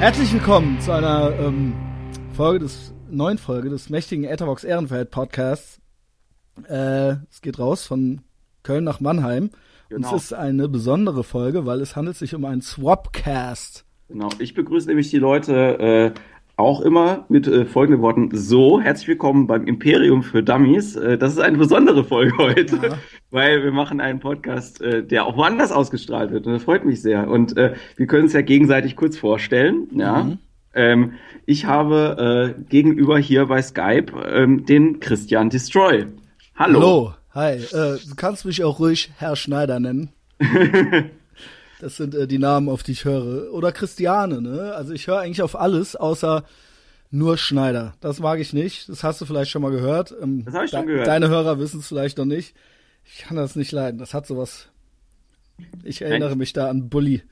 Herzlich willkommen zu einer ähm, Folge des neuen Folge des mächtigen Etherbox Ehrenfeld Podcasts. Äh, es geht raus von Köln nach Mannheim. Genau. Und es ist eine besondere Folge, weil es handelt sich um einen Swapcast. Genau, ich begrüße nämlich die Leute äh, auch immer mit äh, folgenden Worten. So, herzlich willkommen beim Imperium für Dummies. Äh, das ist eine besondere Folge heute, ja. Weil wir machen einen Podcast, äh, der auch woanders ausgestrahlt wird. Und das freut mich sehr. Und äh, wir können es ja gegenseitig kurz vorstellen. Ja. Mhm. Ähm, ich habe äh, gegenüber hier bei Skype ähm, den Christian Destroy. Hallo. Hallo. Hi. Äh, du kannst mich auch ruhig Herr Schneider nennen. Das sind äh, die Namen, auf die ich höre. Oder Christiane, ne? Also ich höre eigentlich auf alles, außer nur Schneider. Das mag ich nicht. Das hast du vielleicht schon mal gehört. Ähm, das habe ich schon gehört. Deine Hörer wissen es vielleicht noch nicht. Ich kann das nicht leiden. Das hat sowas. Ich erinnere Nein. mich da an Bully.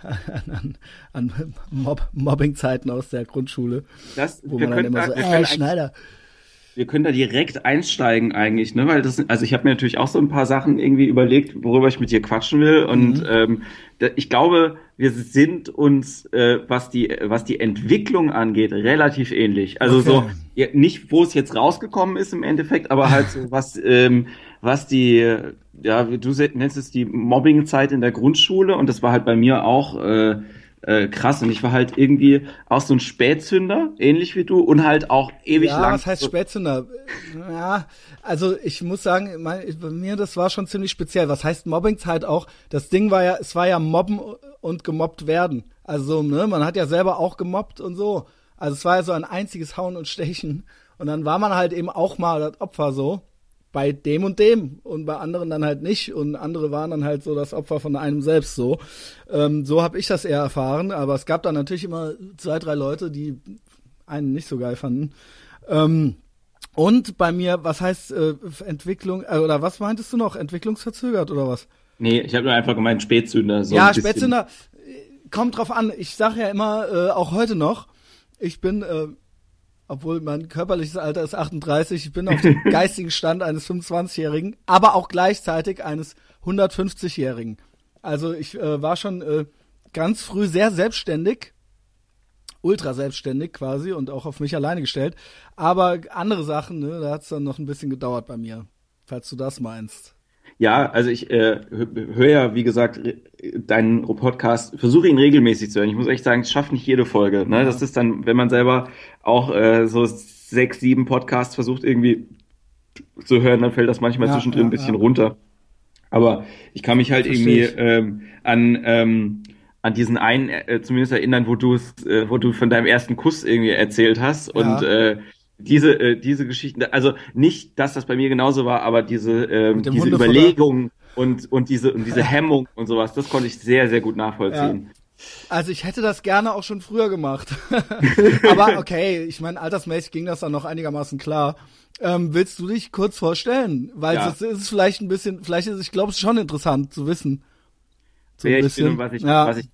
An, an, an Mob, Mobbing-Zeiten aus der Grundschule. Das, wo man dann immer so, äh, Schneider wir können da direkt einsteigen eigentlich, ne? Weil das, also ich habe mir natürlich auch so ein paar Sachen irgendwie überlegt, worüber ich mit dir quatschen will. Und mhm. ähm, da, ich glaube, wir sind uns, äh, was die, was die Entwicklung angeht, relativ ähnlich. Also okay. so ja, nicht, wo es jetzt rausgekommen ist im Endeffekt, aber halt so was, ähm, was die, ja, du nennst es die Mobbing-Zeit in der Grundschule und das war halt bei mir auch. Äh, äh, krass. Und ich war halt irgendwie auch so ein Spätzünder, ähnlich wie du, und halt auch ewig ja, lang. Was heißt Spätzünder? Ja, also ich muss sagen, mein, bei mir das war schon ziemlich speziell. Was heißt Mobbingzeit auch? Das Ding war ja, es war ja Mobben und gemobbt werden. Also, ne, man hat ja selber auch gemobbt und so. Also es war ja so ein einziges Hauen und Stechen. Und dann war man halt eben auch mal das Opfer so bei dem und dem und bei anderen dann halt nicht und andere waren dann halt so das Opfer von einem selbst so. Ähm, so habe ich das eher erfahren, aber es gab dann natürlich immer zwei, drei Leute, die einen nicht so geil fanden. Ähm, und bei mir, was heißt äh, Entwicklung, äh, oder was meintest du noch? Entwicklungsverzögert oder was? Nee, ich habe nur einfach gemeint Spätzünder. So ja, Spätzünder, äh, kommt drauf an. Ich sage ja immer, äh, auch heute noch, ich bin äh, obwohl mein körperliches Alter ist 38, ich bin auf dem geistigen Stand eines 25-Jährigen, aber auch gleichzeitig eines 150-Jährigen. Also ich äh, war schon äh, ganz früh sehr selbstständig, ultra selbstständig quasi und auch auf mich alleine gestellt. Aber andere Sachen, ne, da hat es dann noch ein bisschen gedauert bei mir, falls du das meinst. Ja, also ich äh, höre ja, wie gesagt, deinen Podcast, versuche ihn regelmäßig zu hören. Ich muss echt sagen, es schafft nicht jede Folge. Ne? Ja. Das ist dann, wenn man selber auch äh, so sechs, sieben Podcasts versucht irgendwie zu hören, dann fällt das manchmal ja, zwischendrin ja, ein bisschen runter. Aber ich kann mich halt irgendwie ähm, an ähm, an diesen einen äh, zumindest erinnern, wo du es, äh, wo du von deinem ersten Kuss irgendwie erzählt hast und äh, diese, äh, diese Geschichten, also nicht, dass das bei mir genauso war, aber diese, ähm, diese Überlegung und, und diese, und diese Hemmung und sowas, das konnte ich sehr, sehr gut nachvollziehen. Ja. Also ich hätte das gerne auch schon früher gemacht. aber okay, ich meine, altersmäßig ging das dann noch einigermaßen klar. Ähm, willst du dich kurz vorstellen? Weil ja. es ist vielleicht ein bisschen, vielleicht ist, ich glaube, es schon interessant zu wissen. So Wer ich bin und was ich, ja. was ich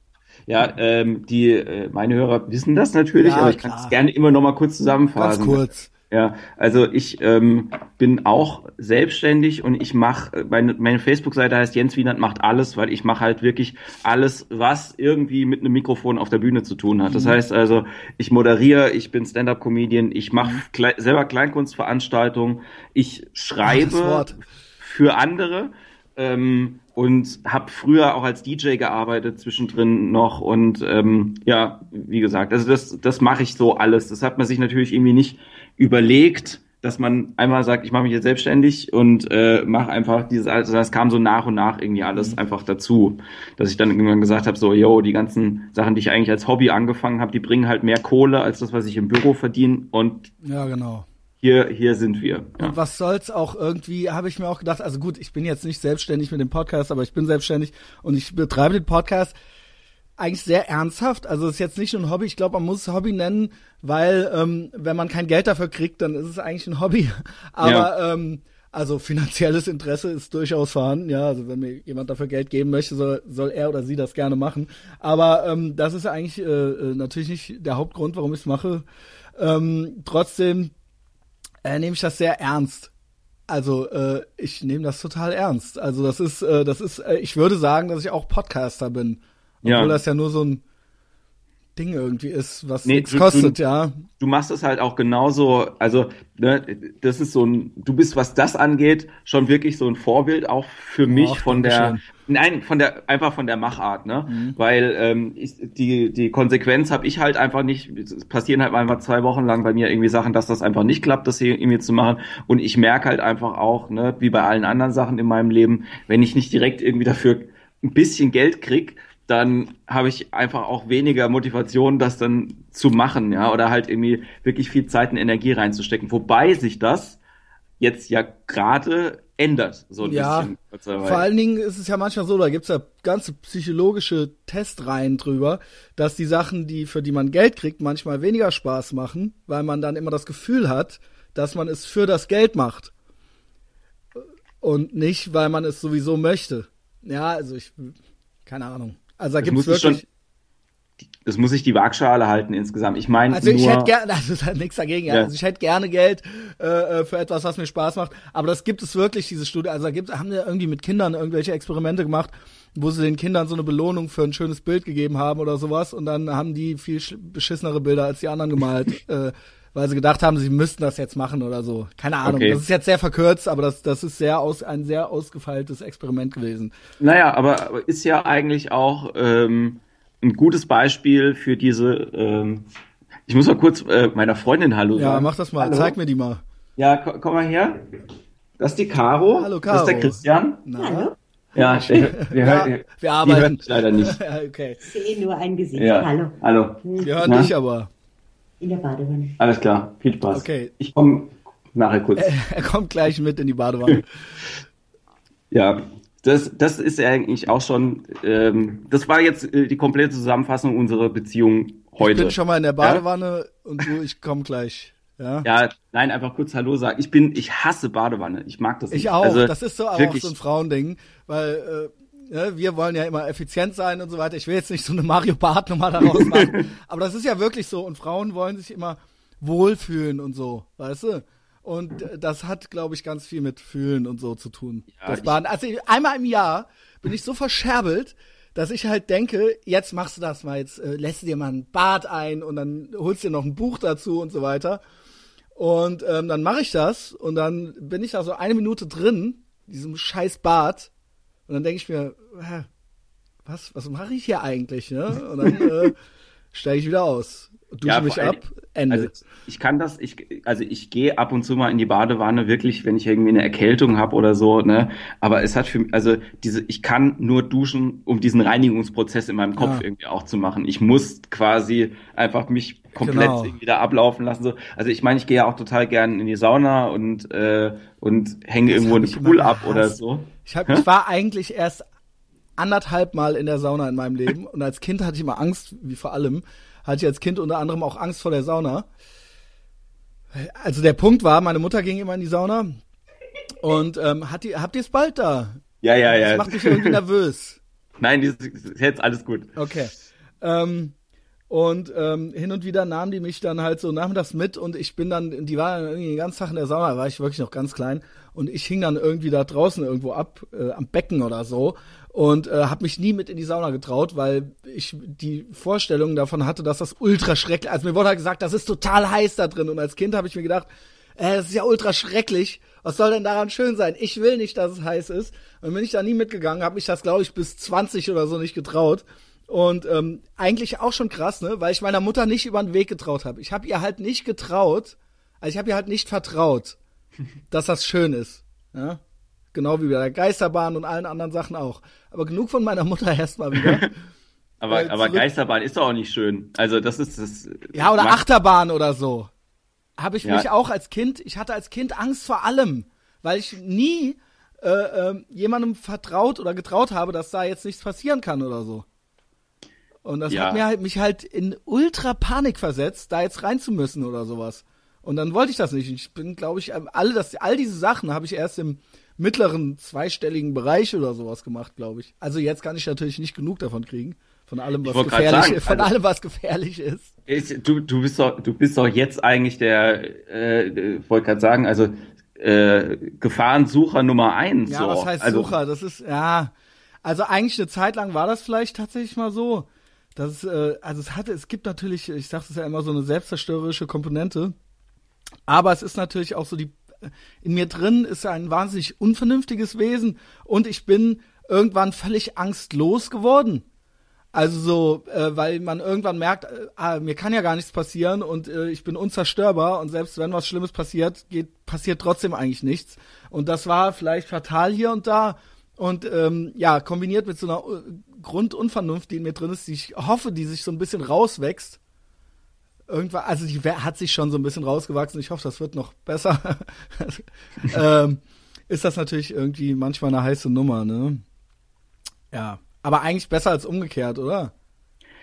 ja, ähm, die äh, meine Hörer wissen das natürlich, ja, aber ich kann es gerne immer noch mal kurz zusammenfassen. Ganz kurz. Ja, also ich ähm, bin auch selbstständig und ich mache, meine, meine Facebook-Seite heißt Jens Wienert macht alles, weil ich mache halt wirklich alles, was irgendwie mit einem Mikrofon auf der Bühne zu tun hat. Das mhm. heißt also, ich moderiere, ich bin Stand-up-Comedian, ich mache mhm. Kle selber Kleinkunstveranstaltungen, ich schreibe für andere. Ähm, und habe früher auch als DJ gearbeitet zwischendrin noch und ähm, ja, wie gesagt, also das das mache ich so alles. Das hat man sich natürlich irgendwie nicht überlegt, dass man einmal sagt, ich mache mich jetzt selbstständig und äh, mache einfach dieses also das kam so nach und nach irgendwie alles mhm. einfach dazu, dass ich dann irgendwann gesagt habe, so yo, die ganzen Sachen, die ich eigentlich als Hobby angefangen habe, die bringen halt mehr Kohle als das, was ich im Büro verdiene und ja, genau hier, hier sind wir. Ja. Und was soll's auch irgendwie, habe ich mir auch gedacht, also gut, ich bin jetzt nicht selbstständig mit dem Podcast, aber ich bin selbstständig und ich betreibe den Podcast eigentlich sehr ernsthaft. Also es ist jetzt nicht nur ein Hobby, ich glaube, man muss es Hobby nennen, weil ähm, wenn man kein Geld dafür kriegt, dann ist es eigentlich ein Hobby. Aber ja. ähm, also finanzielles Interesse ist durchaus vorhanden, ja. Also wenn mir jemand dafür Geld geben möchte, soll, soll er oder sie das gerne machen. Aber ähm, das ist eigentlich äh, äh natürlich nicht der Hauptgrund, warum ich es mache. Ähm, trotzdem äh, nehme ich das sehr ernst. Also äh, ich nehme das total ernst. Also das ist, äh, das ist, äh, ich würde sagen, dass ich auch Podcaster bin, obwohl ja. das ja nur so ein Ding irgendwie ist, was Nee, nichts du- kostet, du- ja. du machst es halt auch genauso, also ne, das ist so ein, du bist, was das angeht, schon wirklich so ein Vorbild auch für mich Och, von der, Dankeschön. Nein, von der, einfach von der Machart, ne, Mhm. weil ähm, ich, die die Konsequenz habe ich halt einfach nicht, es passieren halt einfach zwei Wochen lang bei mir irgendwie Sachen, dass das einfach nicht klappt, das hier irgendwie zu machen und ich merke halt einfach auch, ne, wie bei allen anderen Sachen in meinem Leben, wenn ich nicht direkt irgendwie dafür ein bisschen Geld krieg, dann habe ich einfach auch weniger Motivation, das dann zu machen, ja, oder halt irgendwie wirklich viel Zeit und Energie reinzustecken. Wobei sich das jetzt ja gerade ändert, so ein Ja, bisschen. Vor allen Dingen ist es ja manchmal so, da gibt's ja ganze psychologische Testreihen drüber, dass die Sachen, die für die man Geld kriegt, manchmal weniger Spaß machen, weil man dann immer das Gefühl hat, dass man es für das Geld macht. Und nicht, weil man es sowieso möchte. Ja, also ich, keine Ahnung. Also da Das gibt's muss ich wirklich. schon- das muss ich die Waagschale halten insgesamt. Ich meine Also ich hätte gerne, also da nichts dagegen, ja. Also ich hätte gerne Geld äh, äh, für etwas, was mir Spaß macht. Aber das gibt es wirklich, diese Studie. Also da gibt, haben wir irgendwie mit Kindern irgendwelche Experimente gemacht, wo sie den Kindern so eine Belohnung für ein schönes Bild gegeben haben oder sowas. Und dann haben die viel sch- beschissenere Bilder als die anderen gemalt, äh, weil sie gedacht haben, sie müssten das jetzt machen oder so. Keine Ahnung. Okay. Das ist jetzt sehr verkürzt, aber das, das ist sehr aus, ein sehr ausgefeiltes Experiment gewesen. naja, aber aber ist ja eigentlich auch ähm, ein gutes Beispiel für diese. Ähm, ich muss mal kurz äh, meiner Freundin Hallo Ja, sagen. mach das mal. Hallo? Zeig mir die mal. Ja, ko- komm mal her. Das ist die Caro. Hallo, Das ist der Caro. Christian. Na? Ja, der, der Ja, hört, wir arbeiten. Die hört mich leider nicht. Ja, okay. Ich sehe nur ein Gesicht. Ja. Hallo. Hallo. Wir hören Na? dich aber. In der Badewanne. Alles klar. Viel Spaß. Okay. Ich komme nachher kurz. Er kommt gleich mit in die Badewanne. Ja, das, das ist ja eigentlich auch schon, ähm, das war jetzt äh, die komplette Zusammenfassung unserer Beziehung heute. Ich bin schon mal in der Badewanne und du, ich komm gleich. Ja. Ja, nein, einfach kurz Hallo sagen. Ich bin, ich hasse Badewanne. Ich mag das nicht. Ich auch. Also, das ist so auch wirklich, so ein Frauending, weil äh, ne, wir wollen ja immer effizient sein und so weiter. Ich will jetzt nicht so eine Mario Bart Nummer daraus machen, aber das ist ja wirklich so. Und Frauen wollen sich immer wohlfühlen und so, weißt du? Und das hat, glaube ich, ganz viel mit Fühlen und so zu tun. Ja, das Baden. Also ich- einmal im Jahr bin ich so verscherbelt, dass ich halt denke, jetzt machst du das mal, jetzt äh, lässt du dir mal ein Bad ein und dann holst dir noch ein Buch dazu und so weiter. Und ähm, dann mache ich das und dann bin ich da so eine Minute drin, diesem scheiß Bad. Und dann denke ich mir, hä, was, was mache ich hier eigentlich? Ne? Und dann äh, steige ich wieder aus, dusche Ja, mich ab, Ende. Also ich kann das, ich, also ich gehe ab und zu mal in die Badewanne, wirklich, wenn ich irgendwie eine Erkältung habe oder so, ne? Aber es hat für mich, also diese, ich kann nur duschen, um diesen Reinigungsprozess in meinem Kopf Ja. irgendwie auch zu machen. Ich muss quasi einfach mich komplett Genau. irgendwie da ablaufen lassen. So. Also ich meine, ich gehe ja auch total gern in die Sauna und und und hänge irgendwo in ich den Pool ab oder so. Ich, hab, ich war eigentlich erst anderthalb Mal in der Sauna in meinem Leben und als Kind hatte ich immer Angst, wie vor allem, hatte ich als Kind unter anderem auch Angst vor der Sauna. Also der Punkt war, meine Mutter ging immer in die Sauna und ähm, hat die, habt ihr es bald da? Ja, ja, ja. Das macht mich irgendwie nervös. Nein, ist jetzt alles gut. Okay. Ähm, und ähm, hin und wieder nahmen die mich dann halt so nachmittags mit und ich bin dann, die waren irgendwie den ganzen Tag in der Sauna, war ich wirklich noch ganz klein und ich hing dann irgendwie da draußen irgendwo ab, äh, am Becken oder so und äh, habe mich nie mit in die Sauna getraut, weil ich die Vorstellung davon hatte, dass das ultra schrecklich, also mir wurde halt gesagt, das ist total heiß da drin und als Kind habe ich mir gedacht, äh, das ist ja ultra schrecklich. Was soll denn daran schön sein? Ich will nicht, dass es heiß ist. Und bin ich da nie mitgegangen, habe mich das, glaube ich, bis 20 oder so nicht getraut. Und ähm, eigentlich auch schon krass, ne? Weil ich meiner Mutter nicht über den Weg getraut habe. Ich habe ihr halt nicht getraut, also ich habe ihr halt nicht vertraut, dass das schön ist. Ja? Genau wie bei der Geisterbahn und allen anderen Sachen auch. Aber genug von meiner Mutter erstmal wieder. Aber, Weil aber Geisterbahn ist doch auch nicht schön. Also das ist das. Ja, oder Achterbahn oder so. Habe ich Ja. mich auch als Kind, ich hatte als Kind Angst vor allem, weil ich nie äh, ähm, jemandem vertraut oder getraut habe, dass da jetzt nichts passieren kann oder so. Und das Ja. hat mir halt, mich halt in ultra Panik versetzt, da jetzt rein zu müssen oder sowas. Und dann wollte ich das nicht. Ich bin, glaube ich, ähm, alle das, all diese Sachen habe ich erst im mittleren zweistelligen Bereich oder sowas gemacht, glaube ich. Also jetzt kann ich natürlich nicht genug davon kriegen. Von allem, was gefährlich sagen, ist. Von also- allem, was gefährlich ist. Ist, du, du bist doch, du bist doch jetzt eigentlich der, äh, wollte gerade sagen, also äh, Gefahrensucher Nummer eins. Ja, so. was heißt also, Sucher? Das ist, ja. Also eigentlich eine Zeit lang war das vielleicht tatsächlich mal so, Das äh, also es hatte, es gibt natürlich, ich sage es ja immer, so eine selbstzerstörerische Komponente. Aber es ist natürlich auch so die, in mir drin ist ein wahnsinnig unvernünftiges Wesen und ich bin irgendwann völlig angstlos geworden. Also so, äh, weil man irgendwann merkt, äh, ah, mir kann ja gar nichts passieren und äh, ich bin unzerstörbar und selbst wenn was Schlimmes passiert, geht passiert trotzdem eigentlich nichts. Und das war vielleicht fatal hier und da und ähm, ja kombiniert mit so einer äh, Grundunvernunft, die in mir drin ist, die ich hoffe, die sich so ein bisschen rauswächst. Irgendwann, also die hat sich schon so ein bisschen rausgewachsen. Ich hoffe, das wird noch besser. ähm, ist das natürlich irgendwie manchmal eine heiße Nummer, ne? Ja, aber eigentlich besser als umgekehrt, oder?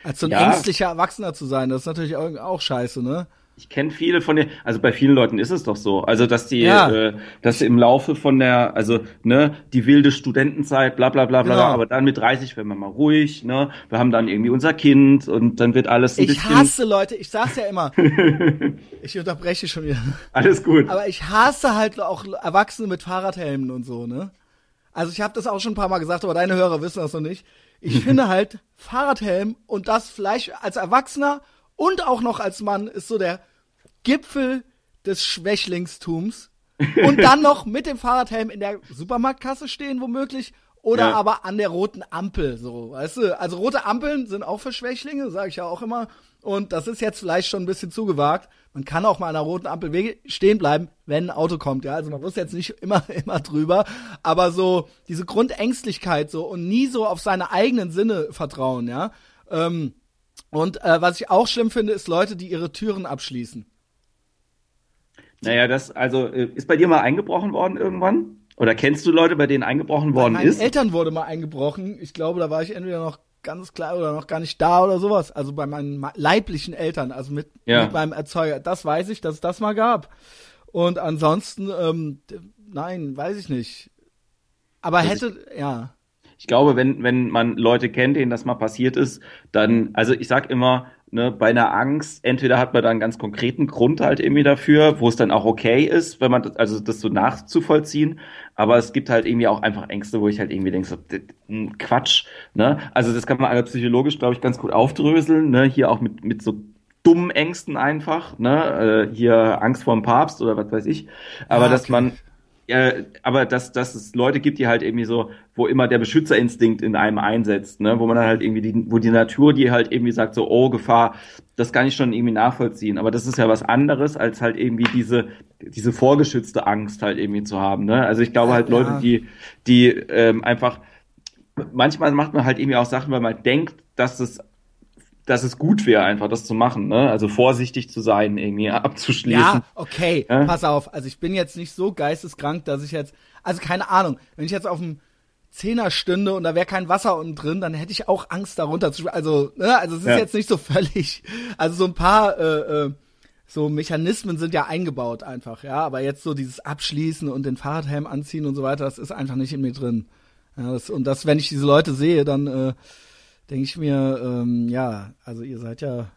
Als so ein ja. ängstlicher Erwachsener zu sein, das ist natürlich auch, auch scheiße, ne? Ich kenne viele von den, also bei vielen Leuten ist es doch so, also dass die, ja. äh, dass sie im Laufe von der, also ne, die wilde Studentenzeit, bla bla bla bla, genau. aber dann mit 30 werden wir mal ruhig, ne, wir haben dann irgendwie unser Kind und dann wird alles ein ich bisschen. Ich hasse Leute, ich sag's ja immer, ich unterbreche schon wieder. Alles gut. Aber ich hasse halt auch Erwachsene mit Fahrradhelmen und so, ne. Also ich habe das auch schon ein paar Mal gesagt, aber deine Hörer wissen das noch nicht. Ich finde halt Fahrradhelm und das vielleicht als Erwachsener und auch noch als Mann ist so der Gipfel des Schwächlingstums. und dann noch mit dem Fahrradhelm in der Supermarktkasse stehen, womöglich. Oder ja. aber an der roten Ampel, so, weißt du? Also rote Ampeln sind auch für Schwächlinge, sage ich ja auch immer. Und das ist jetzt vielleicht schon ein bisschen zugewagt. Man kann auch mal an einer roten Ampel stehen bleiben, wenn ein Auto kommt, ja. Also man muss jetzt nicht immer, immer drüber. Aber so diese Grundängstlichkeit so und nie so auf seine eigenen Sinne vertrauen, ja. Ähm, und äh, was ich auch schlimm finde, ist Leute, die ihre Türen abschließen. Naja, das, also, äh, ist bei dir mal eingebrochen worden irgendwann? Oder kennst du Leute, bei denen eingebrochen worden bei meinen ist? Eltern wurde mal eingebrochen. Ich glaube, da war ich entweder noch ganz klar oder noch gar nicht da oder sowas. Also bei meinen leiblichen Eltern, also mit, ja. mit meinem Erzeuger. Das weiß ich, dass es das mal gab. Und ansonsten, ähm, nein, weiß ich nicht. Aber hätte, ich, ja. Ich glaube, wenn, wenn man Leute kennt, denen das mal passiert ist, dann, also ich sag immer, ne, bei einer Angst, entweder hat man da einen ganz konkreten Grund halt irgendwie dafür, wo es dann auch okay ist, wenn man das, also das so nachzuvollziehen, aber es gibt halt irgendwie auch einfach Ängste, wo ich halt irgendwie denke, so, hm, Quatsch, ne, also das kann man alle psychologisch, glaube ich, ganz gut aufdröseln, ne, hier auch mit, mit so dummen Ängsten einfach, ne, äh, hier Angst vor dem Papst oder was weiß ich, aber ja, dass man äh, aber dass, dass es Leute gibt, die halt irgendwie so, wo immer der Beschützerinstinkt in einem einsetzt, ne, wo man dann halt irgendwie die, wo die Natur, die halt irgendwie sagt so, oh, Gefahr, das kann ich schon irgendwie nachvollziehen. Aber das ist ja was anderes, als halt irgendwie diese, diese vorgeschützte Angst halt irgendwie zu haben, ne. Also ich glaube halt ja. Leute, die, die ähm, einfach, manchmal macht man halt irgendwie auch Sachen, weil man denkt, dass es dass es gut wäre, einfach das zu machen, ne? Also vorsichtig zu sein, irgendwie abzuschließen. Ja, okay, ja? pass auf. Also ich bin jetzt nicht so geisteskrank, dass ich jetzt, also keine Ahnung, wenn ich jetzt auf dem Zehner stünde und da wäre kein Wasser unten drin, dann hätte ich auch Angst darunter zu Also, ne, also es ist ja. jetzt nicht so völlig, also so ein paar äh, äh, so Mechanismen sind ja eingebaut einfach, ja, aber jetzt so dieses Abschließen und den Fahrradhelm anziehen und so weiter, das ist einfach nicht in mir drin. Ja, das, und das, wenn ich diese Leute sehe, dann äh, denke ich mir, ähm, ja, also ihr seid ja.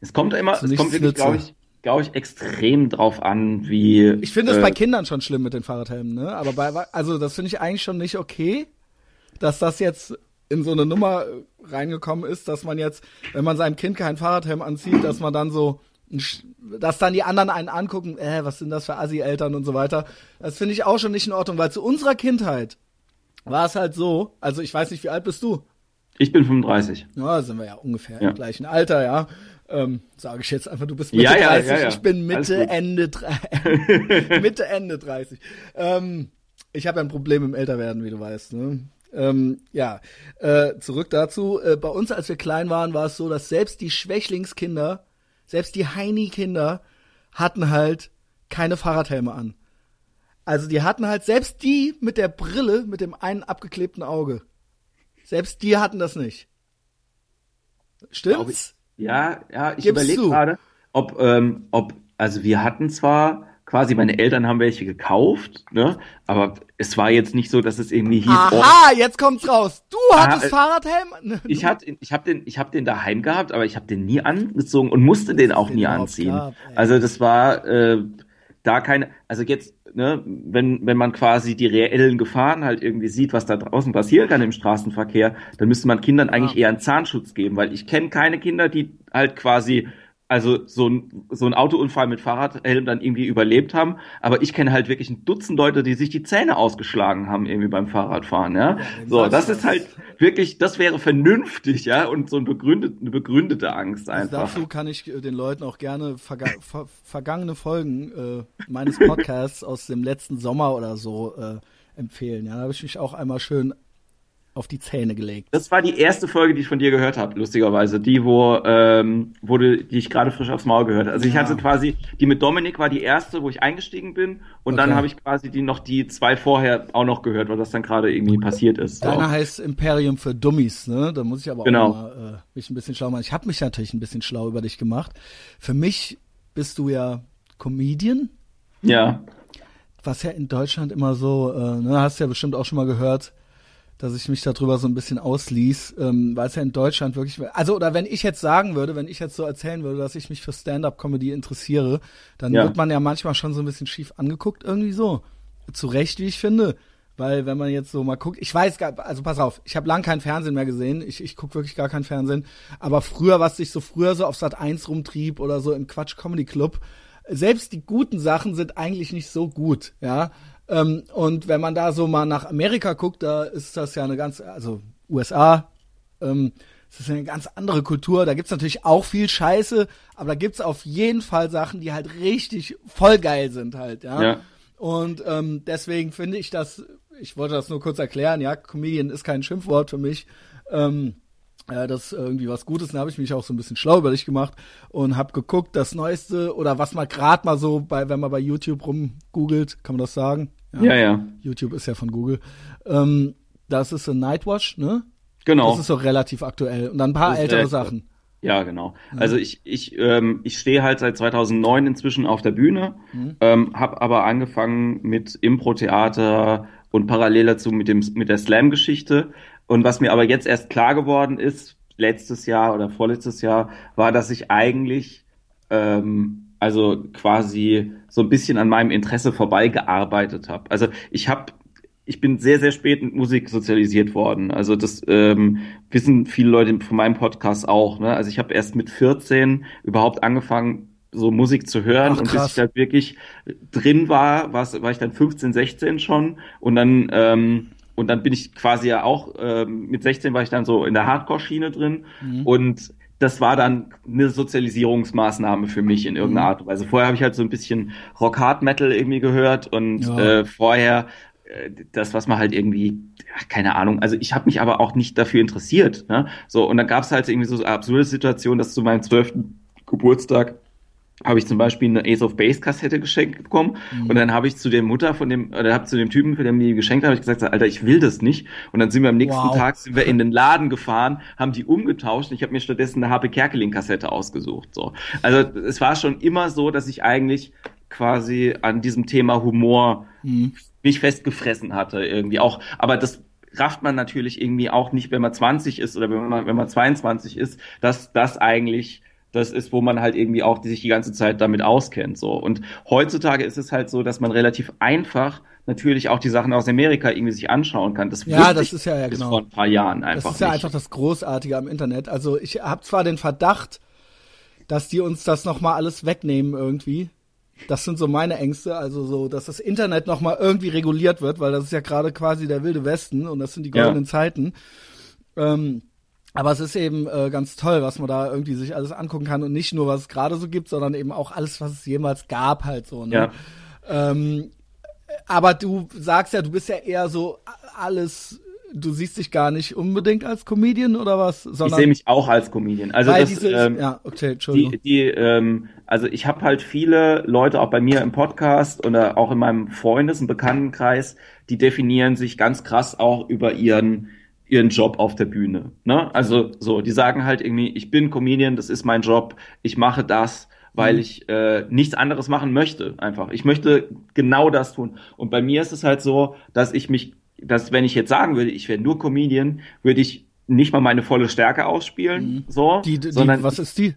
Es kommt immer, es kommt wirklich, glaube ich, glaube ich, extrem drauf an, wie. Ich finde es äh, bei Kindern schon schlimm mit den Fahrradhelmen, ne? Aber bei, also das finde ich eigentlich schon nicht okay, dass das jetzt in so eine Nummer reingekommen ist, dass man jetzt, wenn man seinem Kind keinen Fahrradhelm anzieht, dass man dann so, dass dann die anderen einen angucken, äh, was sind das für Assi-Eltern und so weiter. Das finde ich auch schon nicht in Ordnung, weil zu unserer Kindheit war es halt so, also ich weiß nicht, wie alt bist du? Ich bin 35. Ja, sind wir ja ungefähr ja. im gleichen Alter, ja. Ähm, Sage ich jetzt einfach, du bist Mitte ja, ja, 30, ja, ich bin Mitte, Ende, Mitte, Ende 30. Ähm, ich habe ja ein Problem im Älterwerden, wie du weißt. Ne? Ähm, ja, äh, zurück dazu. Äh, bei uns, als wir klein waren, war es so, dass selbst die Schwächlingskinder, selbst die Heini-Kinder hatten halt keine Fahrradhelme an. Also die hatten halt selbst die mit der Brille, mit dem einen abgeklebten Auge. Selbst die hatten das nicht. Stimmt's? Ja, ja, ich überlege gerade, ob, ähm, ob, also wir hatten zwar quasi, meine Eltern haben welche gekauft, ne? Aber es war jetzt nicht so, dass es irgendwie hieß. Aha, oh, jetzt kommt's raus. Du hattest ah, Fahrradhelm? Ich hatte, ich habe den, ich habe den daheim gehabt, aber ich habe den nie angezogen und musste den auch nie anziehen. Gab, also das war, äh, da keine, also jetzt, ne, wenn, wenn man quasi die reellen Gefahren halt irgendwie sieht, was da draußen passieren kann im Straßenverkehr, dann müsste man Kindern eigentlich eher einen Zahnschutz geben, weil ich kenne keine Kinder, die halt quasi also so ein, so ein Autounfall mit Fahrradhelm dann irgendwie überlebt haben. Aber ich kenne halt wirklich ein Dutzend Leute, die sich die Zähne ausgeschlagen haben irgendwie beim Fahrradfahren, ja. so, das ist halt wirklich, das wäre vernünftig, ja, und so ein begründet, eine begründete Angst also einfach. Also dafür kann ich äh, den Leuten auch gerne verga ver vergangene Folgen äh, meines Podcasts aus dem letzten Sommer oder so äh, empfehlen. Ja, da habe ich mich auch einmal schön auf die Zähne gelegt. Das war die erste Folge, die ich von dir gehört habe, lustigerweise. Die, wo, ähm, wo du, die ich gerade frisch aufs Maul gehört habe. Also ich ja. hatte quasi, die mit Dominik war die erste, wo ich eingestiegen bin. Und okay. dann habe ich quasi die noch die zwei vorher auch noch gehört, weil das dann gerade irgendwie passiert ist. Deiner so. heißt Imperium für Dummies, ne? Da muss ich aber genau. auch mal äh, mich ein bisschen schlau machen. Ich habe mich natürlich ein bisschen schlau über dich gemacht. Für mich bist du ja Comedian. Ja. Was ja in Deutschland immer so, äh, ne, hast du ja bestimmt auch schon mal gehört, dass ich mich darüber so ein bisschen ausließ, ähm, weil es ja in Deutschland wirklich, also oder wenn ich jetzt sagen würde, wenn ich jetzt so erzählen würde, dass ich mich für Stand-up-Comedy interessiere, dann ja. wird man ja manchmal schon so ein bisschen schief angeguckt irgendwie so. Zu Recht, wie ich finde. Weil wenn man jetzt so mal guckt, ich weiß gar, also pass auf, ich habe lang kein Fernsehen mehr gesehen, ich, ich gucke wirklich gar kein Fernsehen, aber früher, was sich so früher so auf Sat 1 rumtrieb oder so im Quatsch Comedy Club, selbst die guten Sachen sind eigentlich nicht so gut, ja. Ähm, und wenn man da so mal nach Amerika guckt, da ist das ja eine ganz, also USA, ähm, das ist eine ganz andere Kultur. Da gibt's natürlich auch viel Scheiße, aber da gibt's auf jeden Fall Sachen, die halt richtig voll geil sind halt, ja. ja. Und ähm, deswegen finde ich das, ich wollte das nur kurz erklären, ja, Comedian ist kein Schimpfwort für mich. Ähm, äh, das ist irgendwie was Gutes. Dann habe ich mich auch so ein bisschen schlau über dich gemacht und habe geguckt, das Neueste oder was man gerade mal so bei, wenn man bei YouTube rumgoogelt, kann man das sagen? Ja, ja. ja. YouTube ist ja von Google. Ähm, das ist ein Nightwatch, ne? Genau. Das ist doch relativ aktuell. Und dann ein paar ältere Sachen. Ja, genau. Mhm. Also ich, ich, ähm, ich stehe halt seit 2009 inzwischen auf der Bühne, mhm. ähm, habe aber angefangen mit Impro-Theater und parallel dazu mit, dem, mit der Slam-Geschichte. Und was mir aber jetzt erst klar geworden ist, letztes Jahr oder vorletztes Jahr, war, dass ich eigentlich ähm, also quasi so ein bisschen an meinem Interesse vorbeigearbeitet habe. Also ich habe ich bin sehr, sehr spät mit Musik sozialisiert worden. Also das ähm, wissen viele Leute von meinem Podcast auch. Ne? Also ich habe erst mit 14 überhaupt angefangen, so Musik zu hören Ach, und bis ich halt wirklich drin war, war, war ich dann 15, 16 schon und dann ähm, und dann bin ich quasi ja auch ähm, mit 16 war ich dann so in der Hardcore-Schiene drin mhm. und das war dann eine Sozialisierungsmaßnahme für mich in irgendeiner mhm. Art und Weise. Vorher habe ich halt so ein bisschen Rock Hard Metal irgendwie gehört und ja. äh, vorher äh, das, was man halt irgendwie, keine Ahnung, also ich habe mich aber auch nicht dafür interessiert. Ne? So, und dann gab es halt irgendwie so absurde Situation, dass zu meinem zwölften Geburtstag habe ich zum Beispiel eine Ace of Base Kassette geschenkt bekommen mhm. und dann habe ich zu der Mutter von dem oder habe zu dem Typen, für den mir die geschenkt habe, ich gesagt, Alter, ich will das nicht und dann sind wir am nächsten wow. Tag sind wir in den Laden gefahren, haben die umgetauscht und ich habe mir stattdessen eine HP Kerkeling Kassette ausgesucht, so. Also es war schon immer so, dass ich eigentlich quasi an diesem Thema Humor mhm. mich festgefressen hatte irgendwie auch, aber das rafft man natürlich irgendwie auch nicht, wenn man 20 ist oder wenn man wenn man 22 ist, dass das eigentlich das ist, wo man halt irgendwie auch sich die ganze Zeit damit auskennt. So. Und heutzutage ist es halt so, dass man relativ einfach natürlich auch die Sachen aus Amerika irgendwie sich anschauen kann. Das ja, das ist ja, ja genau. vor ein paar Jahren einfach. Das ist ja nicht. einfach das Großartige am Internet. Also ich habe zwar den Verdacht, dass die uns das nochmal alles wegnehmen irgendwie. Das sind so meine Ängste, also so, dass das Internet nochmal irgendwie reguliert wird, weil das ist ja gerade quasi der wilde Westen und das sind die goldenen ja. Zeiten. Ähm, aber es ist eben äh, ganz toll, was man da irgendwie sich alles angucken kann und nicht nur, was es gerade so gibt, sondern eben auch alles, was es jemals gab, halt so. Ne? Ja. Ähm, aber du sagst ja, du bist ja eher so alles, du siehst dich gar nicht unbedingt als Comedian oder was? Sondern ich sehe mich auch als Comedian. Also das, diese, ähm, ja, okay, Entschuldigung. Die, die, ähm, also ich habe halt viele Leute auch bei mir im Podcast oder auch in meinem Freundes- und Bekanntenkreis, die definieren sich ganz krass auch über ihren ihren Job auf der Bühne. Ne? Also so, die sagen halt irgendwie, ich bin Comedian, das ist mein Job, ich mache das, weil mhm. ich äh, nichts anderes machen möchte. Einfach. Ich möchte genau das tun. Und bei mir ist es halt so, dass ich mich, dass wenn ich jetzt sagen würde, ich wäre nur Comedian, würde ich nicht mal meine volle Stärke ausspielen. Mhm. So, die, die, sondern was ist die?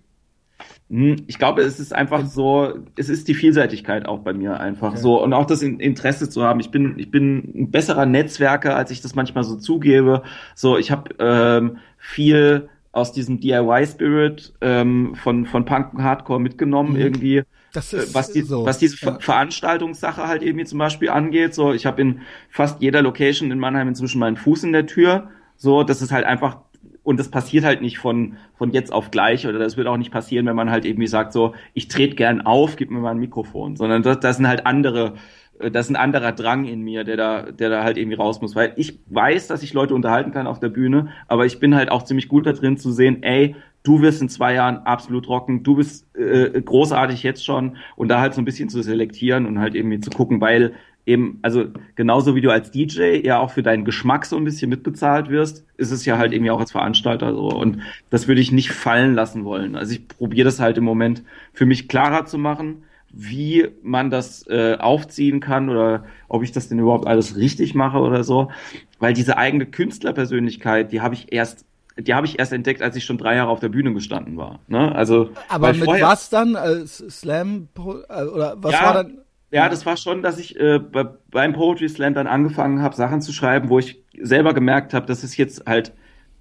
Hm, ich glaube, es ist einfach so, es ist die Vielseitigkeit auch bei mir einfach okay. so und auch das Interesse zu haben. Ich bin, ich bin ein besserer Netzwerker, als ich das manchmal so zugebe. So, ich habe ähm, viel aus diesem DIY-Spirit ähm, von von Punk und Hardcore mitgenommen mhm. irgendwie. Das ist was, die, so. was diese ja. Veranstaltungssache halt irgendwie zum Beispiel angeht. So, ich habe in fast jeder Location in Mannheim inzwischen meinen Fuß in der Tür. So, das ist halt einfach und das passiert halt nicht von, von jetzt auf gleich oder das wird auch nicht passieren, wenn man halt irgendwie sagt so, ich trete gern auf, gib mir mal ein Mikrofon, sondern das, das sind halt andere, äh, das ist ein anderer Drang in mir, der da, der da halt irgendwie raus muss, weil ich weiß, dass ich Leute unterhalten kann auf der Bühne, aber ich bin halt auch ziemlich gut da drin zu sehen, ey, du wirst in zwei Jahren absolut rocken, du bist äh, großartig jetzt schon. Und da halt so ein bisschen zu selektieren und halt irgendwie zu gucken, weil eben, also genauso wie du als DJ ja auch für deinen Geschmack so ein bisschen mitbezahlt wirst, ist es ja halt irgendwie auch als Veranstalter so. Und das würde ich nicht fallen lassen wollen. Also ich probiere das halt im Moment für mich klarer zu machen, wie man das äh, aufziehen kann oder ob ich das denn überhaupt alles richtig mache oder so. Weil diese eigene Künstlerpersönlichkeit, die habe ich erst die habe ich erst entdeckt, als ich schon drei Jahre auf der Bühne gestanden war. Ne? Also, aber mit vorher, was dann? Als Slam äh, oder was ja, war dann? Ja, das war schon, dass ich äh, beim Poetry Slam dann angefangen habe, Sachen zu schreiben, wo ich selber gemerkt habe, das ist jetzt halt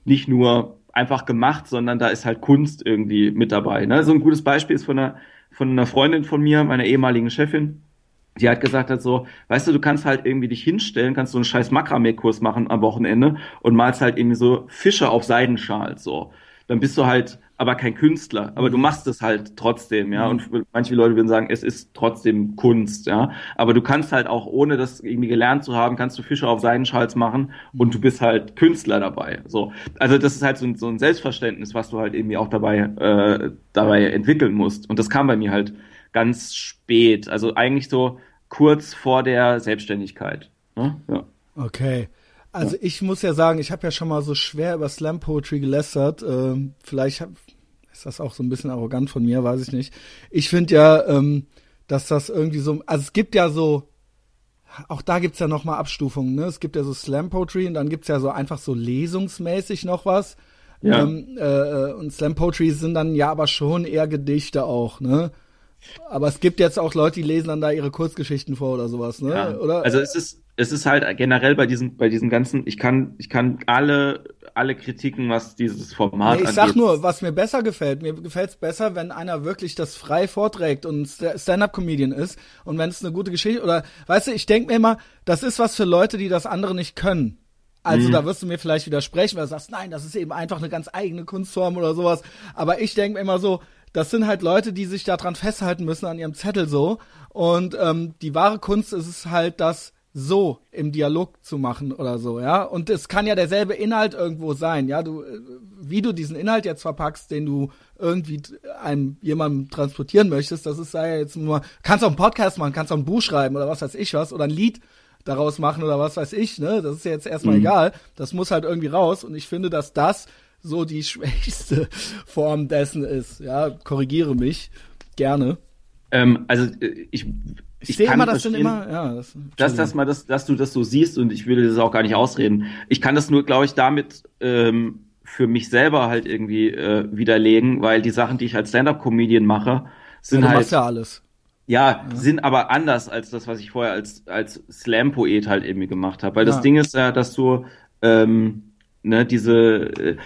nicht nur einfach gemacht, sondern da ist halt Kunst irgendwie mit dabei. Ne? So ein gutes Beispiel ist von einer, von einer Freundin von mir, meiner ehemaligen Chefin, die hat gesagt hat so, weißt du, du kannst halt irgendwie dich hinstellen, kannst so einen scheiß Makramee-Kurs machen am Wochenende und malst halt irgendwie so Fische auf Seidenschal, so. Dann bist du halt aber kein Künstler. Aber du mhm. machst es halt trotzdem, ja. Und manche Leute würden sagen, es ist trotzdem Kunst, ja. Aber du kannst halt auch, ohne das irgendwie gelernt zu haben, kannst du Fische auf Seidenschals machen und du bist halt Künstler dabei. So. Also das ist halt so ein, so ein Selbstverständnis, was du halt irgendwie auch dabei, äh, dabei entwickeln musst. Und das kam bei mir halt ganz spät. Also eigentlich so kurz vor der Selbstständigkeit. Ne? Ja. Okay. Also ich muss ja sagen, ich habe ja schon mal so schwer über Slam Poetry gelästert. Ähm, vielleicht hab, ist das auch so ein bisschen arrogant von mir, weiß ich nicht. Ich finde ja, ähm, dass das irgendwie so, also es gibt ja so, auch da gibt's ja noch mal Abstufungen. Ne? Es gibt ja so Slam Poetry und dann gibt's ja so einfach so lesungsmäßig noch was. Ja. Ähm, äh, und Slam Poetry sind dann ja aber schon eher Gedichte auch, ne? Aber es gibt jetzt auch Leute, die lesen dann da ihre Kurzgeschichten vor oder sowas, ne? Ja. Oder? Also es ist, es ist halt generell bei diesen, bei diesen ganzen, ich kann, ich kann alle, alle Kritiken, was dieses Format nee, Ich sag nur, was mir besser gefällt. Mir gefällt es besser, wenn einer wirklich das frei vorträgt und Stand-up-Comedian ist und wenn es eine gute Geschichte oder, weißt du, ich denke mir immer, das ist was für Leute, die das andere nicht können. Also mhm. da wirst du mir vielleicht widersprechen, weil du sagst, nein, das ist eben einfach eine ganz eigene Kunstform oder sowas. Aber ich denke mir immer so, das sind halt Leute, die sich daran festhalten müssen an ihrem Zettel so. Und ähm, die wahre Kunst ist es halt, das so im Dialog zu machen oder so, ja. Und es kann ja derselbe Inhalt irgendwo sein, ja. Du, äh, wie du diesen Inhalt jetzt verpackst, den du irgendwie einem jemandem transportieren möchtest, das ist sei ja jetzt nur, kannst auch einen Podcast machen, kannst auch ein Buch schreiben oder was weiß ich was oder ein Lied daraus machen oder was weiß ich, ne? Das ist ja jetzt erstmal mhm. egal. Das muss halt irgendwie raus. Und ich finde, dass das so die schwächste Form dessen ist. Ja, korrigiere mich gerne. Ähm, also äh, ich ich, ich sehe immer, das sind immer, ja, das, dass, dass, mal das, dass du das so siehst und ich will das auch gar nicht ausreden. Ich kann das nur, glaube ich, damit ähm, für mich selber halt irgendwie äh, widerlegen, weil die Sachen, die ich als Stand-up-Comedian mache, sind ja, du halt ja alles. Ja, ja, sind aber anders als das, was ich vorher als als Slam-Poet halt irgendwie gemacht habe. Weil ja. das Ding ist ja, dass du ähm, ne, diese, äh,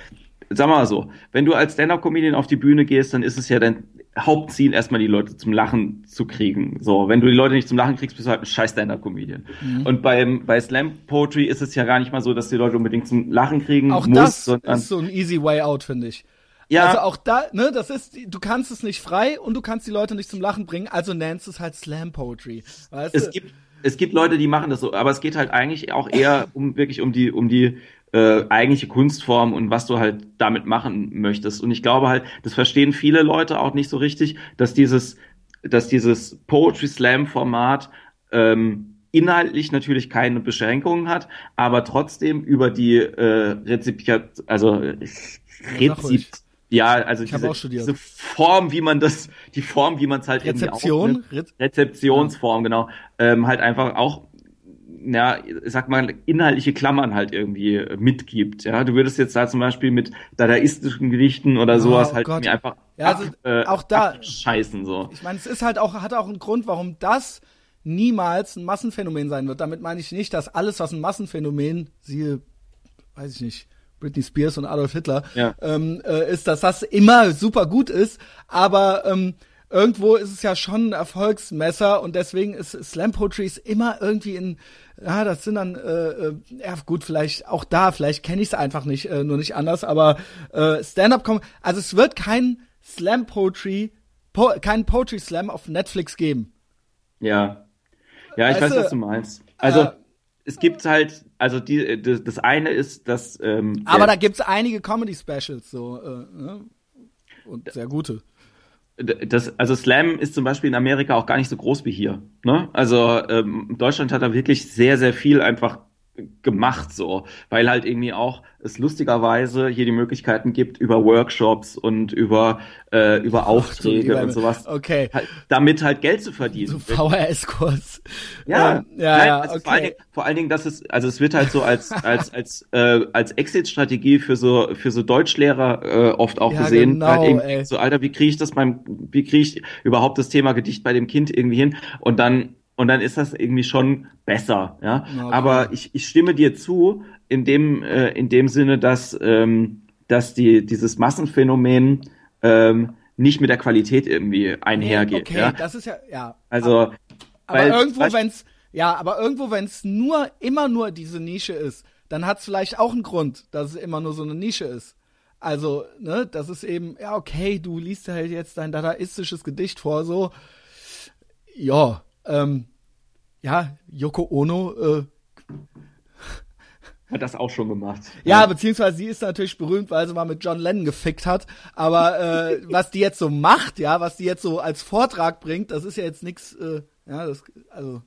sag mal so, wenn du als Stand-Up-Comedian auf die Bühne gehst, dann ist es ja dein Hauptziel, erstmal die Leute zum Lachen zu kriegen. So, wenn du die Leute nicht zum Lachen kriegst, bist du halt ein scheiß Stand-Up-Comedian. Mhm. Und beim, bei Slam Poetry ist es ja gar nicht mal so, dass die Leute unbedingt zum Lachen kriegen Auch muss, das ist so ein easy way out, finde ich. Ja. Also auch da, ne, das ist, du kannst es nicht frei und du kannst die Leute nicht zum Lachen bringen, also nennst es halt Slam Poetry. Weißt es du? gibt, es gibt Leute, die machen das so, aber es geht halt eigentlich auch eher um wirklich um die, um die äh, eigentliche Kunstform und was du halt damit machen möchtest. Und ich glaube halt, das verstehen viele Leute auch nicht so richtig, dass dieses, dass dieses Poetry Slam Format ähm, inhaltlich natürlich keine Beschränkungen hat, aber trotzdem über die äh, Rezipiat, also Rezip, ja, also diese, diese, Form, wie man das, die Form, wie man es halt Rezeption, irgendwie auch? Rezeptionsform, ja. genau, ähm, halt einfach auch ja, sag mal, inhaltliche Klammern halt irgendwie mitgibt. Ja, du würdest jetzt da zum Beispiel mit dadaistischen Gedichten oder sowas oh, halt Gott. mir einfach Ja, also äh, auch da. Scheißen so. Ich meine, es ist halt auch, hat auch einen Grund, warum das niemals ein Massenphänomen sein wird. Damit meine ich nicht, dass alles, was ein Massenphänomen, siehe, weiß ich nicht, Britney Spears und Adolf Hitler, Ja. ähm, äh, ist, dass das immer super gut ist. Aber ähm, irgendwo ist es ja schon ein Erfolgsmesser und deswegen ist Slam Poetry ist immer irgendwie in, ja, das sind dann, äh, äh, ja gut, vielleicht auch da, vielleicht kenne ich es einfach nicht, äh, nur nicht anders, aber äh, Stand-up kommen, also es wird kein Slam Poetry, po, kein Poetry Slam auf Netflix geben. Ja. Ja, ich Weißt weiß, du, was du meinst. Also, äh, es gibt halt, also die, das, das eine ist, dass, ähm, Aber da gibt's einige Comedy-Specials so, äh, ne? und sehr gute. Das, also Slam ist zum Beispiel in Amerika auch gar nicht so groß wie hier. Ne? Also ähm, Deutschland hat da wirklich sehr, sehr viel einfach gemacht so, weil halt irgendwie auch es lustigerweise hier die Möglichkeiten gibt über Workshops und über äh, über Aufträge lieber und sowas, Okay. halt, damit halt Geld zu verdienen. So VHS-Kurs. Ja, Ähm, ja, nein, ja, also okay. vor allen Dingen, vor allen Dingen, dass es, also es wird halt so als als als äh, als Exit-Strategie für so für so Deutschlehrer äh, oft auch Ja, gesehen. genau, halt irgendwie ey. so, Alter, wie kriege ich das beim, wie kriege ich überhaupt das Thema Gedicht bei dem Kind irgendwie hin? Und dann und dann ist das irgendwie schon besser, ja. Okay. Aber ich, ich stimme dir zu in dem äh, in dem Sinne, dass ähm, dass die dieses Massenphänomen ähm, nicht mit der Qualität irgendwie einhergeht. okay, ja? das ist ja, ja. Also aber weil- irgendwo, weißt- wenn's, ja, aber irgendwo, wenn's nur, immer nur diese Nische ist, dann hat's vielleicht auch einen Grund, dass es immer nur so eine Nische ist. Also, ne, das ist eben, ja, okay, du liest halt jetzt dein dadaistisches Gedicht vor, so, ja, ähm, ja, Yoko Ono, äh, hat das auch schon gemacht. Ja, beziehungsweise sie ist natürlich berühmt, weil sie mal mit John Lennon gefickt hat. Aber äh, was die jetzt so macht, ja, was die jetzt so als Vortrag bringt, das ist ja jetzt nix. Äh, ja, das, also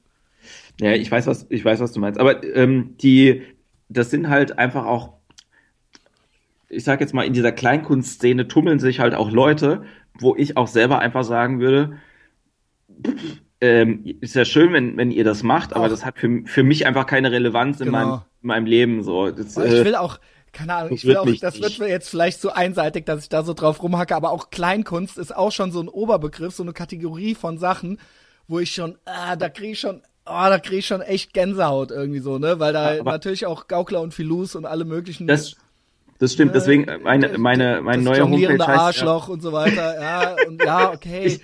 Ja, ich weiß, was, ich weiß, was du meinst. Aber ähm, die, das sind halt einfach auch, ich sag jetzt mal, in dieser Kleinkunstszene tummeln sich halt auch Leute, wo ich auch selber einfach sagen würde, pff, ähm, ist ja schön, wenn, wenn ihr das macht, aber Auch. das hat für, für mich einfach keine Relevanz in, Genau. meinem, in meinem Leben. So. Das, Aber ich äh, will auch, keine Ahnung, das ich will wird auch, mich das nicht. wird mir jetzt vielleicht so einseitig, dass ich da so drauf rumhacke, aber auch Kleinkunst ist auch schon so ein Oberbegriff, so eine Kategorie von Sachen, wo ich schon, ah, da krieg ich schon, ah, da krieg ich schon echt Gänsehaut irgendwie so, ne, weil da Aber- natürlich auch Gaukler und Filus und alle möglichen das, das stimmt, deswegen äh, meine, meine, meine das neue Homepage heißt, ja, Arschloch und so weiter, ja, und ja, okay. Ich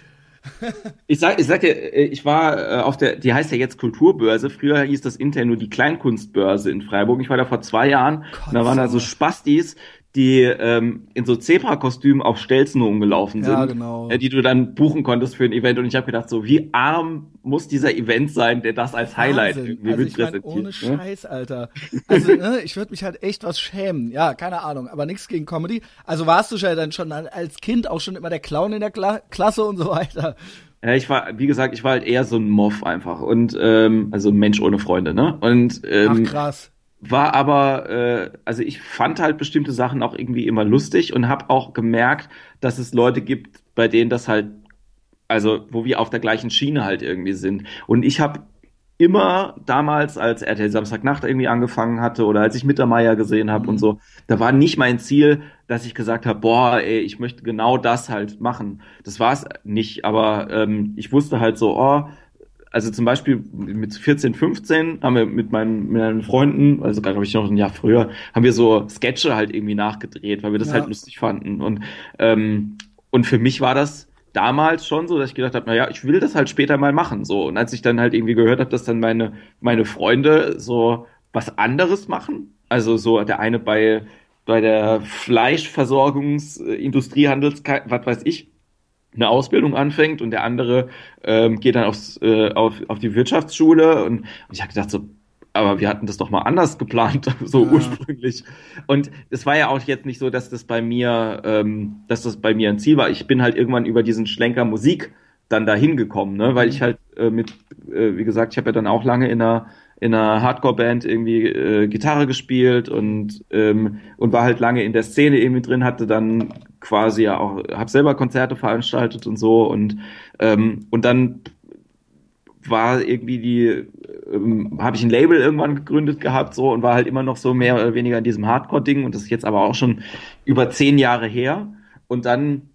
sag, ich sag dir, äh, ich war äh, auf der, die heißt ja jetzt Kulturbörse. Früher hieß das intern nur die Kleinkunstbörse in Freiburg. Ich war da vor zwei Jahren und da waren da so Spastis, die ähm, in so Zebra-Kostümen auf Stelzen rumgelaufen sind, Ja, genau. äh, die du dann buchen konntest für ein Event. Und ich habe gedacht, so wie arm muss dieser Event sein, der das als Highlight Wahnsinn. irgendwie also ich mein, ohne ne? Scheiß, Alter. Also, ne, ich würde mich halt echt was schämen. Ja, keine Ahnung, aber nichts gegen Comedy. Also warst du ja dann schon als Kind auch schon immer der Clown in der Kla Klasse und so weiter. Ja, ich war, wie gesagt, ich war halt eher so ein Moff einfach und ähm, also ein Mensch ohne Freunde, ne? Und Ach ähm, krass. War aber, äh, also ich fand halt bestimmte Sachen auch irgendwie immer lustig und habe auch gemerkt, dass es Leute gibt, bei denen das halt, also wo wir auf der gleichen Schiene halt irgendwie sind. Und ich habe immer damals, als RTL Samstagnacht irgendwie angefangen hatte oder als ich Mittermeier gesehen habe und so, da war nicht mein Ziel, dass ich gesagt habe, boah, ey, ich möchte genau das halt machen. Das war es nicht, aber ähm, ich wusste halt so, oh, also zum Beispiel mit 14, 15 haben wir mit meinen, mit meinen Freunden, also glaube ich noch ein Jahr früher, haben wir so Sketche halt irgendwie nachgedreht, weil wir das Ja. halt lustig fanden. Und, ähm, und für mich war das damals schon so, dass ich gedacht habe, naja, ich will das halt später mal machen. So. Und als ich dann halt irgendwie gehört habe, dass dann meine, meine Freunde so was anderes machen, also so der eine bei, bei der Fleischversorgungsindustrie, Handels, was weiß ich, eine Ausbildung anfängt und der andere ähm, geht dann aufs, äh, auf, auf die Wirtschaftsschule und, und ich habe gedacht so, aber wir hatten das doch mal anders geplant, so Ja. ursprünglich. Und es war ja auch jetzt nicht so, dass das bei mir, ähm, dass das bei mir ein Ziel war. Ich bin halt irgendwann über diesen Schlenker Musik dann dahin gekommen, ne? weil ich halt äh, mit, äh, wie gesagt, ich habe ja dann auch lange in einer in einer Hardcore-Band irgendwie äh, Gitarre gespielt und ähm, und war halt lange in der Szene irgendwie drin, hatte dann quasi ja auch, habe selber Konzerte veranstaltet und so und ähm, und dann war irgendwie die, ähm, habe ich ein Label irgendwann gegründet gehabt so und war halt immer noch so mehr oder weniger in diesem Hardcore-Ding und das ist jetzt aber auch schon über zehn Jahre her und dann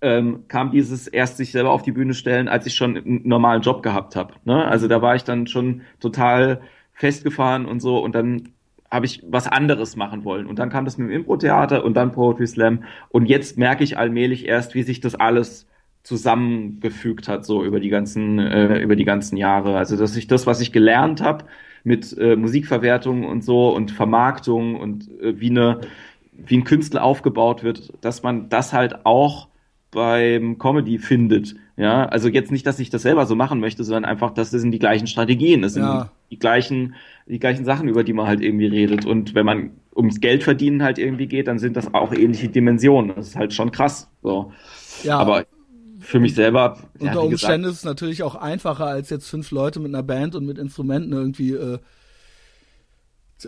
ähm, kam dieses erst sich selber auf die Bühne stellen, als ich schon einen normalen Job gehabt habe. Ne? Also da war ich dann schon total festgefahren und so und dann habe ich was anderes machen wollen. Und dann kam das mit dem Impro-Theater und dann Poetry Slam. Und jetzt merke ich allmählich erst, wie sich das alles zusammengefügt hat, so über die ganzen, äh, über die ganzen Jahre. Also, dass ich das, was ich gelernt habe mit äh, Musikverwertung und so und Vermarktung und äh, wie eine, wie ein Künstler aufgebaut wird, dass man das halt auch beim Comedy findet. Ja, also jetzt nicht, dass ich das selber so machen möchte, sondern einfach, das sind die gleichen Strategien, das sind ja. die, gleichen, die gleichen Sachen, über die man halt irgendwie redet. Und wenn man ums Geld verdienen halt irgendwie geht, dann sind das auch ähnliche Dimensionen. Das ist halt schon krass. So. Ja. Aber für mich selber. Unter ja, Umständen gesagt, ist es natürlich auch einfacher, als jetzt fünf Leute mit einer Band und mit Instrumenten irgendwie äh,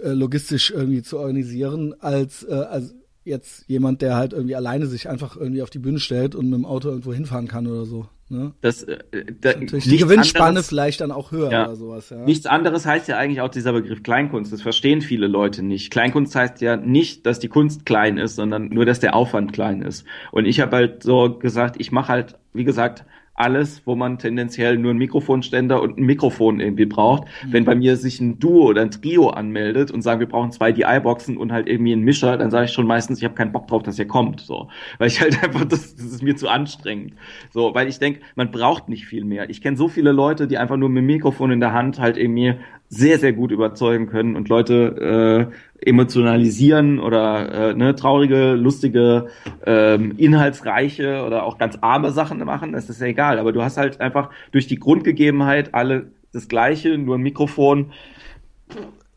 äh logistisch irgendwie zu organisieren, als, äh, als jetzt jemand, der halt irgendwie alleine sich einfach irgendwie auf die Bühne stellt und mit dem Auto irgendwo hinfahren kann oder so. Ne? Das, äh, da, das die Gewinnspanne anderes, vielleicht dann auch höher ja. oder sowas. Ja. Nichts anderes heißt ja eigentlich auch dieser Begriff Kleinkunst. Das verstehen viele Leute nicht. Kleinkunst heißt ja nicht, dass die Kunst klein ist, sondern nur, dass der Aufwand klein ist. Und ich habe halt so gesagt, ich mache halt, wie gesagt, alles, wo man tendenziell nur einen Mikrofonständer und ein Mikrofon irgendwie braucht. Mhm. Wenn bei mir sich ein Duo oder ein Trio anmeldet und sagen, wir brauchen zwei DI-Boxen und halt irgendwie einen Mischer, dann sage ich schon meistens, ich habe keinen Bock drauf, dass ihr kommt. So, weil ich halt einfach, das, das ist mir zu anstrengend. So, weil ich denke, man braucht nicht viel mehr. Ich kenne so viele Leute, die einfach nur mit dem Mikrofon in der Hand halt irgendwie sehr, sehr gut überzeugen können und Leute äh, emotionalisieren oder äh, ne, traurige, lustige, ähm, inhaltsreiche oder auch ganz arme Sachen machen, das ist ja egal. Aber du hast halt einfach durch die Grundgegebenheit alle das Gleiche, nur ein Mikrofon.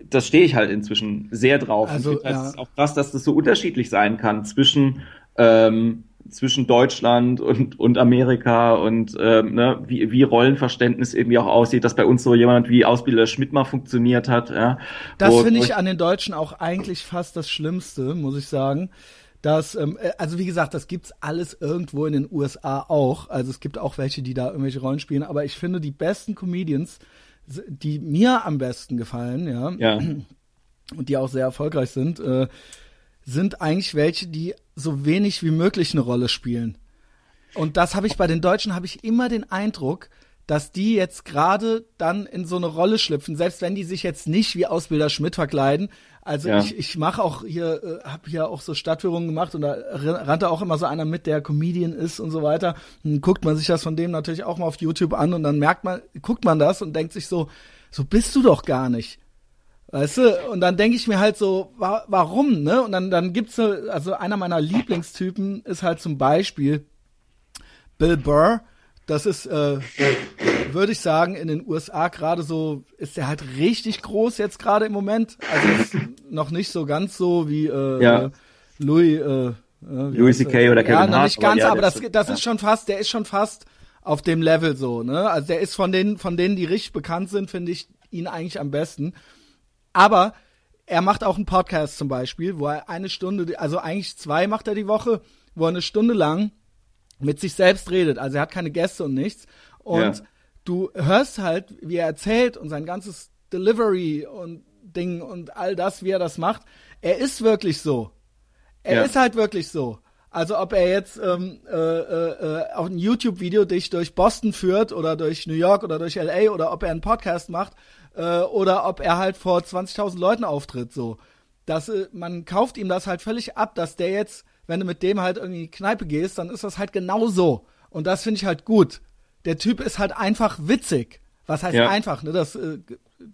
Das stehe ich halt inzwischen sehr drauf. Also, ich ja. halt auch krass, dass das so unterschiedlich sein kann zwischen ähm, zwischen Deutschland und, und Amerika und ähm, ne, wie, wie Rollenverständnis irgendwie auch aussieht, dass bei uns so jemand wie Ausbilder Schmidt mal funktioniert hat. Ja, das finde ich an den Deutschen auch eigentlich fast das Schlimmste, muss ich sagen. Dass, ähm, äh, also wie gesagt, das gibt's alles irgendwo in den USA auch. Also es gibt auch welche, die da irgendwelche Rollen spielen, aber ich finde die besten Comedians, die mir am besten gefallen, ja, ja. und die auch sehr erfolgreich sind, äh, sind eigentlich welche, die so wenig wie möglich eine Rolle spielen. Und das habe ich bei den Deutschen habe ich immer den Eindruck, dass die jetzt gerade dann in so eine Rolle schlüpfen, selbst wenn die sich jetzt nicht wie Ausbilder Schmidt verkleiden. Also ja. ich, ich mache auch hier, äh, habe hier auch so Stadtführungen gemacht und da rannte auch immer so einer mit, der Comedian ist und so weiter. Dann guckt man sich das von dem natürlich auch mal auf YouTube an und dann merkt man, guckt man das und denkt sich so, so bist du doch gar nicht. Weißt du, und dann denke ich mir halt so, wa warum, ne? Und dann, dann gibt's so, also einer meiner Lieblingstypen ist halt zum Beispiel Bill Burr. Das ist, äh, würde ich sagen, in den USA gerade so, ist der halt richtig groß jetzt gerade im Moment. Also noch nicht so ganz so wie äh, ja. Louis, äh, Louis C.K. oder Kevin Ja, Hart, nicht ganz, ja, aber das, das ist schon fast, der ist schon fast auf dem Level so, ne? Also der ist von denen, von denen, die richtig bekannt sind, finde ich ihn eigentlich am besten. Aber er macht auch einen Podcast zum Beispiel, wo er eine Stunde, also eigentlich zwei macht er die Woche, wo er eine Stunde lang mit sich selbst redet. Also er hat keine Gäste und nichts. Und ja. du hörst halt, wie er erzählt und sein ganzes Delivery und Ding und all das, wie er das macht. Er ist wirklich so. Er ja. ist halt wirklich so. Also ob er jetzt ähm, äh, äh, äh, auch ein YouTube-Video dich durch Boston führt oder durch New York oder durch LA oder ob er einen Podcast macht äh, oder ob er halt vor 20.000 Leuten auftritt, so. Das, äh, man kauft ihm das halt völlig ab, dass der jetzt, wenn du mit dem halt irgendwie in die Kneipe gehst, dann ist das halt genau so. Und das finde ich halt gut. Der Typ ist halt einfach witzig. Was heißt ja. einfach, ne? Das, äh,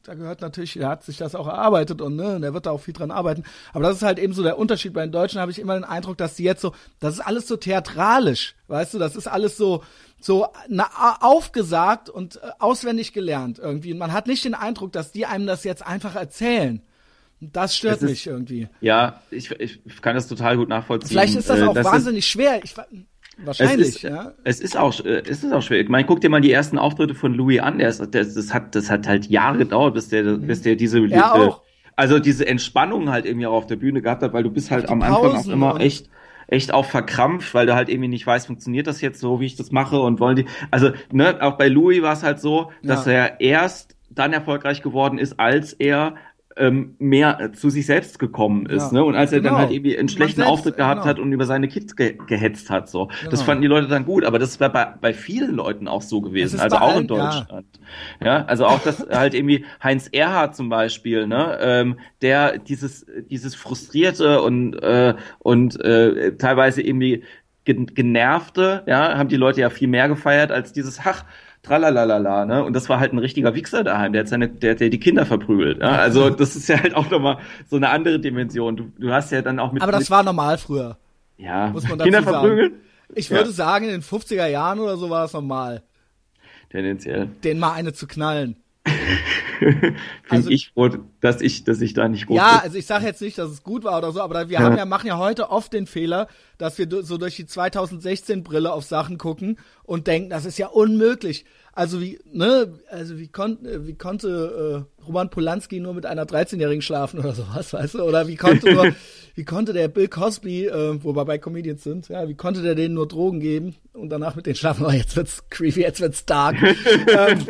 da gehört natürlich, er hat sich das auch erarbeitet und ne, und er wird da auch viel dran arbeiten. Aber das ist halt eben so der Unterschied. Bei den Deutschen habe ich immer den Eindruck, dass die jetzt so, das ist alles so theatralisch, weißt du, das ist alles so, so na, aufgesagt und äh, auswendig gelernt irgendwie. Und man hat nicht den Eindruck, dass die einem das jetzt einfach erzählen. Das stört ist, mich irgendwie. Ja, ich, ich kann das total gut nachvollziehen. Vielleicht ist das äh, auch das wahnsinnig ist, schwer. Ich, wahrscheinlich, es ist, ja. Es ist auch, äh, es ist auch schwer. Ich meine, guck dir mal die ersten Auftritte von Louis an. Der ist, der, das hat, das hat halt Jahre gedauert, bis der, bis der diese, auch. also diese Entspannung halt irgendwie auch auf der Bühne gehabt hat, weil du bist halt am Anfang auch immer echt, echt auch verkrampft, weil du halt irgendwie nicht weißt, funktioniert das jetzt so, wie ich das mache und wollen die, also, ne, auch bei Louis war es halt so, dass ja. er erst dann erfolgreich geworden ist, als er ähm, mehr zu sich selbst gekommen ist, Ja, ne? Und als er dann genau. halt irgendwie einen schlechten selbst, Auftritt gehabt genau. hat und über seine Kids ge gehetzt hat, so. Das Genau. fanden die Leute dann gut, aber das war bei, bei vielen Leuten auch so Es gewesen, also auch allen- in Deutschland. Ja, also auch das halt irgendwie Heinz Erhardt zum Beispiel, ne? Ähm, der dieses, dieses frustrierte und, äh, und äh, teilweise irgendwie gen- genervte, ja, haben die Leute ja viel mehr gefeiert als dieses Hach. Tralalala, ne? Und das war halt ein richtiger Wichser daheim, der hat seine, der, hat ja die Kinder verprügelt. Ja? Also das ist ja halt auch nochmal so eine andere Dimension. Du, du hast ja dann auch mit, Aber das war normal früher. ja, muss man dazu Kinder sagen. verprügeln? Ich Ja. würde sagen, in den 50er Jahren oder so war das normal, Tendenziell. den mal eine zu knallen. Bin Also- ich froh, dass ich, dass ich da nicht groß Ja, bin. also ich sage jetzt nicht, dass es gut war oder so, aber wir Ja. haben ja, machen ja heute oft den Fehler, dass wir so durch die 2016-Brille auf Sachen gucken und denken, das ist ja unmöglich. Also wie, ne, also wie, kon wie konnte äh, Roman Polanski nur mit einer 13-Jährigen schlafen oder sowas, weißt du? Oder wie konnte nur, wie konnte der Bill Cosby, äh, wo wir bei Comedians sind, ja, wie konnte der denen nur Drogen geben und danach mit denen schlafen? Oh, jetzt wird's creepy, jetzt wird's dark. ähm,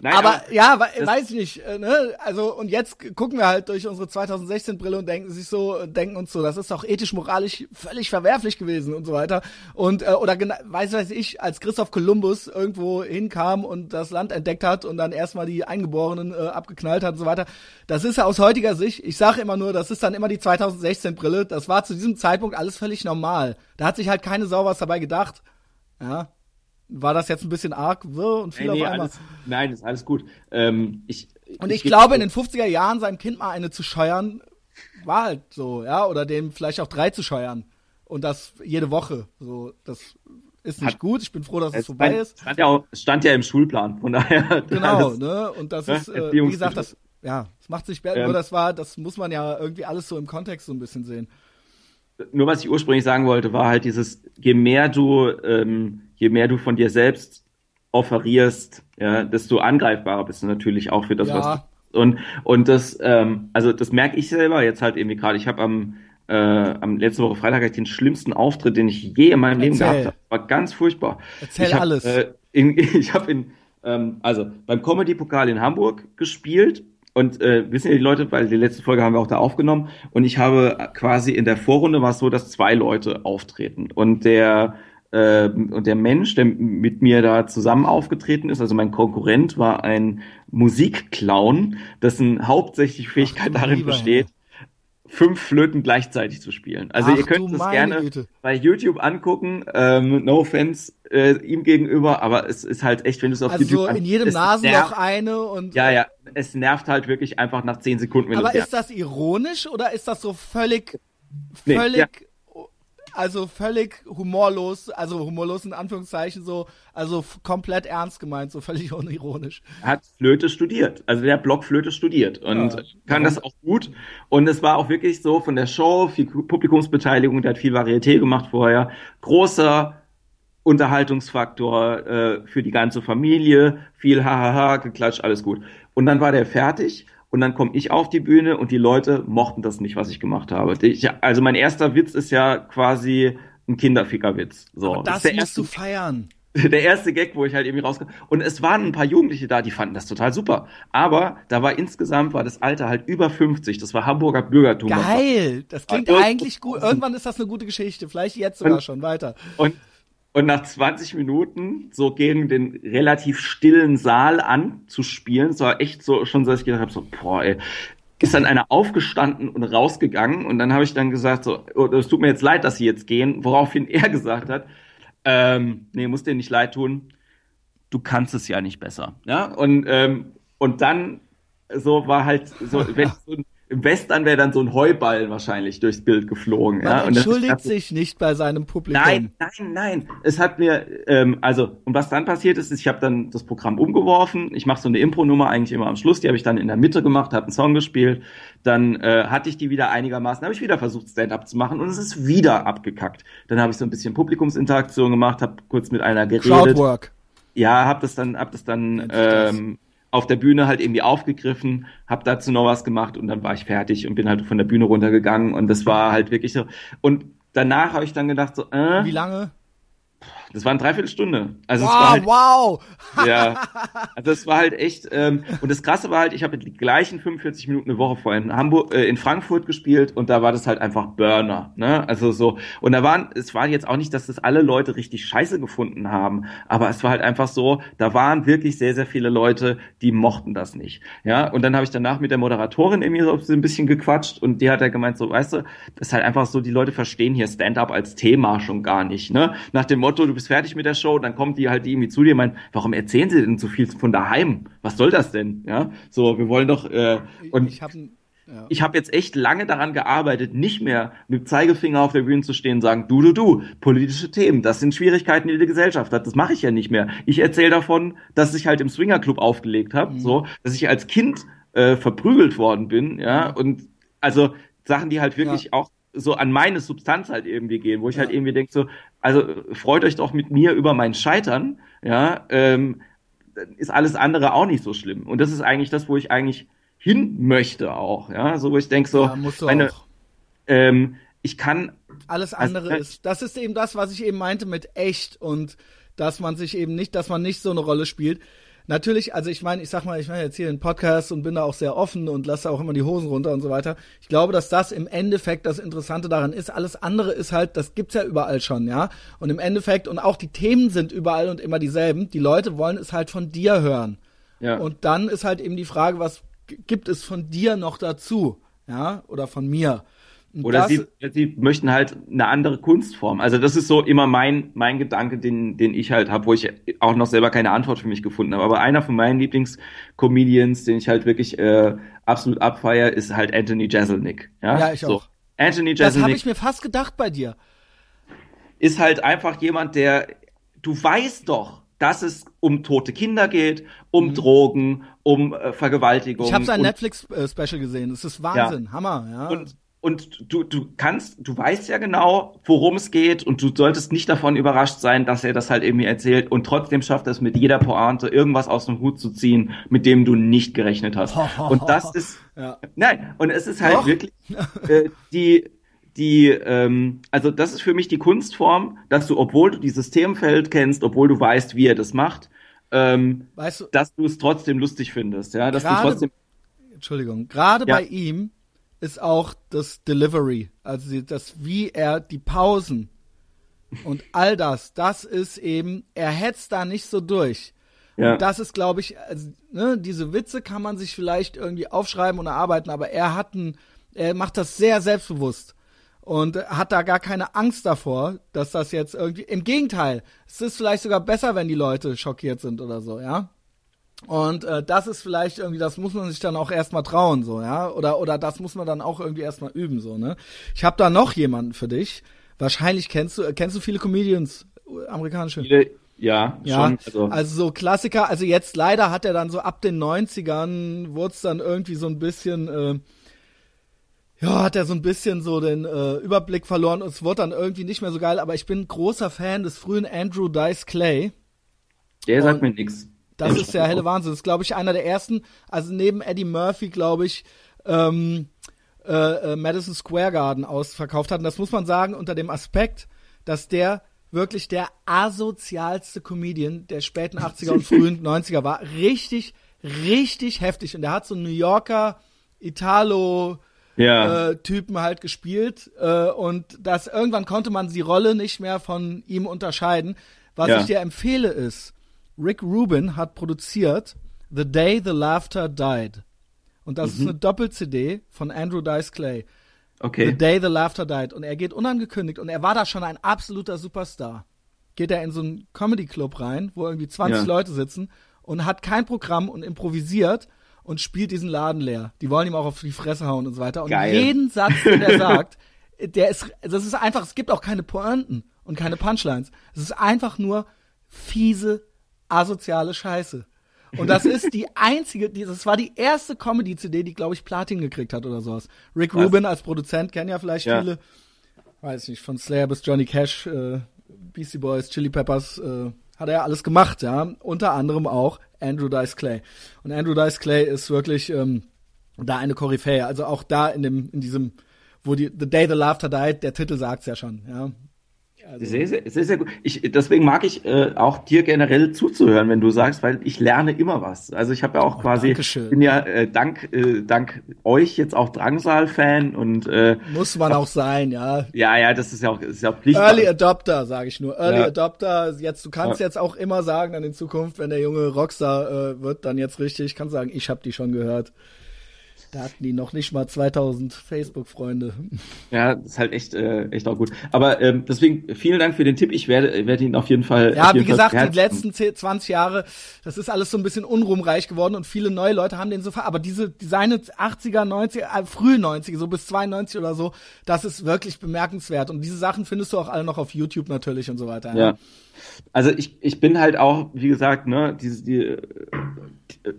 Nein, aber ja, we weiß ich nicht, äh, ne? Also und jetzt gucken wir halt durch unsere 2016 Brille und denken sich so, äh, denken uns so, das ist doch ethisch moralisch völlig verwerflich gewesen und so weiter. Und äh, oder weiß weiß ich, als Christoph Kolumbus irgendwo hinkam und das Land entdeckt hat und dann erstmal die Eingeborenen äh, abgeknallt hat und so weiter. Das ist ja aus heutiger Sicht, ich sage immer nur, das ist dann immer die 2016 Brille, das war zu diesem Zeitpunkt alles völlig normal. Da hat sich halt keine Sau was dabei gedacht. Ja. War das jetzt ein bisschen arg wirr und viel nee, nee, auf einmal? alles, nein, ist alles gut. Ähm, ich, Und ich glaube, in den 50er Jahren seinem Kind mal eine zu scheuern, war halt so, ja, oder dem vielleicht auch drei zu scheuern. Und das jede Woche. So, das ist nicht Hat- gut. Ich bin froh, dass es es vorbei stand, ist. stand, ja auch, stand ja im Schulplan, von daher. Genau, das- ne? Und das Ja, ist, äh, wie gesagt, das, ja, das macht sich, Ähm. nur das war, das muss man ja irgendwie alles so im Kontext so ein bisschen sehen. Nur was ich ursprünglich sagen wollte, war halt dieses, je mehr du, ähm, je mehr du von dir selbst offerierst, ja, desto angreifbarer bist du natürlich auch für das, Ja. was du und und das, ähm, also das merke ich selber jetzt halt irgendwie gerade. Ich habe am äh, am letzte Woche Freitag hatte ich den schlimmsten Auftritt, den ich je in meinem Leben Erzähl. gehabt habe. War ganz furchtbar. Erzähl ich hab, alles. Äh, in, ich habe in ähm, also beim Comedy Pokal in Hamburg gespielt und äh, wissen ja die Leute, weil die letzte Folge haben wir auch da aufgenommen. Und ich habe quasi in der Vorrunde war es so, dass zwei Leute auftreten. Und der ähm, und der Mensch, der mit mir da zusammen aufgetreten ist, also mein Konkurrent, war ein Musikclown, dessen hauptsächliche Fähigkeit du darin lieber besteht, fünf Flöten gleichzeitig zu spielen. Also Ach ihr könnt es gerne Güte. bei YouTube angucken. Ähm, no offense äh, ihm gegenüber, aber es ist halt echt, wenn du es auf Also YouTube so in jedem es Nasenloch nervt- eine und. Ja, ja, es nervt halt wirklich einfach nach zehn Sekunden, wenn Aber ist das ironisch oder ist das so völlig, Nee, völlig, ja. Also völlig humorlos, also humorlos in Anführungszeichen so, also komplett ernst gemeint, so völlig unironisch. hat Flöte studiert. Also der Blockflöte studiert und Ja. kann das auch gut. Und es war auch wirklich so von der Show, viel Publikumsbeteiligung, der hat viel Varieté gemacht vorher. Großer Unterhaltungsfaktor äh, für die ganze Familie, viel hahaha, geklatscht, alles gut. Und dann war der fertig und dann komme ich auf die Bühne und die Leute mochten das nicht, was ich gemacht habe. Ich, also mein erster Witz ist ja quasi ein Kinderfickerwitz. So, Aber das ist der musst erste du feiern. der erste Gag, wo ich halt irgendwie rauskam. Und es waren ein paar Jugendliche da, die fanden das total super. Aber da war insgesamt, war das Alter halt über 50. Das war Hamburger Bürgertum. Geil, das klingt eigentlich gut. Irgendwann ist das eine gute Geschichte, vielleicht jetzt sogar Und- schon weiter. Und, und nach 20 Minuten so gegen den relativ stillen Saal anzuspielen, es war echt so schon, so, dass ich gedacht habe, so, boah, ey, ist dann einer aufgestanden und rausgegangen und dann habe ich dann gesagt, so, oh, es tut mir jetzt leid, dass sie jetzt gehen, woraufhin er gesagt hat, ähm, nee, muss dir nicht leid tun, du kannst es ja nicht besser. Ja, und, ähm, und dann so war halt so, wenn so ein, im Western wäre dann so ein Heuball wahrscheinlich durchs Bild geflogen. Man ja, entschuldigt das- sich nicht bei seinem Publikum. Nein, nein, nein. Es hat mir, ähm, also, und was dann passiert ist, ist, ich habe dann das Programm umgeworfen. Ich mache so eine Impro-Nummer eigentlich immer am Schluss. Die habe ich dann in der Mitte gemacht, habe einen Song gespielt. Dann äh, hatte ich die wieder einigermaßen, habe ich wieder versucht, Stand-up zu machen und es ist wieder abgekackt. Dann habe ich so ein bisschen Publikumsinteraktion gemacht, habe kurz mit einer geredet. Crowdwork. Ja, habe das dann, hab das dann ähm, auf der Bühne halt irgendwie aufgegriffen, habe dazu noch was gemacht und dann war ich fertig und bin halt von der Bühne runtergegangen und das war halt wirklich so. Und danach habe ich dann gedacht so, äh, Wie lange? Das war eine Dreiviertelstunde. Also wow, es war halt, wow. ja, also es war halt echt. Ähm, und das Krasse war halt, ich habe die gleichen 45 Minuten eine Woche vorher in Hamburg, äh, in Frankfurt gespielt und da war das halt einfach Burner. Ne? Also so. Und da waren, es war jetzt auch nicht, dass das alle Leute richtig Scheiße gefunden haben, aber es war halt einfach so, da waren wirklich sehr, sehr viele Leute, die mochten das nicht. Ja. Und dann habe ich danach mit der Moderatorin irgendwie so ein bisschen gequatscht und die hat ja gemeint, so, weißt du, das ist halt einfach so, die Leute verstehen hier Stand-up als Thema schon gar nicht. Ne? Nach dem Motto, du bist fertig mit der Show, dann kommt die halt irgendwie zu dir und meint, warum erzählen sie denn so viel von daheim? Was soll das denn? Ja, so, wir wollen doch, äh, und ich habe ja. ich habe jetzt echt lange daran gearbeitet, nicht mehr mit dem Zeigefinger auf der Bühne zu stehen und sagen, du, du, du, politische Themen, das sind Schwierigkeiten, die die Gesellschaft hat. Das mache ich ja nicht mehr. Ich erzähle davon, dass ich halt im Swingerclub aufgelegt habe, mhm. so, dass ich als Kind äh, verprügelt worden bin, ja, und also Sachen, die halt wirklich ja. auch so an meine Substanz halt irgendwie gehen, wo ich halt ja. halt irgendwie denke so, also freut euch doch mit mir über mein Scheitern, ja, ähm, ist alles andere auch nicht so schlimm. Und das ist eigentlich das, wo ich eigentlich hin möchte auch, ja, so wo ich denke so, ja, meine, ähm, ich kann alles andere also, ist, das ist eben das, was ich eben meinte mit echt und dass man sich eben nicht, dass man nicht so eine Rolle spielt natürlich, also ich meine, ich sag mal, ich meine jetzt hier einen Podcast und bin da auch sehr offen und lasse auch immer die Hosen runter und so weiter. Ich glaube, dass das im Endeffekt das Interessante daran ist. Alles andere ist halt, das gibt's ja überall schon, ja. Und im Endeffekt, und auch die Themen sind überall und immer dieselben. Die Leute wollen es halt von dir hören. Ja. Und dann ist halt eben die Frage, was gibt es von dir noch dazu? Ja, oder von mir. Oder sie, sie möchten halt eine andere Kunstform. Also das ist so immer mein, mein Gedanke, den, den ich halt habe, wo ich auch noch selber keine Antwort für mich gefunden habe. Aber einer von meinen Lieblingscomedians, den ich halt wirklich äh, absolut abfeier, ist halt Anthony Jeselnik. Ja, ja ich so. auch. Anthony Jeselnik. Das habe ich mir fast gedacht bei dir. Ist halt einfach jemand, der, du weißt doch, dass es um tote Kinder geht, um mhm. Drogen, um äh, Vergewaltigung. Ich habe sein Netflix-Special gesehen. Das ist Wahnsinn, ja. Hammer. Ja. Und und du, du kannst, du weißt ja genau, worum es geht und du solltest nicht davon überrascht sein, dass er das halt irgendwie erzählt und trotzdem schafft es mit jeder Pointe irgendwas aus dem Hut zu ziehen, mit dem du nicht gerechnet hast. Und das ist, ja. nein, und es ist halt Doch. wirklich äh, die, die, ähm, also das ist für mich die Kunstform, dass du, obwohl du die Systemfeld kennst, obwohl du weißt, wie er das macht, ähm, weißt du, dass du es trotzdem lustig findest, ja, dass grade, du trotzdem, Entschuldigung, gerade ja. bei ihm ist auch das Delivery, also das, wie er die Pausen und all das, das ist eben, er hetzt da nicht so durch. Ja. Und das ist, glaube ich, also, ne, diese Witze kann man sich vielleicht irgendwie aufschreiben und erarbeiten, aber er hat ein, er macht das sehr selbstbewusst und hat da gar keine Angst davor, dass das jetzt irgendwie, im Gegenteil, es ist vielleicht sogar besser, wenn die Leute schockiert sind oder so, ja. Und äh, das ist vielleicht irgendwie, das muss man sich dann auch erstmal trauen, so, ja. Oder, oder das muss man dann auch irgendwie erstmal üben, so, ne? Ich habe da noch jemanden für dich. Wahrscheinlich kennst du, kennst du viele Comedians, äh, amerikanische? Ja, ja schon. Also. also so Klassiker, also jetzt leider hat er dann so ab den 90ern, wurde es dann irgendwie so ein bisschen, äh, ja, hat er so ein bisschen so den äh, Überblick verloren und es wurde dann irgendwie nicht mehr so geil, aber ich bin großer Fan des frühen Andrew Dice Clay. Der sagt mir nix. Das ist der helle Wahnsinn. Das ist, glaube ich, einer der ersten, also neben Eddie Murphy, glaube ich, ähm, äh, äh, Madison Square Garden ausverkauft hat. Und das muss man sagen unter dem Aspekt, dass der wirklich der asozialste Comedian der späten 80er und frühen 90er war. Richtig, richtig heftig. Und der hat so einen New Yorker Italo ja. äh, Typen halt gespielt. Äh, und das irgendwann konnte man die Rolle nicht mehr von ihm unterscheiden. Was ja. ich dir empfehle ist, Rick Rubin hat produziert The Day the Laughter Died. Und das mhm. ist eine Doppel-CD von Andrew Dice Clay. Okay. The Day the Laughter Died. Und er geht unangekündigt und er war da schon ein absoluter Superstar. Geht er in so einen Comedy-Club rein, wo irgendwie 20 ja. Leute sitzen und hat kein Programm und improvisiert und spielt diesen Laden leer. Die wollen ihm auch auf die Fresse hauen und so weiter. Und Geil. jeden Satz, den er sagt, der ist, das ist einfach, es gibt auch keine Pointen und keine Punchlines. Es ist einfach nur fiese asoziale Scheiße. Und das ist die einzige, die, das war die erste Comedy-CD, die, glaube ich, Platin gekriegt hat oder sowas. Rick Was? Rubin als Produzent, kennen ja vielleicht ja. viele. Weiß nicht, von Slayer bis Johnny Cash, äh, Beastie Boys, Chili Peppers, äh, hat er ja alles gemacht, ja. Unter anderem auch Andrew Dice Clay. Und Andrew Dice Clay ist wirklich ähm, da eine Koryphäe. Also auch da in dem, in diesem, wo die The Day the Laughter Died, der Titel sagt's ja schon, ja. Also. Sehr, sehr, sehr, sehr gut. Ich, deswegen mag ich äh, auch dir generell zuzuhören, wenn du sagst, weil ich lerne immer was. Also ich habe ja auch oh, quasi, Dankeschön. bin ja äh, dank, äh, dank euch jetzt auch Drangsal-Fan und äh, muss man auch sein, ja. Ja, ja, das ist ja auch, ist ja auch Pflicht. Early Adopter, sage ich nur. Early ja. Adopter. Jetzt, du kannst ja. jetzt auch immer sagen, dann in Zukunft, wenn der junge Rockstar äh, wird, dann jetzt richtig, kann sagen, ich habe die schon gehört. Da hatten die noch nicht mal 2000 Facebook-Freunde. Ja, das ist halt echt, äh, echt auch gut. Aber ähm, deswegen vielen Dank für den Tipp. Ich werde, werde ihn auf jeden Fall. Ja, wie gesagt, die letzten 10, 20 Jahre, das ist alles so ein bisschen unruhmreich geworden und viele neue Leute haben den so ver. Aber diese, seine 80er, 90er, äh, früh 90er, so bis 92 oder so, das ist wirklich bemerkenswert. Und diese Sachen findest du auch alle noch auf YouTube natürlich und so weiter. Ja. ja. Also ich, ich bin halt auch, wie gesagt, ne, diese, die,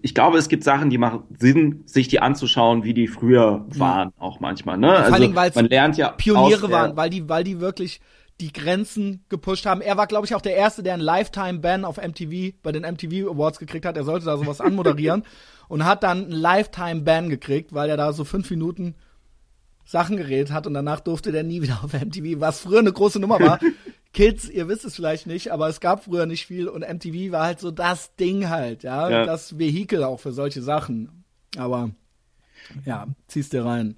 ich glaube, es gibt Sachen, die machen Sinn, sich die anzuschauen, wie die früher waren, ja. auch manchmal. Ne? Also, Vor allem, weil man lernt ja Pioniere aus, waren, weil die, weil die wirklich die Grenzen gepusht haben. Er war, glaube ich, auch der Erste, der einen Lifetime-Ban auf MTV, bei den MTV Awards gekriegt hat. Er sollte da sowas anmoderieren und hat dann einen Lifetime-Ban gekriegt, weil er da so fünf Minuten Sachen geredet hat und danach durfte der nie wieder auf MTV, was früher eine große Nummer war. Kids, ihr wisst es vielleicht nicht, aber es gab früher nicht viel und MTV war halt so das Ding halt, ja, ja. das Vehikel auch für solche Sachen. Aber ja, ziehst dir rein.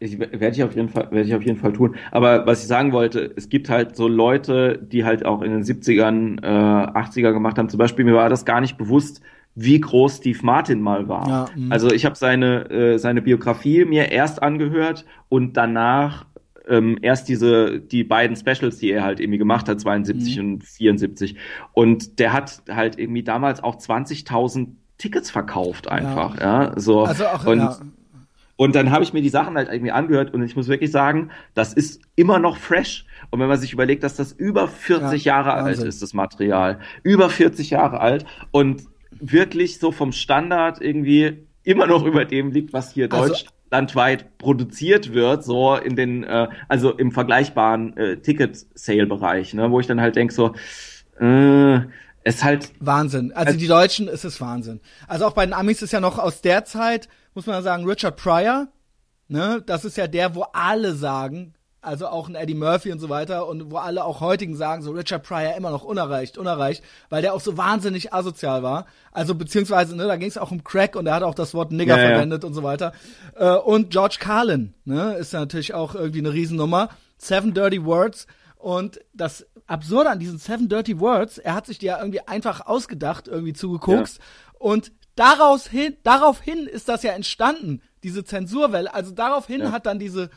Ich, werde ich auf jeden Fall, werde ich auf jeden Fall tun. Aber was ich sagen wollte, es gibt halt so Leute, die halt auch in den 70ern, äh, 80er gemacht haben. Zum Beispiel, mir war das gar nicht bewusst, wie groß Steve Martin mal war. Ja, mhm. also ich habe seine, äh, seine Biografie mir erst angehört und danach ähm, erst diese, die beiden Specials, die er halt irgendwie gemacht hat, 72 mhm. und 74. Und der hat halt irgendwie damals auch 20.000 Tickets verkauft einfach, ja. ja so. Also auch, und, ja. Und dann habe ich mir die Sachen halt irgendwie angehört und ich muss wirklich sagen, das ist immer noch fresh. Und wenn man sich überlegt, dass das über 40 ja, Jahre Wahnsinn. alt ist, das Material, über 40 Jahre alt und wirklich so vom Standard irgendwie immer noch über dem liegt, was hier also, Deutsch landweit produziert wird, so in den, äh, also im vergleichbaren äh, Ticket-Sale-Bereich, ne, wo ich dann halt denke so, äh, es halt Wahnsinn. Also, die Deutschen ist es Wahnsinn. Also auch bei den Amis ist ja noch aus der Zeit, muss man sagen, Richard Pryor, ne, das ist ja der, wo alle sagen, also auch ein Eddie Murphy und so weiter und wo alle auch heutigen sagen, so Richard Pryor immer noch unerreicht, unerreicht, weil der auch so wahnsinnig asozial war. Also beziehungsweise, ne, da ging es auch um Crack und er hat auch das Wort Nigger ja, verwendet ja. und so weiter. Äh, und George Carlin, ne, ist ja natürlich auch irgendwie eine Riesennummer. Seven Dirty Words und das Absurde an diesen Seven Dirty Words, er hat sich die ja irgendwie einfach ausgedacht, irgendwie zugeguckt ja. und daraus hin, daraufhin ist das ja entstanden, diese Zensurwelle. Also daraufhin hat dann diese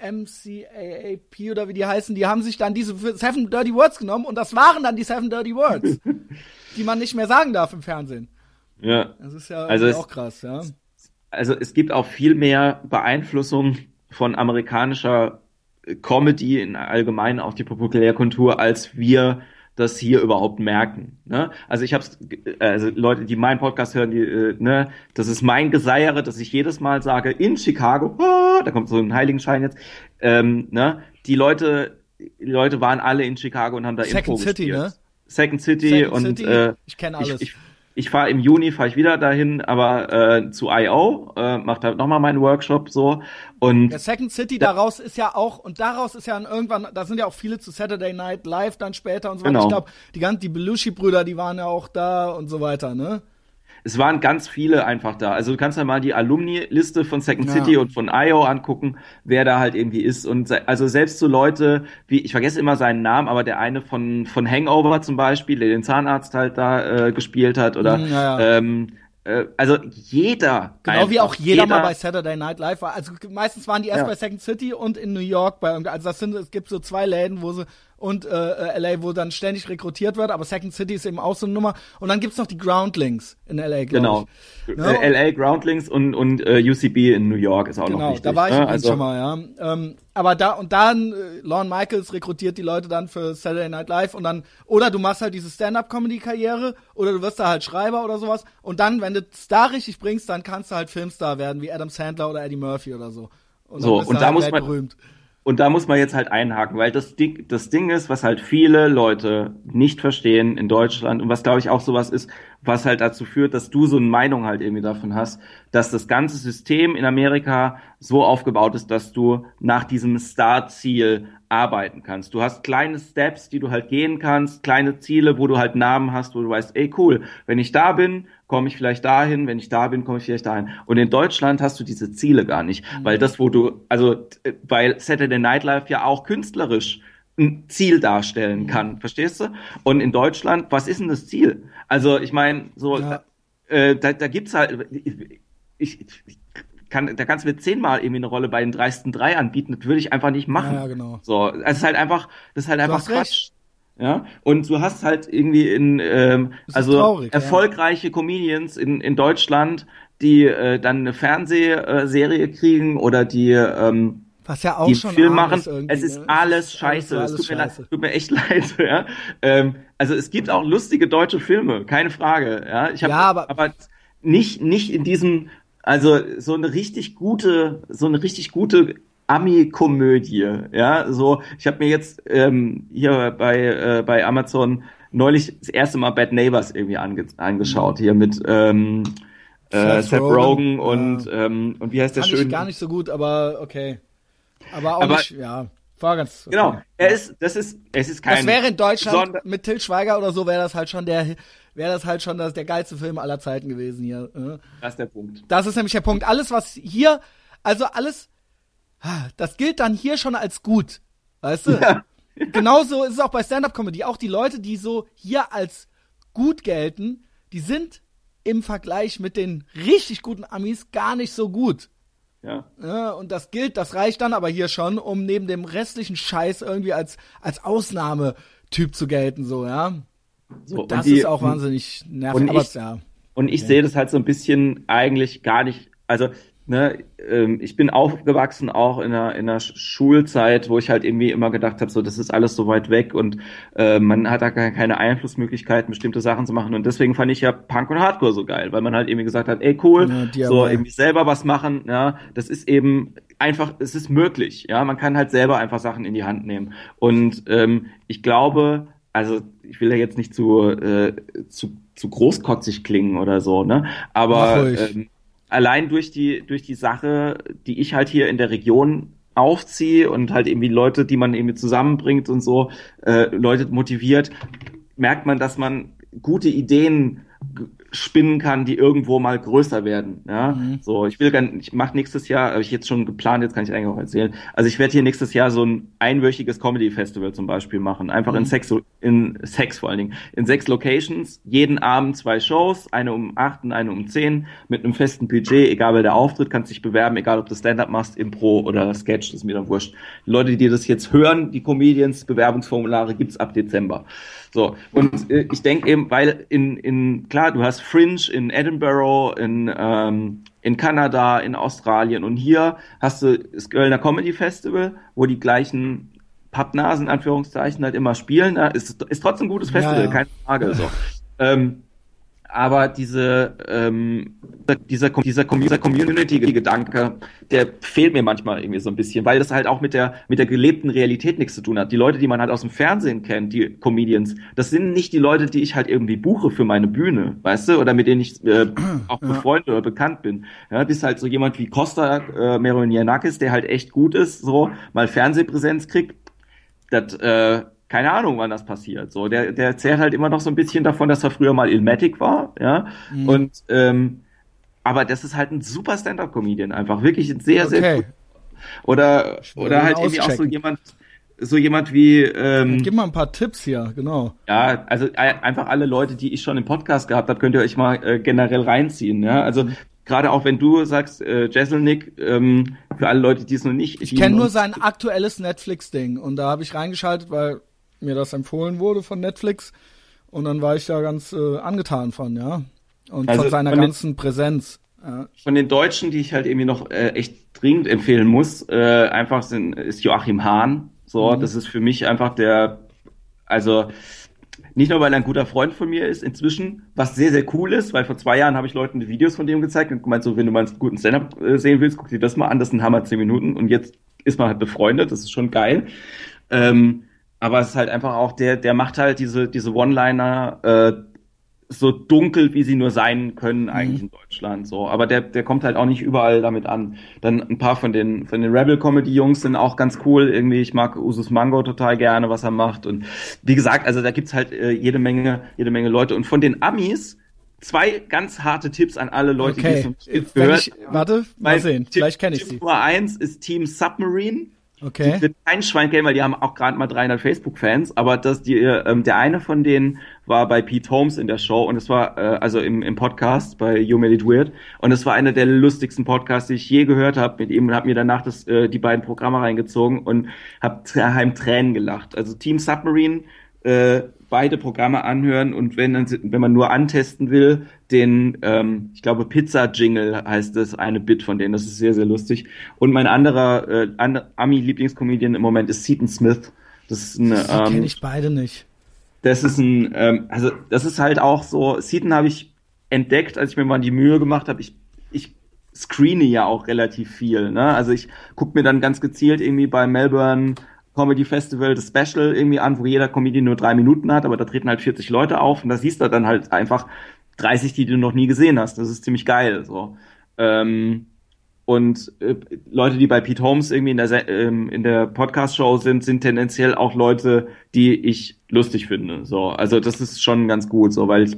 MCAAP oder wie die heißen, die haben sich dann diese Seven Dirty Words genommen und das waren dann die Seven Dirty Words, die man nicht mehr sagen darf im Fernsehen. Ja. Das ist ja also auch krass, ja. Also es gibt auch viel mehr Beeinflussung von amerikanischer Comedy in allgemein auf die Populärkultur, als wir das hier überhaupt merken. Ne? Also ich habe also Leute, die meinen Podcast hören, die, äh, ne, das ist mein Geseiere, dass ich jedes Mal sage, in Chicago, ah, da kommt so ein Heiligenschein jetzt, ähm, ne, die Leute, die Leute waren alle in Chicago und haben da Second Info City, gespielt. ne? Second City Second und City, äh, ich kenne alles. Ich, ich, ich fahre im Juni, fahre ich wieder dahin, aber äh, zu I.O., äh, macht halt nochmal meinen Workshop so. Und der Second City daraus ist ja auch, und daraus ist ja irgendwann, da sind ja auch viele zu Saturday Night Live dann später und so weiter. Genau. Ich glaube, die ganzen, die Belushi-Brüder, die waren ja auch da und so weiter, ne? Es waren ganz viele einfach da. Also du kannst ja mal die Alumni-Liste von Second ja. City und von IO angucken, wer da halt irgendwie ist. Und also selbst so Leute wie, ich vergesse immer seinen Namen, aber der eine von, von Hangover zum Beispiel, der den Zahnarzt halt da äh, gespielt hat, oder mhm, ja, ja. Ähm, äh, also jeder. Genau einfach, wie auch jeder, jeder, mal bei Saturday Night Live war. Also meistens waren die erst ja. bei Second City und in New York bei also das sind es gibt so zwei Läden, wo sie und äh, äh LA, wo dann ständig rekrutiert wird, aber Second City ist eben auch so eine Nummer. Und dann gibt's noch die Groundlings in LA, Genau. Ich. Ja? Äh, LA Groundlings und, und äh, UCB in New York ist auch genau, noch wichtig. Genau, da war ich ne? also, schon mal, ja. Ähm, aber da und dann äh, Lorne Michaels rekrutiert die Leute dann für Saturday Night Live und dann oder du machst halt diese Stand-up-Comedy-Karriere oder du wirst da halt Schreiber oder sowas und dann, wenn du es da richtig bringst, dann kannst du halt Filmstar werden wie Adam Sandler oder Eddie Murphy oder so. Und so und da halt muss man berühmt. Und da muss man jetzt halt einhaken, weil das Ding, das Ding ist, was halt viele Leute nicht verstehen in Deutschland und was glaube ich auch sowas ist, was halt dazu führt, dass du so eine Meinung halt irgendwie davon hast, dass das ganze System in Amerika so aufgebaut ist, dass du nach diesem Startziel arbeiten kannst. Du hast kleine Steps, die du halt gehen kannst, kleine Ziele, wo du halt Namen hast, wo du weißt, ey cool, wenn ich da bin, komme ich vielleicht dahin, wenn ich da bin, komme ich vielleicht dahin. Und in Deutschland hast du diese Ziele gar nicht, mhm. weil das, wo du, also weil Saturday Night Live ja auch künstlerisch ein Ziel darstellen mhm. kann, verstehst du? Und in Deutschland, was ist denn das Ziel? Also ich meine, so ja. äh, da, da gibt's halt, ich, ich, kann, da kannst du mir zehnmal irgendwie eine Rolle bei den dreisten drei anbieten, das würde ich einfach nicht machen. Ja, genau. So, es ist halt einfach, das ist halt einfach Quatsch. Recht. Ja, und du hast halt irgendwie in, ähm, also traurig, erfolgreiche ja. Comedians in, in Deutschland, die äh, dann eine Fernsehserie kriegen oder die ähm, was ja auch die schon Film machen. Es ist ne? alles scheiße. Alles es tut, scheiße. Mir, tut mir echt leid. Ja? Ähm, also es gibt auch lustige deutsche Filme, keine Frage. Ja, ich hab, ja aber, aber nicht nicht in diesem also so eine richtig gute, so eine richtig gute Ami-Komödie, ja, so, ich habe mir jetzt ähm, hier bei, äh, bei Amazon neulich das erste Mal Bad Neighbors irgendwie ange angeschaut, mhm. hier mit ähm, äh, Seth, Seth Rogen, und, ja. ähm, und wie heißt der schön? Ich gar nicht so gut, aber okay. Aber auch aber, nicht, ja. War ganz. Okay. Genau. Er ist, das ist, es ist kein. Das wäre in Deutschland mit Till Schweiger oder so wäre das halt schon der wäre das halt schon das, der geilste Film aller Zeiten gewesen hier. Äh. Das ist der Punkt. Das ist nämlich der Punkt. Alles, was hier, also alles, das gilt dann hier schon als gut. Weißt du? Ja. Genauso ist es auch bei Stand-Up-Comedy. Auch die Leute, die so hier als gut gelten, die sind im Vergleich mit den richtig guten Amis gar nicht so gut. Ja. ja. Und das gilt, das reicht dann aber hier schon, um neben dem restlichen Scheiß irgendwie als, als Ausnahmetyp zu gelten, so, ja. So, das die, ist auch wahnsinnig nervig. Und ich, ja. Und ich ja. sehe das halt so ein bisschen eigentlich gar nicht, also ne, ähm, ich bin aufgewachsen auch in einer, in einer Schulzeit, wo ich halt irgendwie immer gedacht habe, so das ist alles so weit weg und äh, man hat da gar keine Einflussmöglichkeiten, bestimmte Sachen zu machen. Und deswegen fand ich ja Punk und Hardcore so geil, weil man halt irgendwie gesagt hat, ey cool, ja, so irgendwie selber was machen, ja, das ist eben einfach, es ist möglich, ja, man kann halt selber einfach Sachen in die Hand nehmen. Und ähm, ich glaube, also ich will ja jetzt nicht zu, äh, zu, zu großkotzig klingen oder so, ne? Aber ähm, allein durch die, durch die Sache, die ich halt hier in der Region aufziehe und halt irgendwie Leute, die man irgendwie zusammenbringt und so, äh, Leute motiviert, merkt man, dass man gute Ideen spinnen kann, die irgendwo mal größer werden. Ja, mhm. so ich will gern, ich mache nächstes Jahr, habe ich jetzt schon geplant, jetzt kann ich eigentlich auch erzählen. Also ich werde hier nächstes Jahr so ein einwöchiges Comedy Festival zum Beispiel machen, einfach mhm. in Sex, in Sex vor allen Dingen, in sechs Locations, jeden Abend zwei Shows, eine um acht und eine um zehn, mit einem festen Budget, egal wer der Auftritt, kannst dich bewerben, egal ob du Stand-up machst, Impro oder Sketch, das ist mir dann wurscht. Die Leute, die das jetzt hören, die Comedians, Bewerbungsformulare gibt's ab Dezember. So, und äh, ich denke eben, weil in, in, klar, du hast Fringe in Edinburgh, in, ähm, in Kanada, in Australien und hier hast du das Kölner Comedy Festival, wo die gleichen Pappnasen, Anführungszeichen, halt immer spielen. Ne? Ist, ist trotzdem ein gutes Festival, ja, ja. keine Frage. So. ähm, aber diese, ähm, dieser, dieser, dieser Community-Gedanke, der fehlt mir manchmal irgendwie so ein bisschen, weil das halt auch mit der, mit der gelebten Realität nichts zu tun hat. Die Leute, die man halt aus dem Fernsehen kennt, die Comedians, das sind nicht die Leute, die ich halt irgendwie buche für meine Bühne, weißt du, oder mit denen ich äh, auch ja. befreundet oder bekannt bin. Ja, das ist halt so jemand wie Costa äh, Meronianakis, der halt echt gut ist, so, mal Fernsehpräsenz kriegt, das, äh, keine Ahnung, wann das passiert. So, der, der erzählt halt immer noch so ein bisschen davon, dass er früher mal Ilmatic war, ja. Mhm. Und ähm, aber das ist halt ein super Stand-up-Comedian, einfach wirklich ein sehr, okay. sehr gut. Oder oder halt irgendwie auch so jemand, so jemand wie. Ähm, Gib mal ein paar Tipps hier, genau. Ja, also äh, einfach alle Leute, die ich schon im Podcast gehabt habe, könnt ihr euch mal äh, generell reinziehen. Ja, also mhm. gerade auch wenn du sagst, äh, Jesselnick, ähm, für alle Leute, die es noch nicht. Ich kenne nur sein aktuelles Netflix-Ding und da habe ich reingeschaltet, weil mir das empfohlen wurde von Netflix. Und dann war ich da ganz äh, angetan von, ja. Und also von seiner von ganzen den, Präsenz. Ja. Von den Deutschen, die ich halt irgendwie noch äh, echt dringend empfehlen muss, äh, einfach sind, ist Joachim Hahn. So, mhm. das ist für mich einfach der, also nicht nur, weil er ein guter Freund von mir ist inzwischen, was sehr, sehr cool ist, weil vor zwei Jahren habe ich Leuten die Videos von dem gezeigt und gemeint, so, wenn du mal einen guten Stand-Up äh, sehen willst, guck dir das mal an, das sind Hammer zehn Minuten und jetzt ist man halt befreundet, das ist schon geil. Ähm, aber es ist halt einfach auch der, der macht halt diese, diese One-Liner äh, so dunkel, wie sie nur sein können eigentlich in Deutschland. So, aber der, der kommt halt auch nicht überall damit an. Dann ein paar von den von den Rebel Comedy Jungs sind auch ganz cool. Irgendwie, ich mag Usus Mango total gerne, was er macht. Und wie gesagt, also da gibt's halt äh, jede Menge, jede Menge Leute. Und von den Amis zwei ganz harte Tipps an alle Leute, die es Okay. nicht Wenn gehört ich, warte, mal Mein sehen. Tipp- Vielleicht kenne ich Tipp sie. Nummer eins ist Team Submarine. Okay. Die wird kein Schwein kennen, weil die haben auch gerade mal 300 Facebook-Fans. Aber das, die, ähm, der eine von denen war bei Pete Holmes in der Show und es war äh, also im, im Podcast bei You Made It Weird und es war einer der lustigsten Podcasts, die ich je gehört habe mit ihm und habe mir danach das, äh, die beiden Programme reingezogen und habe daheim Tränen gelacht. Also Team Submarine äh, beide Programme anhören und wenn, wenn man nur antesten will, den, ähm, ich glaube, Pizza-Jingle heißt es, eine Bit von denen, das ist sehr, sehr lustig. Und mein anderer äh, and, Ami-Lieblingscomedian im Moment ist Seaton Smith. Das ist ein, ähm, kenne ich beide nicht. das ist ein, ähm, also das ist halt auch so, Seaton habe ich entdeckt, als ich mir mal die Mühe gemacht habe, ich, ich screene ja auch relativ viel, ne? Also ich gucke mir dann ganz gezielt irgendwie bei Melbourne Comedy Festival das Special irgendwie an, wo jeder Comedian nur drei Minuten hat, aber da treten halt 40 Leute auf und da siehst du dann halt einfach 30, die du noch nie gesehen hast. Das ist ziemlich geil, so. Ähm, und äh, Leute, die bei Pete Holmes irgendwie in der, Se- ähm, in der Podcast-Show sind, sind tendenziell auch Leute, die ich lustig finde. So, also das ist schon ganz gut, so, weil ich,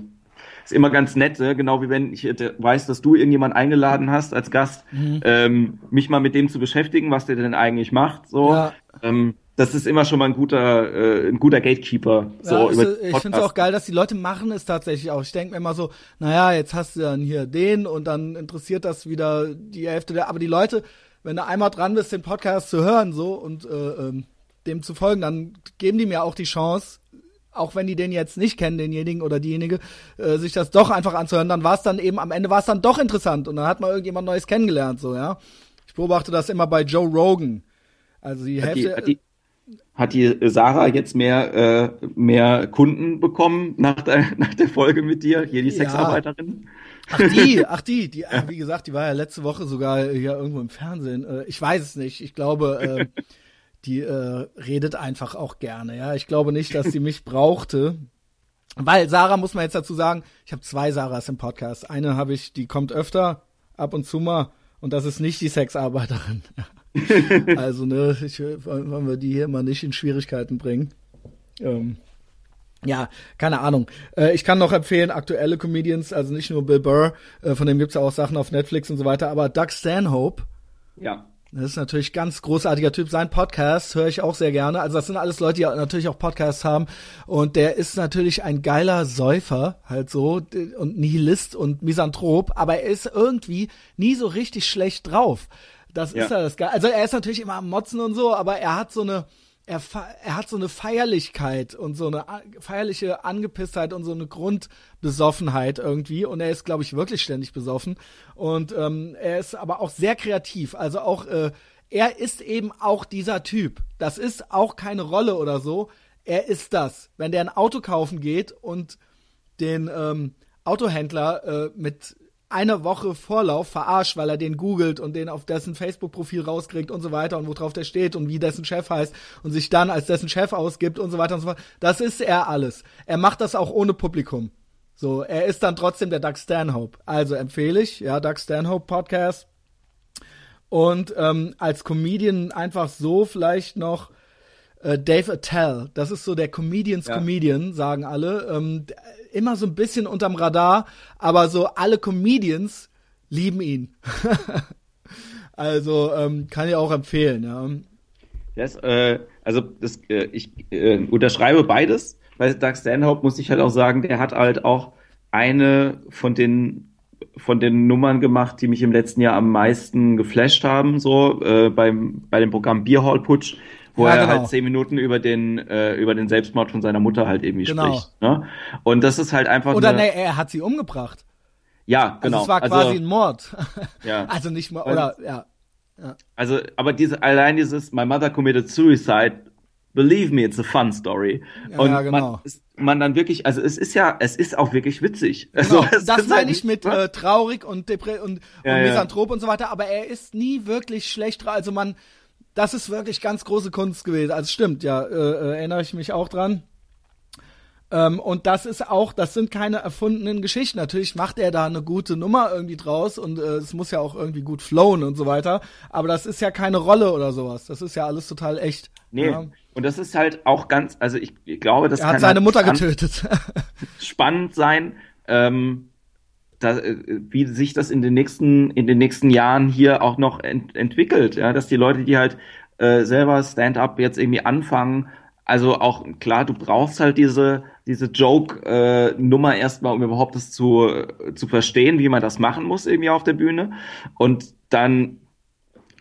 ist immer ganz nett, ne? genau wie wenn ich weiß, dass du irgendjemand eingeladen hast als Gast, ähm, mich mal mit dem zu beschäftigen, was der denn eigentlich macht. So, Ja. ähm, das ist immer schon mal ein guter, äh, ein guter Gatekeeper. So ja, über ist, den ich finde es auch geil, dass die Leute machen es tatsächlich auch. Ich denke mir immer so, naja, jetzt hast du dann hier den und dann interessiert das wieder die Hälfte der. Aber die Leute, wenn du einmal dran bist, den Podcast zu hören so und äh, ähm, dem zu folgen, dann geben die mir auch die Chance, auch wenn die den jetzt nicht kennen, denjenigen oder diejenige, äh, sich das doch einfach anzuhören, dann war es dann eben, am Ende war es dann doch interessant und dann hat man irgendjemand Neues kennengelernt, so, ja. Ich beobachte das immer bei Joe Rogan. Also die Hat die, Hälfte. hat die, hat die Sarah jetzt mehr, äh, mehr Kunden bekommen nach der, nach der Folge mit dir? Hier die Ja. Sexarbeiterin? Ach die, ach die, die, äh, wie gesagt, die war ja letzte Woche sogar hier irgendwo im Fernsehen. Äh, Ich weiß es nicht. Ich glaube, äh, die äh, redet einfach auch gerne. Ja, ich glaube nicht, dass sie mich brauchte. Weil Sarah muss man jetzt dazu sagen, ich habe zwei Sarahs im Podcast. Eine habe ich, die kommt öfter, ab und zu mal, und das ist nicht die Sexarbeiterin. also ne, ich, wollen wir die hier mal nicht in Schwierigkeiten bringen. Ähm, ja, keine Ahnung. Äh, ich kann noch empfehlen, aktuelle Comedians, also nicht nur Bill Burr, äh, von dem gibt's ja auch Sachen auf Netflix und so weiter, aber Doug Stanhope, Ja. das ist natürlich ganz großartiger Typ. Sein Podcast höre ich auch sehr gerne. Also das sind alles Leute, die natürlich auch Podcasts haben. Und der ist natürlich ein geiler Säufer, halt so, und Nihilist und Misanthrop, aber er ist irgendwie nie so richtig schlecht drauf. Das ist Ja. ja das Geile. Also er ist natürlich immer am Motzen und so, aber er hat so eine, er, er hat so eine Feierlichkeit und so eine feierliche Angepisstheit und so eine Grundbesoffenheit irgendwie. Und er ist, glaube ich, wirklich ständig besoffen. Und ähm, er ist aber auch sehr kreativ. Also auch, äh, er ist eben auch dieser Typ. Das ist auch keine Rolle oder so. Er ist das. Wenn der ein Auto kaufen geht und den ähm, Autohändler äh, mit einer Woche Vorlauf verarscht, weil er den googelt und den auf dessen Facebook-Profil rauskriegt und so weiter und worauf der steht und wie dessen Chef heißt und sich dann als dessen Chef ausgibt und so weiter und so fort. Das ist er alles. Er macht das auch ohne Publikum. So, er ist dann trotzdem der Doug Stanhope. Also empfehle ich, ja, Doug Stanhope Podcast. Und ähm, als Comedian einfach so vielleicht noch äh, Dave Attell. Das ist so der Comedians Ja. Comedian, sagen alle. Ähm, immer so ein bisschen unterm Radar, aber so alle Comedians lieben ihn. also ähm, kann ich auch empfehlen, ja. Das, äh, also das, äh, ich äh, unterschreibe beides. Bei Doug Stanhope muss ich halt auch sagen, der hat halt auch eine von den von den Nummern gemacht, die mich im letzten Jahr am meisten geflasht haben, so äh, beim bei dem Programm Beer Hall Putsch, wo Ja, er genau. halt zehn Minuten über den äh, über den Selbstmord von seiner Mutter halt irgendwie Genau. spricht. Ne? Und das ist halt einfach Oder nee, er hat sie umgebracht. ja Also genau. es war quasi ein Mord. ja. also nicht mal, oder ja. Also, aber diese, allein dieses, my mother committed suicide, believe me, it's a fun story. Ja, und ja, genau. man, ist, man dann wirklich, also es ist ja, es ist auch wirklich witzig. Also, Genau, es das meine halt ich mit äh, traurig und Depre und, Ja, und ja. Misanthrop und so weiter, aber er ist nie wirklich schlecht. Also man, das ist wirklich ganz große Kunst gewesen. Also stimmt, ja, äh, äh, erinnere ich mich auch dran. Ähm, und das ist auch, das sind keine erfundenen Geschichten. Natürlich macht er da eine gute Nummer irgendwie draus und äh, es muss ja auch irgendwie gut flowen und so weiter. Aber das ist ja keine Rolle oder sowas. Das ist ja alles total echt. Nee. Ja. Und das ist halt auch ganz, also ich, ich glaube, das Er hat seine halt Mutter getötet. spannend sein, ähm, da, äh, wie sich das in den nächsten in den nächsten Jahren hier auch noch ent entwickelt, ja, dass die Leute, die halt äh, selber Stand-up jetzt irgendwie anfangen, also auch klar, du brauchst halt diese diese Joke-Nummer erstmal, um überhaupt das zu äh, zu verstehen, wie man das machen muss irgendwie auf der Bühne. Und dann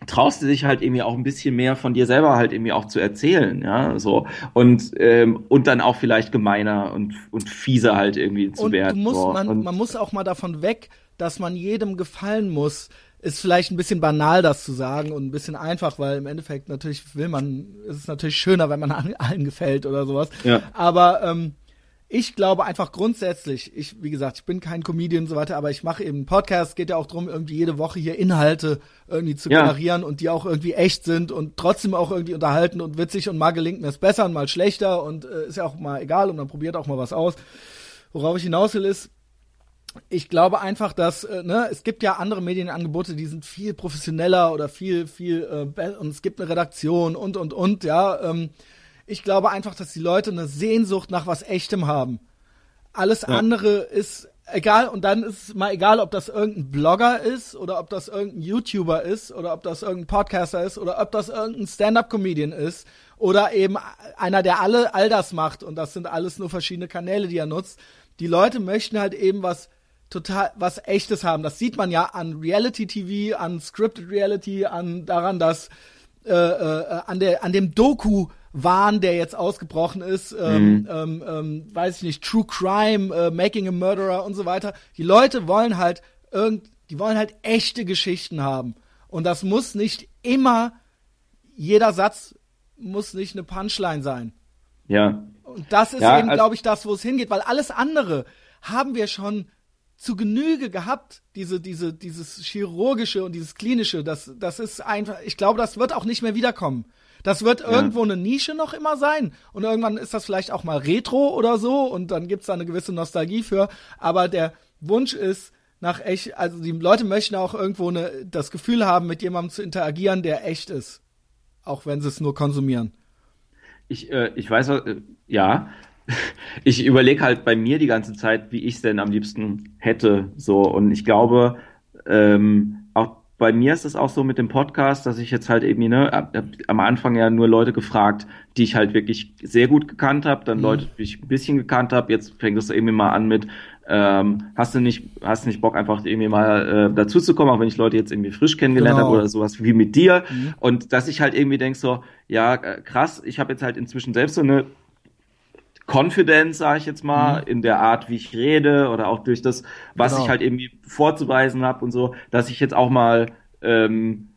traust du dich halt irgendwie auch ein bisschen mehr von dir selber halt irgendwie auch zu erzählen, ja, so und ähm, und dann auch vielleicht gemeiner und und fieser halt irgendwie zu und werden. du musst, so. man, und, man muss auch mal davon weg, dass man jedem gefallen muss. Ist vielleicht ein bisschen banal, das zu sagen und ein bisschen einfach, weil im Endeffekt natürlich will man, ist es natürlich schöner, wenn man allen gefällt oder sowas. Ja. Aber ähm, ich glaube einfach grundsätzlich, ich, wie gesagt, ich bin kein Comedian und so weiter, aber ich mache eben einen Podcast, geht ja auch drum, irgendwie jede Woche hier Inhalte irgendwie zu Ja. generieren und die auch irgendwie echt sind und trotzdem auch irgendwie unterhalten und witzig und mal gelingt mir es besser und mal schlechter und äh, ist ja auch mal egal und man probiert auch mal was aus. Worauf ich hinaus will ist, ich glaube einfach, dass äh, ne, es gibt ja andere Medienangebote, die sind viel professioneller oder viel viel äh, und es gibt eine Redaktion und und und ja. Ähm, ich glaube einfach, dass die Leute eine Sehnsucht nach was Echtem haben. Alles andere ist egal und dann ist es mal egal, ob das irgendein Blogger ist oder ob das irgendein YouTuber ist oder ob das irgendein Podcaster ist oder ob das irgendein Stand-up-Comedian ist oder eben einer, der alle all das macht und das sind alles nur verschiedene Kanäle, die er nutzt. Die Leute möchten halt eben was total was echtes haben. Das sieht man ja an Reality TV, an Scripted Reality, an daran, dass äh, äh, an der an dem Doku Wahn, der jetzt ausgebrochen ist, ähm, ähm, ähm, weiß ich nicht, True Crime, äh, Making a Murderer und so weiter. Die Leute wollen halt irgend, die wollen halt echte Geschichten haben. Und das muss nicht immer, jeder Satz muss nicht eine Punchline sein. ja, Und das ist Ja, eben, glaube ich, das, wo es hingeht, weil alles andere haben wir schon zu Genüge gehabt, diese, diese, dieses chirurgische und dieses klinische, das, das ist einfach, ich glaube, das wird auch nicht mehr wiederkommen. Das wird irgendwo eine Nische noch immer sein. Und irgendwann ist das vielleicht auch mal Retro oder so und dann gibt's da eine gewisse Nostalgie für. Aber der Wunsch ist nach echt, also die Leute möchten auch irgendwo eine, das Gefühl haben, mit jemandem zu interagieren, der echt ist. Auch wenn sie es nur konsumieren. ich äh, ich weiß äh, ja. Ich überlege halt bei mir die ganze Zeit, wie ich es denn am liebsten hätte, so und ich glaube, ähm, bei mir ist es auch so mit dem Podcast, dass ich jetzt halt eben, ne, ab- ab- am Anfang ja nur Leute gefragt, die ich halt wirklich sehr gut gekannt habe, dann Leute, die ich ein bisschen gekannt habe. Jetzt fängt es irgendwie mal an mit, ähm, hast du nicht, hast du nicht Bock einfach irgendwie mal äh, dazu zu kommen, auch wenn ich Leute jetzt irgendwie frisch kennengelernt Genau. habe oder sowas wie mit dir. Und dass ich halt irgendwie denk so, ja, äh, krass, ich habe jetzt halt inzwischen selbst so eine Confidence, sage ich jetzt mal, in der Art, wie ich rede oder auch durch das, was Genau. ich halt irgendwie vorzuweisen habe und so, dass ich jetzt auch mal ähm,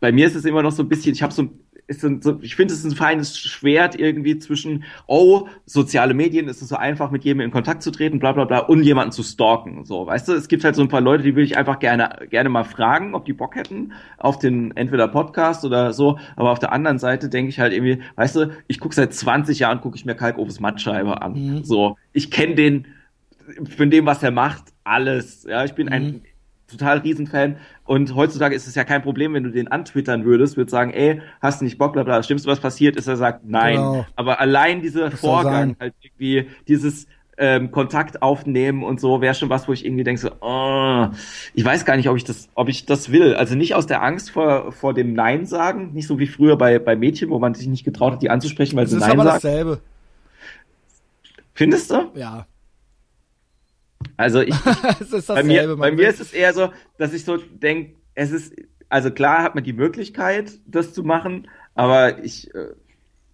bei mir ist es immer noch so ein bisschen, ich habe so ein ist so, ich finde, es ist ein feines Schwert irgendwie zwischen, oh, soziale Medien ist es so einfach, mit jedem in Kontakt zu treten, bla bla bla, und jemanden zu stalken. So, weißt du, es gibt halt so ein paar Leute, die will ich einfach gerne, gerne mal fragen, ob die Bock hätten auf den entweder Podcast oder so. Aber auf der anderen Seite denke ich halt irgendwie, weißt du, ich gucke seit 20 Jahren, gucke ich mir Kalk Oves Mattscheibe an. So, ich kenne den von dem, was er macht, alles. Ja, ich bin ein total Riesenfan. Und heutzutage ist es ja kein Problem, wenn du den antwittern würdest, würdest sagen, ey, hast du nicht Bock, bla bla. Das Schlimmste, was passiert, ist, er sagt nein. Genau. Aber allein dieser soll Vorgang, halt irgendwie dieses ähm, Kontakt aufnehmen und so, wäre schon was, wo ich irgendwie denke, so, oh, ich weiß gar nicht, ob ich das, ob ich das will. Also nicht aus der Angst vor, vor dem Nein sagen, nicht so wie früher bei, bei Mädchen, wo man sich nicht getraut hat, die anzusprechen, weil Es sie ist Nein aber sagen. dasselbe. Findest du? Ja. Also ich, bei mir, bei mir ist es eher so, dass ich so denke, es ist, also klar hat man die Möglichkeit, das zu machen, aber ich, äh,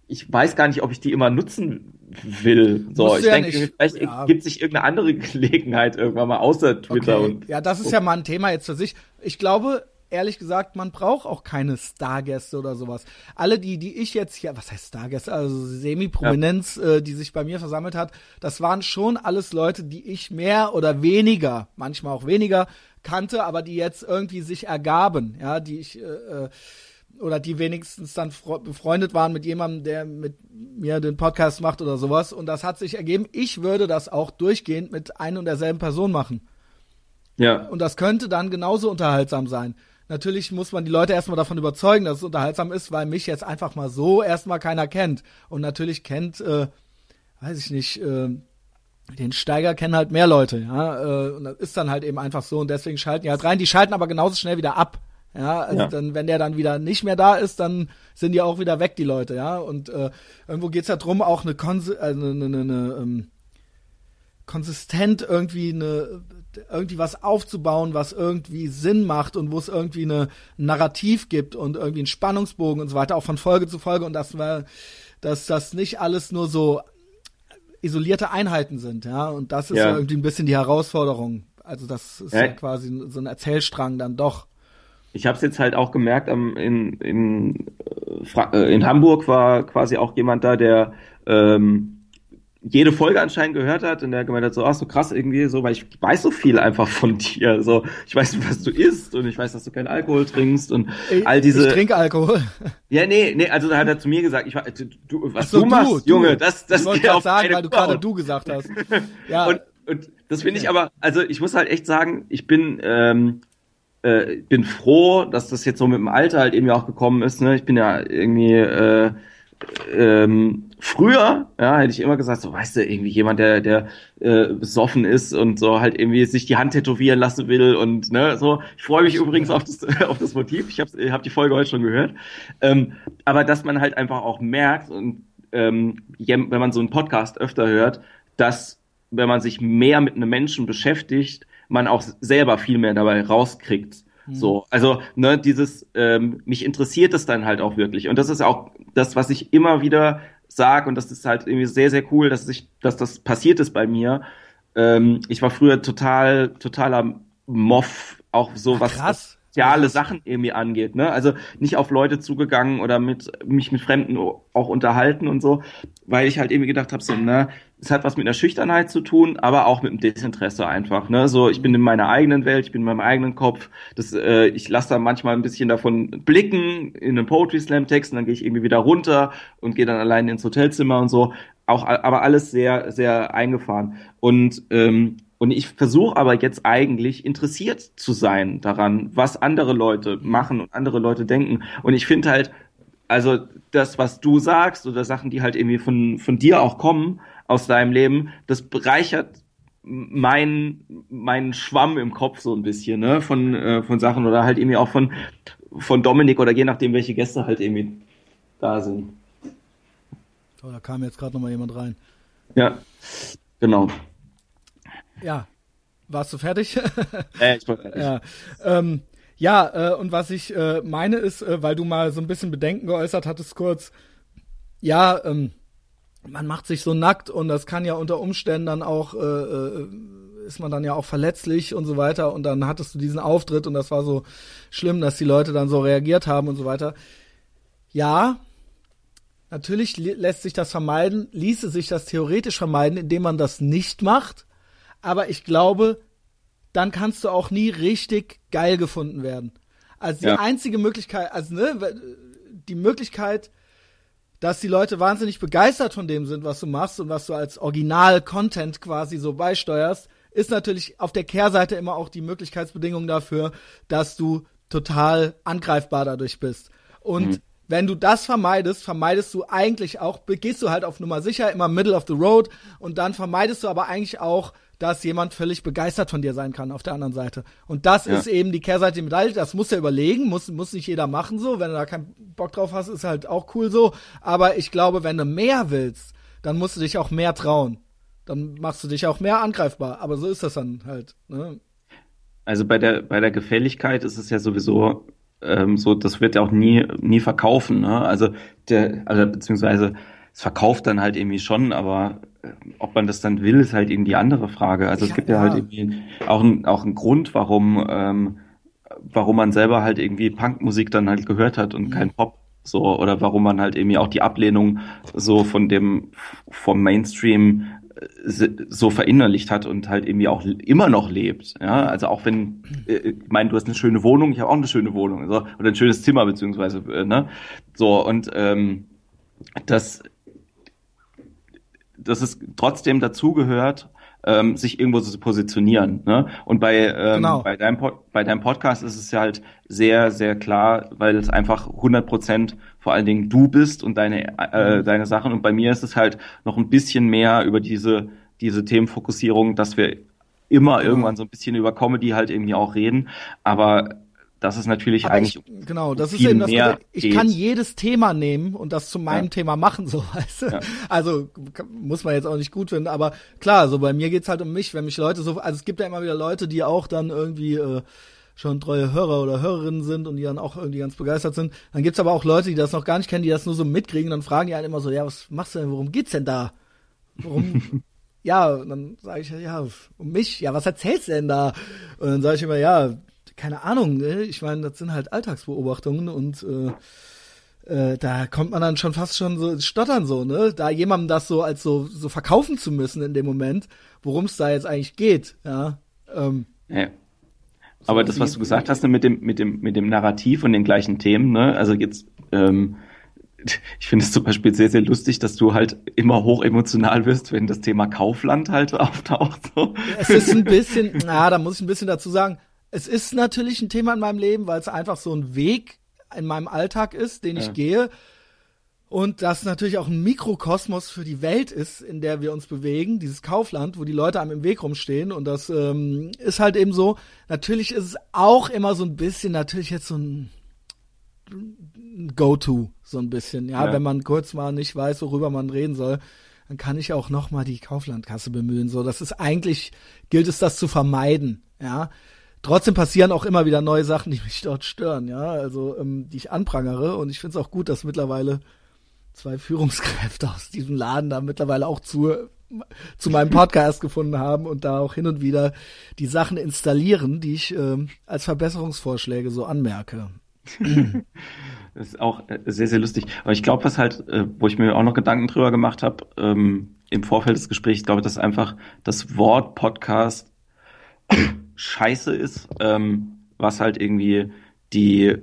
ich weiß gar nicht, ob ich die immer nutzen will. So, Musst ich ja denke, nicht. vielleicht Ja. gibt sich irgendeine andere Gelegenheit irgendwann mal außer Twitter Okay. und Ja, das ist ja mal ein Thema jetzt für sich. Ich glaube, ehrlich gesagt, man braucht auch keine Stargäste oder sowas. Alle die, die ich jetzt hier, was heißt Stargäste, also Semi-Prominenz, äh, die sich bei mir versammelt hat, das waren schon alles Leute, die ich mehr oder weniger, manchmal auch weniger kannte, aber die jetzt irgendwie sich ergaben, ja, die ich äh, äh, oder die wenigstens dann befreundet waren mit jemandem, der mit mir den Podcast macht oder sowas. Und das hat sich ergeben, ich würde das auch durchgehend mit ein und derselben Person machen. Ja. Und das könnte dann genauso unterhaltsam sein. Natürlich muss man die Leute erstmal davon überzeugen, dass es unterhaltsam ist, weil mich jetzt einfach mal so erstmal keiner kennt. Und natürlich kennt, äh, weiß ich nicht, äh, den Steiger kennen halt mehr Leute, ja. Äh, und das ist dann halt eben einfach so und deswegen schalten die halt rein. Die schalten aber genauso schnell wieder ab. Ja, also ja. dann, wenn der dann wieder nicht mehr da ist, dann sind die auch wieder weg, die Leute, ja. Und äh, irgendwo geht's ja drum, auch eine, Konse also eine, eine, eine ähm, konsistent irgendwie eine irgendwie was aufzubauen, was irgendwie Sinn macht und wo es irgendwie eine ein Narrativ gibt und irgendwie einen Spannungsbogen und so weiter, auch von Folge zu Folge und das war, dass das nicht alles nur so isolierte Einheiten sind, ja. Und das ist ja, ja irgendwie ein bisschen die Herausforderung. Also das ist ja, ja quasi so ein Erzählstrang dann doch ich habe es jetzt halt auch gemerkt, am, in, in, äh, in Hamburg war quasi auch jemand da, der ähm, jede Folge anscheinend gehört hat und der gemeint hat so, ach so krass irgendwie so, weil ich weiß so viel einfach von dir, so ich weiß, was du isst und ich weiß, dass du keinen Alkohol trinkst und ich, all diese. Ich trinke Alkohol. Ja, nee, nee, also da hat er zu mir gesagt, ich du, was so, du machst, du, Junge, das, das ich wollte auf sagen, weil du gerade du gesagt hast. Ja. Und, und das finde ich aber, also ich muss halt echt sagen, ich bin ähm, äh, bin froh, dass das jetzt so mit dem Alter halt irgendwie auch gekommen ist. Ne? Ich bin ja irgendwie äh, ähm, früher, ja, hätte ich immer gesagt, so weißt du, irgendwie jemand, der, der äh, besoffen ist und so halt irgendwie sich die Hand tätowieren lassen will und ne, so. Ich freue mich übrigens auf das, auf das Motiv. Ich habe hab die Folge heute schon gehört. Ähm, aber dass man halt einfach auch merkt und ähm, wenn man so einen Podcast öfter hört, dass wenn man sich mehr mit einem Menschen beschäftigt, man auch selber viel mehr dabei rauskriegt. Mhm. So, also ne, dieses ähm, mich interessiert es dann halt auch wirklich und das ist auch das, was ich immer wieder sage und das ist halt irgendwie sehr sehr cool, dass ich, dass das passiert ist bei mir. Ähm, ich war früher total totaler Moff, auch so was. Krass soziale Sachen irgendwie angeht, ne? Also nicht auf Leute zugegangen oder mit mich mit Fremden auch unterhalten und so, weil ich halt irgendwie gedacht habe, so, ne, es hat was mit einer Schüchternheit zu tun, aber auch mit einem Desinteresse einfach, ne? So, ich bin in meiner eigenen Welt, ich bin in meinem eigenen Kopf. Das, äh, ich lasse da manchmal ein bisschen davon blicken in einem Poetry Slam Text und dann gehe ich irgendwie wieder runter und gehe dann allein ins Hotelzimmer und so. Auch, aber alles sehr, sehr eingefahren. Und ähm, und ich versuche aber jetzt eigentlich interessiert zu sein daran, was andere Leute machen und andere Leute denken. Und ich finde halt, also das, was du sagst oder Sachen, die halt irgendwie von, von dir auch kommen aus deinem Leben, das bereichert mein, meinen Schwamm im Kopf so ein bisschen, ne, von, äh, von Sachen oder halt irgendwie auch von, von Dominik oder je nachdem, welche Gäste halt irgendwie da sind. So, da kam jetzt gerade nochmal jemand rein. Ja, genau. Ja. Warst du fertig? äh, ich war fertig. Ja, ähm, ja äh, und was ich äh, meine ist, äh, weil du mal so ein bisschen Bedenken geäußert hattest kurz, ja, ähm, man macht sich so nackt und das kann ja unter Umständen dann auch, äh, äh, ist man dann ja auch verletzlich und so weiter und dann hattest du diesen Auftritt und das war so schlimm, dass die Leute dann so reagiert haben und so weiter. Ja, natürlich lässt sich das vermeiden, ließe sich das theoretisch vermeiden, indem man das nicht macht aber ich glaube, dann kannst du auch nie richtig geil gefunden werden. Also die ja. einzige Möglichkeit, also ne, die Möglichkeit, dass die Leute wahnsinnig begeistert von dem sind, was du machst und was du als Original-Content quasi so beisteuerst, ist natürlich auf der Kehrseite immer auch die Möglichkeitsbedingung dafür, dass du total angreifbar dadurch bist. Und mhm. wenn du das vermeidest, vermeidest du eigentlich auch, gehst du halt auf Nummer sicher, immer middle of the road und dann vermeidest du aber eigentlich auch dass jemand völlig begeistert von dir sein kann auf der anderen Seite. Und das ja. ist eben die Kehrseite der Medaille. Das muss er überlegen, muss, muss nicht jeder machen so. Wenn du da keinen Bock drauf hast, ist halt auch cool so. Aber ich glaube, wenn du mehr willst, dann musst du dich auch mehr trauen. Dann machst du dich auch mehr angreifbar. Aber so ist das dann halt. Ne? Also bei der, bei der Gefälligkeit ist es ja sowieso ähm, so, das wird ja auch nie, nie verkaufen. Ne? Also, der, also beziehungsweise es verkauft dann halt irgendwie schon, aber ob man das dann will, ist halt eben die andere Frage. Also es gibt ja, ja halt irgendwie auch, ein, auch einen Grund, warum, ähm, warum man selber halt irgendwie Punkmusik dann halt gehört hat und mhm. kein Pop. So, oder warum man halt irgendwie auch die Ablehnung so von dem, vom Mainstream so verinnerlicht hat und halt irgendwie auch immer noch lebt. Ja, also auch wenn, äh, ich meine, du hast eine schöne Wohnung, ich habe auch eine schöne Wohnung, so, oder ein schönes Zimmer beziehungsweise, äh, ne, so und ähm, das, dass es trotzdem dazugehört, ähm, sich irgendwo zu positionieren. Ne? Und bei, ähm, genau. bei, deinem bei deinem Podcast ist es ja halt sehr, sehr klar, weil es einfach 100 Prozent vor allen Dingen du bist und deine, äh, mhm. deine Sachen. Und bei mir ist es halt noch ein bisschen mehr über diese, diese Themenfokussierung, dass wir immer irgendwann so ein bisschen über Comedy halt irgendwie auch reden. Aber das ist natürlich Aber eigentlich ich, genau das ist eben das mehr ich geht. kann jedes Thema nehmen und das zu meinem ja. Thema machen so weißt du? ja. also muss man jetzt auch nicht gut finden aber klar so bei mir geht's halt um mich wenn mich Leute so also es gibt ja immer wieder Leute die auch dann irgendwie äh, schon treue Hörer oder Hörerinnen sind und die dann auch irgendwie ganz begeistert sind dann gibt's aber auch Leute die das noch gar nicht kennen die das nur so mitkriegen dann fragen die einen immer so ja was machst du denn worum geht's denn da worum ja, und dann sage ich ja, um mich, ja, was erzählst du denn da? Und dann sage ich immer, ja, keine Ahnung, ne? ich meine, das sind halt Alltagsbeobachtungen und äh, äh, da kommt man dann schon fast schon so stottern so, ne? Da jemandem das so als so, so verkaufen zu müssen in dem Moment, worum es da jetzt eigentlich geht, ja. Ähm, ja. Aber so das, was du gesagt hast, ne, mit dem, mit dem, mit dem Narrativ und den gleichen Themen, ne? Also jetzt, ähm, ich finde es zum Beispiel sehr, sehr lustig, dass du halt immer hoch emotional wirst, wenn das Thema Kaufland halt auftaucht. So. Es ist ein bisschen, na, da muss ich ein bisschen dazu sagen, es ist natürlich ein Thema in meinem Leben, weil es einfach so ein Weg in meinem Alltag ist, den ich ja. gehe. Und das natürlich auch ein Mikrokosmos für die Welt ist, in der wir uns bewegen, dieses Kaufland, wo die Leute einem im Weg rumstehen. Und das ähm, ist halt eben so. Natürlich ist es auch immer so ein bisschen, natürlich jetzt so ein Go-To, so ein bisschen. Ja, ja, wenn man kurz mal nicht weiß, worüber man reden soll, dann kann ich auch noch mal die Kauflandkasse bemühen. So, das ist eigentlich, gilt es das zu vermeiden. Ja, Trotzdem passieren auch immer wieder neue Sachen, die mich dort stören, ja, also ähm, die ich anprangere. Und ich finde es auch gut, dass mittlerweile zwei Führungskräfte aus diesem Laden da mittlerweile auch zu, zu meinem Podcast gefunden haben und da auch hin und wieder die Sachen installieren, die ich ähm, als Verbesserungsvorschläge so anmerke. Das ist auch äh, sehr, sehr lustig. Aber ich glaube, was halt, äh, wo ich mir auch noch Gedanken drüber gemacht habe, ähm, im Vorfeld des Gesprächs, ich glaube, dass einfach das Wort Podcast scheiße ist, ähm, was halt irgendwie die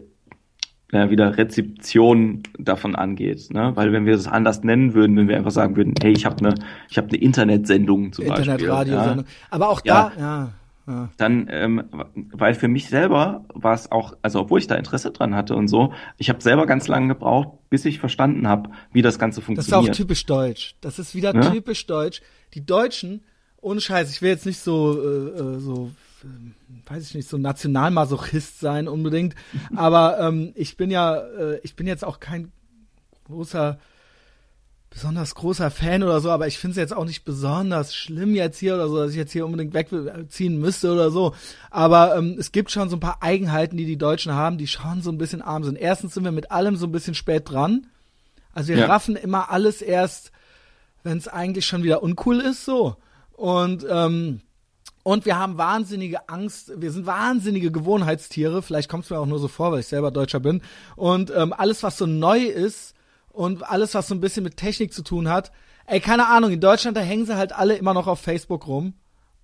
ja, wieder Rezeption davon angeht, ne? Weil wenn wir es anders nennen würden, wenn wir einfach sagen würden, hey, ich habe eine, ich habe eine Internetsendung zum Internet Beispiel. Ja? Aber auch ja, da, ja, ja. Dann, ähm, weil für mich selber war es auch, also obwohl ich da Interesse dran hatte und so, ich habe selber ganz lange gebraucht, bis ich verstanden habe, wie das Ganze funktioniert. Das ist auch typisch deutsch. Das ist wieder ja? typisch deutsch. Die Deutschen, ohne Scheiß, ich will jetzt nicht so, äh, äh so weiß ich nicht, so Nationalmasochist sein unbedingt. Aber ähm, ich bin ja, äh, ich bin jetzt auch kein großer, besonders großer Fan oder so, aber ich finde es jetzt auch nicht besonders schlimm jetzt hier oder so, dass ich jetzt hier unbedingt wegziehen müsste oder so. Aber ähm, es gibt schon so ein paar Eigenheiten, die die Deutschen haben, die schon so ein bisschen arm sind. Erstens sind wir mit allem so ein bisschen spät dran. Also wir ja. raffen immer alles erst, wenn es eigentlich schon wieder uncool ist, so. Und ähm, und wir haben wahnsinnige Angst, wir sind wahnsinnige Gewohnheitstiere, vielleicht kommt es mir auch nur so vor, weil ich selber Deutscher bin. Und ähm, alles, was so neu ist und alles, was so ein bisschen mit Technik zu tun hat, ey, keine Ahnung, in Deutschland, da hängen sie halt alle immer noch auf Facebook rum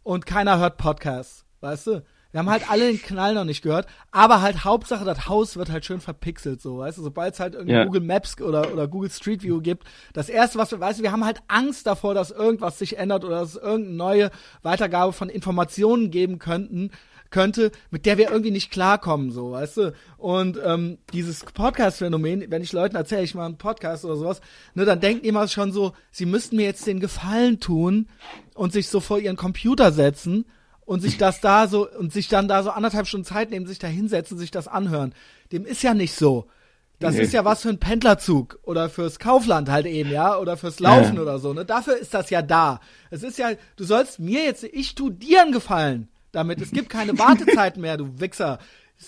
und keiner hört Podcasts, weißt du? Wir haben halt alle den Knall noch nicht gehört, aber halt Hauptsache, das Haus wird halt schön verpixelt, so, weißt du, sobald es halt irgendwie ja. Google Maps oder, oder Google Street View gibt, das erste, was wir, weißt du, wir haben halt Angst davor, dass irgendwas sich ändert oder dass es irgendeine neue Weitergabe von Informationen geben könnten, könnte, mit der wir irgendwie nicht klarkommen, so, weißt du? Und ähm, dieses Podcast-Phänomen, wenn ich Leuten erzähle, ich mache einen Podcast oder sowas, ne, dann denken die immer schon so, sie müssten mir jetzt den Gefallen tun und sich so vor ihren Computer setzen und sich das da so und sich dann da so anderthalb Stunden Zeit nehmen, sich da hinsetzen, sich das anhören. Dem ist ja nicht so. Das nee. ist ja was für ein Pendlerzug oder fürs Kaufland halt eben, ja, oder fürs Laufen ja. oder so, ne? Dafür ist das ja da. Es ist ja, du sollst mir jetzt, ich tu dir einen Gefallen damit. Es gibt keine Wartezeiten mehr, du Wichser.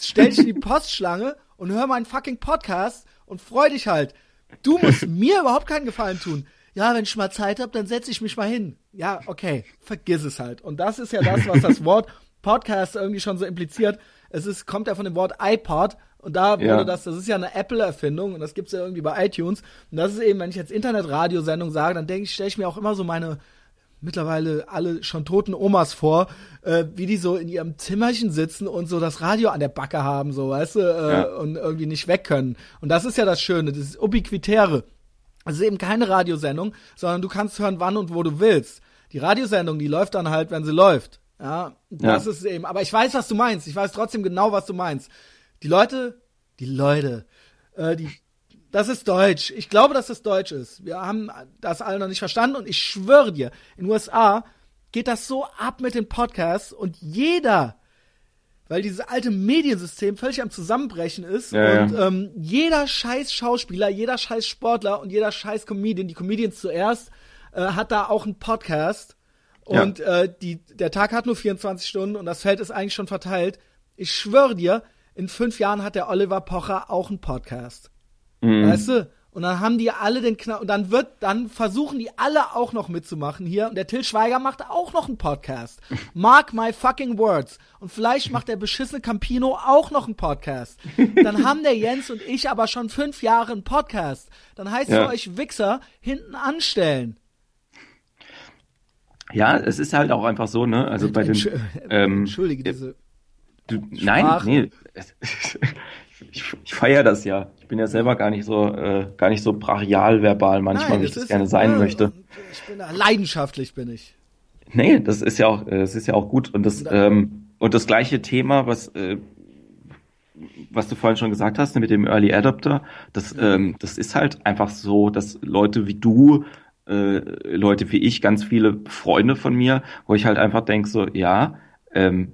Stell dich in die Postschlange und hör meinen fucking Podcast und freu dich halt. Du musst mir überhaupt keinen Gefallen tun ja, wenn ich mal Zeit habe, dann setze ich mich mal hin. Ja, okay, vergiss es halt. Und das ist ja das, was das Wort Podcast irgendwie schon so impliziert. Es ist, kommt ja von dem Wort iPod und da wurde ja. das, das ist ja eine Apple-Erfindung und das gibt's ja irgendwie bei iTunes. Und das ist eben, wenn ich jetzt Internet-Radiosendung sage, dann denke ich, stelle ich mir auch immer so meine, mittlerweile alle schon toten Omas vor, äh, wie die so in ihrem Zimmerchen sitzen und so das Radio an der Backe haben, so, weißt du, äh, Ja. und irgendwie nicht weg können. Und das ist ja das Schöne, das ist Ubiquitäre. Es ist eben keine Radiosendung, sondern du kannst hören, wann und wo du willst. Die Radiosendung, die läuft dann halt, wenn sie läuft. Ja, das Ja. ist eben. Aber ich weiß, was du meinst. Ich weiß trotzdem genau, was du meinst. Die Leute, die Leute, äh, die, das ist Deutsch. Ich glaube, dass das Deutsch ist. Wir haben das alle noch nicht verstanden und ich schwöre dir, in den USA geht das so ab mit den Podcasts und jeder, weil dieses alte Mediensystem völlig am Zusammenbrechen ist Ja, und ja. Ähm, jeder scheiß Schauspieler, jeder scheiß Sportler und jeder scheiß Comedian, die Comedians zuerst, äh, hat da auch einen Podcast Ja. und äh, die, der Tag hat nur 24 Stunden und das Feld ist eigentlich schon verteilt. Ich schwöre dir, in fünf Jahren hat der Oliver Pocher auch einen Podcast. Mhm. Weißt du? Und dann haben die alle den Knall, und dann wird, dann versuchen die alle auch noch mitzumachen hier. Und der Till Schweiger macht auch noch einen Podcast. Mark my fucking words. Und vielleicht macht der beschissene Campino auch noch einen Podcast. Dann haben der Jens und ich aber schon fünf Jahre einen Podcast. Dann heißt Ja. es euch Wichser hinten anstellen. Ja, es ist halt auch einfach so, ne? Also bei den, Entsch- ähm, Entschuldige diese. du, nein, nee, ich, ich feiere das ja. Ich bin ja selber gar nicht so, äh, gar nicht so brachial verbal manchmal, wie ich das ist- gerne sein ja, möchte. Ich bin da, leidenschaftlich bin ich. Nee, das ist ja auch, äh, das ist ja auch gut. Und das, ähm, und das gleiche Thema, was, äh, was du vorhin schon gesagt hast, mit dem Early Adopter, das, ähm, das ist halt einfach so, dass Leute wie du, äh, Leute wie ich, ganz viele Freunde von mir, wo ich halt einfach denk so, ja, ähm,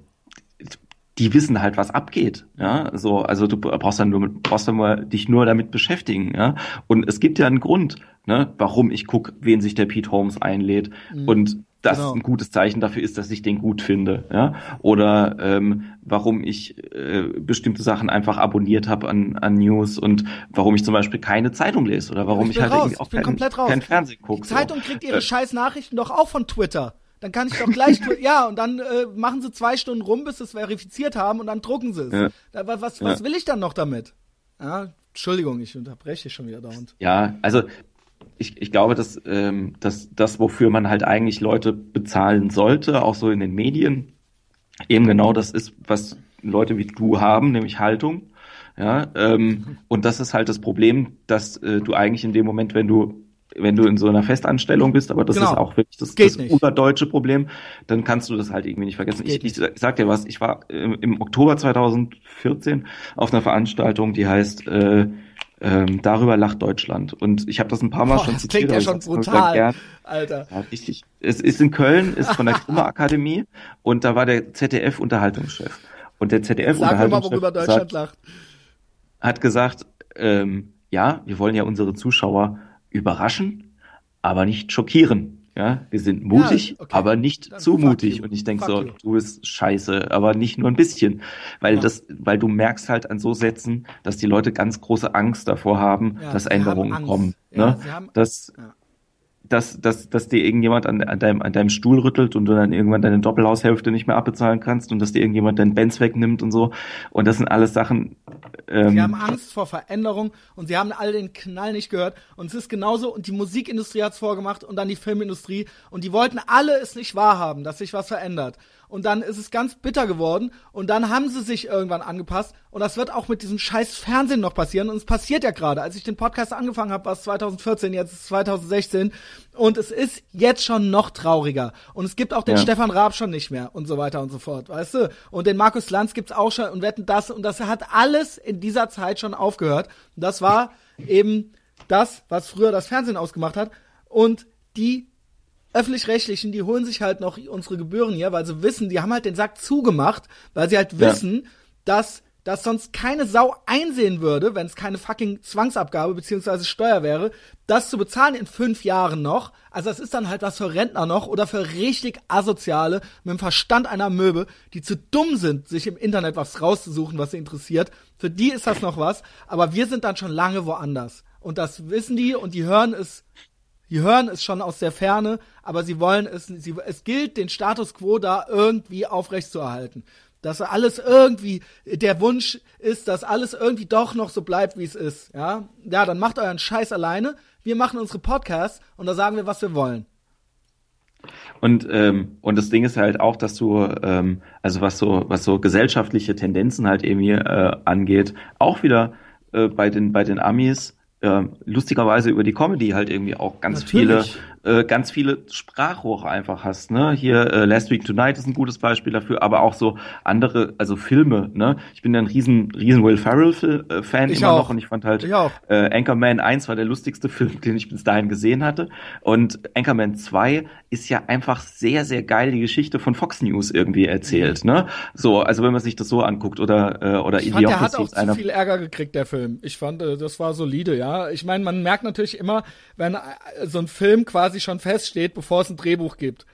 die wissen halt, was abgeht, ja, so, also du brauchst dann nur, mit- brauchst dann mal dich nur damit beschäftigen, ja, und es gibt ja einen Grund, ne, warum ich guck, wen sich der Pete Holmes einlädt und das Genau. ein gutes Zeichen dafür ist, dass ich den gut finde, ja, oder ähm, warum ich äh, bestimmte Sachen einfach abonniert habe an, an News und warum ich zum Beispiel keine Zeitung lese oder warum Ich ich, halt raus. irgendwie auch kein, komplett raus. kein Fernsehen Die gucke. Zeitung kriegt ihre Äh, scheiß Nachrichten doch auch von Twitter. Dann kann ich doch gleich, ja, und dann äh, machen sie zwei Stunden rum, bis sie es verifiziert haben und dann drucken sie es. Ja. Da, was, was Ja. will ich dann noch damit? Ja, Entschuldigung, ich unterbreche schon wieder dauernd. Ja, also ich, ich glaube, dass, ähm, dass das, wofür man halt eigentlich Leute bezahlen sollte, auch so in den Medien, eben genau das ist, was Leute wie du haben, nämlich Haltung. Ja, ähm, und das ist halt das Problem, dass äh, du eigentlich in dem Moment, wenn du wenn du in so einer Festanstellung bist, aber das Genau. ist auch wirklich das, Geht das nicht. uberdeutsche Problem, dann kannst du das halt irgendwie nicht vergessen. Ich, Geht ich, ich sag dir was, ich war ähm, im Oktober 2014 auf einer Veranstaltung, die heißt äh, ähm, Darüber lacht Deutschland. Und ich habe das ein paar Mal Boah, schon das klingt ja schon brutal, gern. Alter. Ja, richtig. Es ist in Köln, ist von der Klimaakademie und da war der ZDF-Unterhaltungschef. Und der ZDF-Unterhaltungschef worüber Deutschland sagt, lacht. hat gesagt, ähm, ja, wir wollen ja unsere Zuschauer überraschen, aber nicht schockieren. Ja, wir sind mutig, okay. aber nicht Dann zu mutig. you. Und ich denk Fuck so, you. du bist scheiße, aber nicht nur ein bisschen. Weil Ja. das, weil du merkst halt an so Sätzen, dass die Leute ganz große Angst davor haben, Ja, dass haben Änderungen Angst. kommen. Ja, ne? haben- dass, ja. Dass, dass, dass dir irgendjemand an, an, deinem, an deinem Stuhl rüttelt und du dann irgendwann deine Doppelhaushälfte nicht mehr abbezahlen kannst und dass dir irgendjemand deinen Benz wegnimmt und so. Und das sind alles Sachen. Ähm, Sie haben Angst vor Veränderung und sie haben all den Knall nicht gehört. Und es ist genauso, und die Musikindustrie hat's vorgemacht und dann die Filmindustrie. Und die wollten alle es nicht wahrhaben, dass sich was verändert. Und dann ist es ganz bitter geworden und dann haben sie sich irgendwann angepasst. Und das wird auch mit diesem scheiß Fernsehen noch passieren. Und es passiert ja gerade. Als ich den Podcast angefangen habe, war es 2014, jetzt ist es 2016. Und es ist jetzt schon noch trauriger. Und es gibt auch den Ja. Stefan Raab schon nicht mehr und so weiter und so fort, weißt du? Und den Markus Lanz gibt's auch schon und wetten das und das hat alles in dieser Zeit schon aufgehört. Und das war eben das, was früher das Fernsehen ausgemacht hat. Und die öffentlich-rechtlichen, die holen sich halt noch unsere Gebühren hier, weil sie wissen, die haben halt den Sack zugemacht, weil sie halt Ja. wissen, dass dass sonst keine Sau einsehen würde, wenn es keine fucking Zwangsabgabe beziehungsweise Steuer wäre, das zu bezahlen in fünf Jahren noch. Also das ist dann halt was für Rentner noch oder für richtig Asoziale mit dem Verstand einer Möbe, die zu dumm sind, sich im Internet was rauszusuchen, was sie interessiert. Für die ist das noch was, aber wir sind dann schon lange woanders. Und das wissen die und die hören es die hören es schon aus der Ferne, aber sie wollen es, sie, es gilt, den Status quo da irgendwie aufrechtzuerhalten. Dass alles irgendwie, der Wunsch ist, dass alles irgendwie doch noch so bleibt, wie es ist. Ja, ja dann macht euren Scheiß alleine. Wir machen unsere Podcasts und da sagen wir, was wir wollen. Und, ähm, und das Ding ist halt auch, dass du, ähm, also was so, was so gesellschaftliche Tendenzen halt irgendwie äh, angeht, auch wieder äh, bei den, bei den Amis, äh, lustigerweise über die Comedy halt irgendwie auch ganz Natürlich. viele äh, ganz viele Sprachrohre einfach hast. Ne? Hier äh, Last Week Tonight ist ein gutes Beispiel dafür, aber auch so andere, also Filme. Ne? Ich bin ja ein riesen, riesen Will Ferrell-Fan Ich immer auch. noch und ich fand halt Ich äh, Anchorman 1 war der lustigste Film, den ich bis dahin gesehen hatte. Und Anchorman 2 ist ja einfach sehr, sehr geil die Geschichte von Fox News irgendwie erzählt. Ne? So, also wenn man sich das so anguckt oder, äh, oder Ich fand, der hat Idiocracy auch zu einer viel Ärger gekriegt, der Film. Ich fand, äh, das war solide, ja. Ich meine, man merkt natürlich immer, wenn äh, so ein Film quasi schon feststeht, bevor es ein Drehbuch gibt.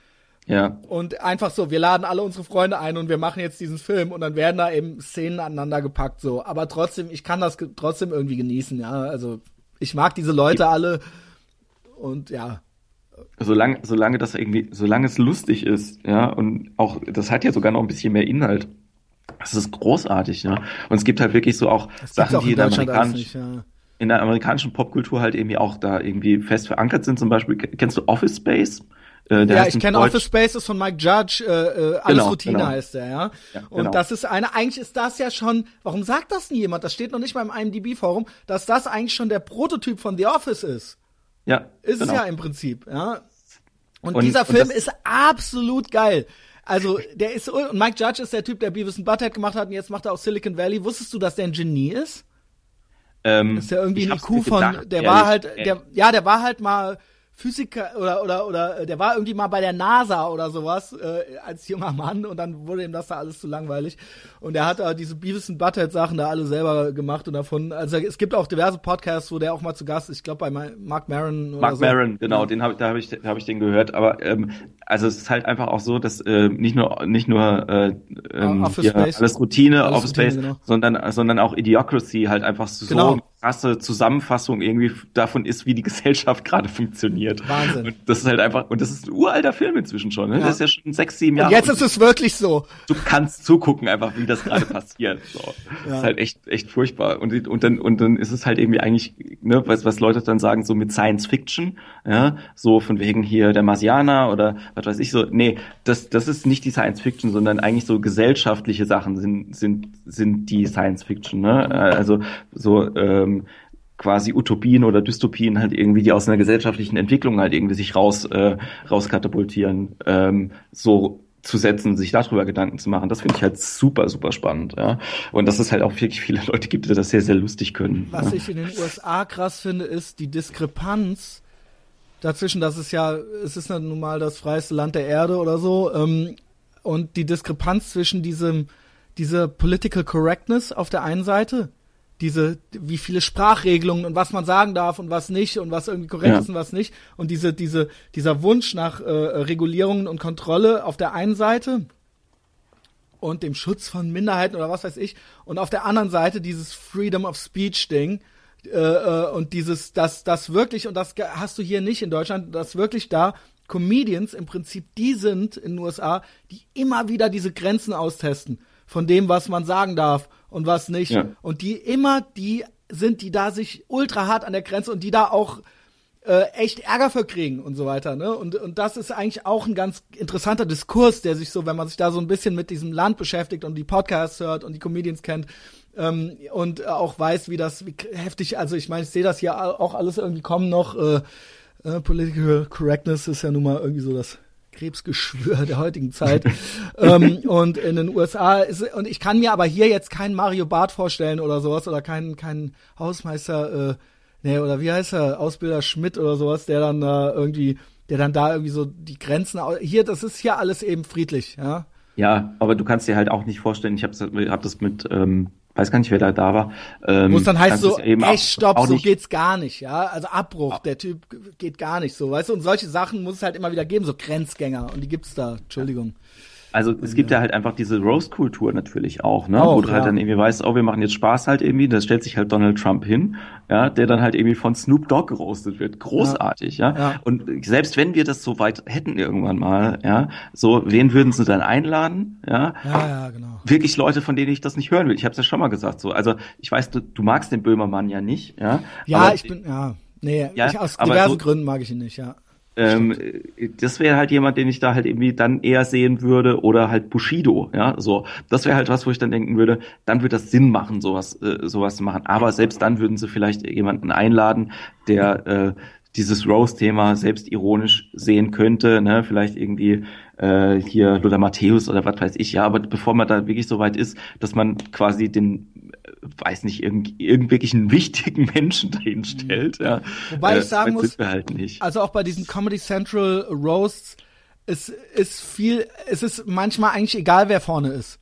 ja. Und einfach so, wir laden alle unsere Freunde ein und wir machen jetzt diesen Film und dann werden da eben Szenen aneinander gepackt, so. Aber trotzdem, ich kann das trotzdem irgendwie genießen, ja. Also, ich mag diese Leute alle und ja. solange, solange das irgendwie, solange es lustig ist, ja, und auch, das hat ja sogar noch ein bisschen mehr Inhalt. Das ist großartig, ja. Und es gibt halt wirklich so auch Das Sachen, auch die in Deutschland alles amerikanischen, nicht, ja. In der amerikanischen Popkultur halt irgendwie auch da irgendwie fest verankert sind. Zum Beispiel, kennst du Office Space? Äh, Ja, ich kenne Office Spaces von Mike Judge, äh, äh, alles Genau, Routine genau. heißt der, ja. Ja, und genau. das ist eine, eigentlich ist das ja schon, warum sagt das nie jemand? Das steht noch nicht mal im IMDb-Forum, dass das eigentlich schon der Prototyp von The Office ist. Ja, Ist genau. es ja im Prinzip, ja. Und, Und- dieser und Film ist absolut geil. Also, der ist, und Mike Judge ist der Typ, der Beavis and Butthead gemacht hat und jetzt macht er auch Silicon Valley. Wusstest du, dass der ein Genie ist? Ähm, Das ist ja irgendwie ich ein hab's IQ mir von, gedacht, der war ehrlich. halt, der, ja, der war halt mal Physiker oder oder oder äh, der war irgendwie mal bei der NASA oder sowas äh, als junger Mann und dann wurde ihm das da alles zu langweilig und er hat da diese Beavis and Butthead Sachen da alle selber gemacht und davon also es gibt auch diverse Podcasts wo der auch mal zu Gast ist ich glaube bei Ma- Mark Maron oder Mark so. Maron, genau, den hab, da habe ich, da hab ich den gehört. Aber ähm, also es ist halt einfach auch so, dass äh, nicht nur nicht nur äh, ähm, Space. alles Routine, Office Space, genau. sondern sondern auch Idiocracy halt einfach so Genau. Krasse Zusammenfassung irgendwie davon ist, wie die Gesellschaft gerade funktioniert. Wahnsinn. Und das ist halt einfach und das ist ein uralter Film inzwischen schon. Ne? Ja. Das ist ja schon sechs, sieben und Jahre. jetzt und ist es wirklich so du kannst zugucken einfach, wie das gerade passiert. So. Das ist halt echt, echt furchtbar. Und, und dann, und dann ist es halt irgendwie eigentlich, ne, was, was Leute dann sagen, so mit Science Fiction, ja, so von wegen hier der Marsianer oder was weiß ich so. Nee, das, das ist nicht die Science Fiction, sondern eigentlich so gesellschaftliche Sachen sind, sind, sind die Science Fiction, ne? Äh, Also so, ähm, quasi Utopien oder Dystopien halt irgendwie, die aus einer gesellschaftlichen Entwicklung halt irgendwie sich raus, äh, rauskatapultieren, ähm, so zu setzen, sich darüber Gedanken zu machen. Das finde ich halt super, super spannend, ja. Und dass es halt auch wirklich viele Leute gibt, die das sehr, sehr lustig können. Was ja. ich in den USA krass finde, ist die Diskrepanz dazwischen, das ist ja, es ist ja nun mal das freieste Land der Erde oder so, ähm, und die Diskrepanz zwischen diesem, diese Political Correctness auf der einen Seite, diese, wie viele Sprachregelungen und was man sagen darf und was nicht und was irgendwie korrekt Ja. ist und was nicht, und diese, diese, dieser Wunsch nach äh, Regulierungen und Kontrolle auf der einen Seite und dem Schutz von Minderheiten oder was weiß ich. Und auf der anderen Seite dieses Freedom of Speech Ding äh, äh, und dieses, das, das wirklich und das hast du hier nicht in Deutschland, das wirklich da Comedians im Prinzip die sind in den USA, die immer wieder diese Grenzen austesten von dem, was man sagen darf und was nicht. Ja. Und die immer die sind, die da sich ultra hart an der Grenze und die da auch äh, echt Ärger für kriegen und so weiter. Ne? Und, und das ist eigentlich auch ein ganz interessanter Diskurs, der sich so, wenn man sich da so ein bisschen mit diesem Land beschäftigt und die Podcasts hört und die Comedians kennt ähm, und auch weiß, wie das wie heftig, also ich meine, ich sehe das hier au- auch alles irgendwie kommen noch. Äh, äh, Political Correctness ist ja nun mal irgendwie so das Krebsgeschwür der heutigen Zeit. ähm, und in den USA ist, und ich kann mir aber hier jetzt keinen Mario Barth vorstellen oder sowas oder keinen, keinen Hausmeister, äh, nee, oder wie heißt er, Ausbilder Schmidt oder sowas, der dann da irgendwie, der dann da irgendwie so die Grenzen, hier, das ist hier alles eben friedlich, ja. Ja, aber du kannst dir halt auch nicht vorstellen, ich habe hab das mit, ähm, weiß gar nicht, wer da da war. Ähm, es dann heißt so, eben ey, auch- stopp, so nicht- geht's gar nicht, ja. Also Abbruch, der Typ geht gar nicht so, weißt du, und solche Sachen muss es halt immer wieder geben, so Grenzgänger, und die gibt's da, Entschuldigung. Also es gibt ja halt einfach diese Roast-Kultur natürlich auch, ne? Auch, wo du halt ja. dann irgendwie weißt, oh, wir machen jetzt Spaß halt irgendwie, da stellt sich halt Donald Trump hin, ja, der dann halt irgendwie von Snoop Dogg geroastet wird. Großartig, ja. Ja. Und selbst wenn wir das so weit hätten irgendwann mal, ja, so, wen würden sie dann einladen, ja? Ja, ja, genau. Wirklich Leute, von denen ich das nicht hören will. Ich habe es ja schon mal gesagt, so. Also ich weiß, du, du magst den Böhmermann ja nicht, ja. Ja, aber- ich bin, ja, nee, Ja, ich, aus diversen so- Gründen mag ich ihn nicht, ja. Ähm, das wäre halt jemand, den ich da halt irgendwie dann eher sehen würde oder halt Bushido, ja, so. Das wäre halt was, wo ich dann denken würde, dann würde das Sinn machen, sowas, äh, sowas zu machen. Aber selbst dann würden sie vielleicht jemanden einladen, der äh, dieses Rose-Thema selbst ironisch sehen könnte, ne, vielleicht irgendwie äh, hier Lothar Matthäus oder was weiß ich, ja, aber bevor man da wirklich so weit ist, dass man quasi den äh, weiß nicht, irgend, irgendwelchen wichtigen Menschen dahin stellt. Ja. Wobei ich sagen äh, muss, halt nicht. also auch bei diesen Comedy Central Roasts, es ist viel, es ist manchmal eigentlich egal, wer vorne ist.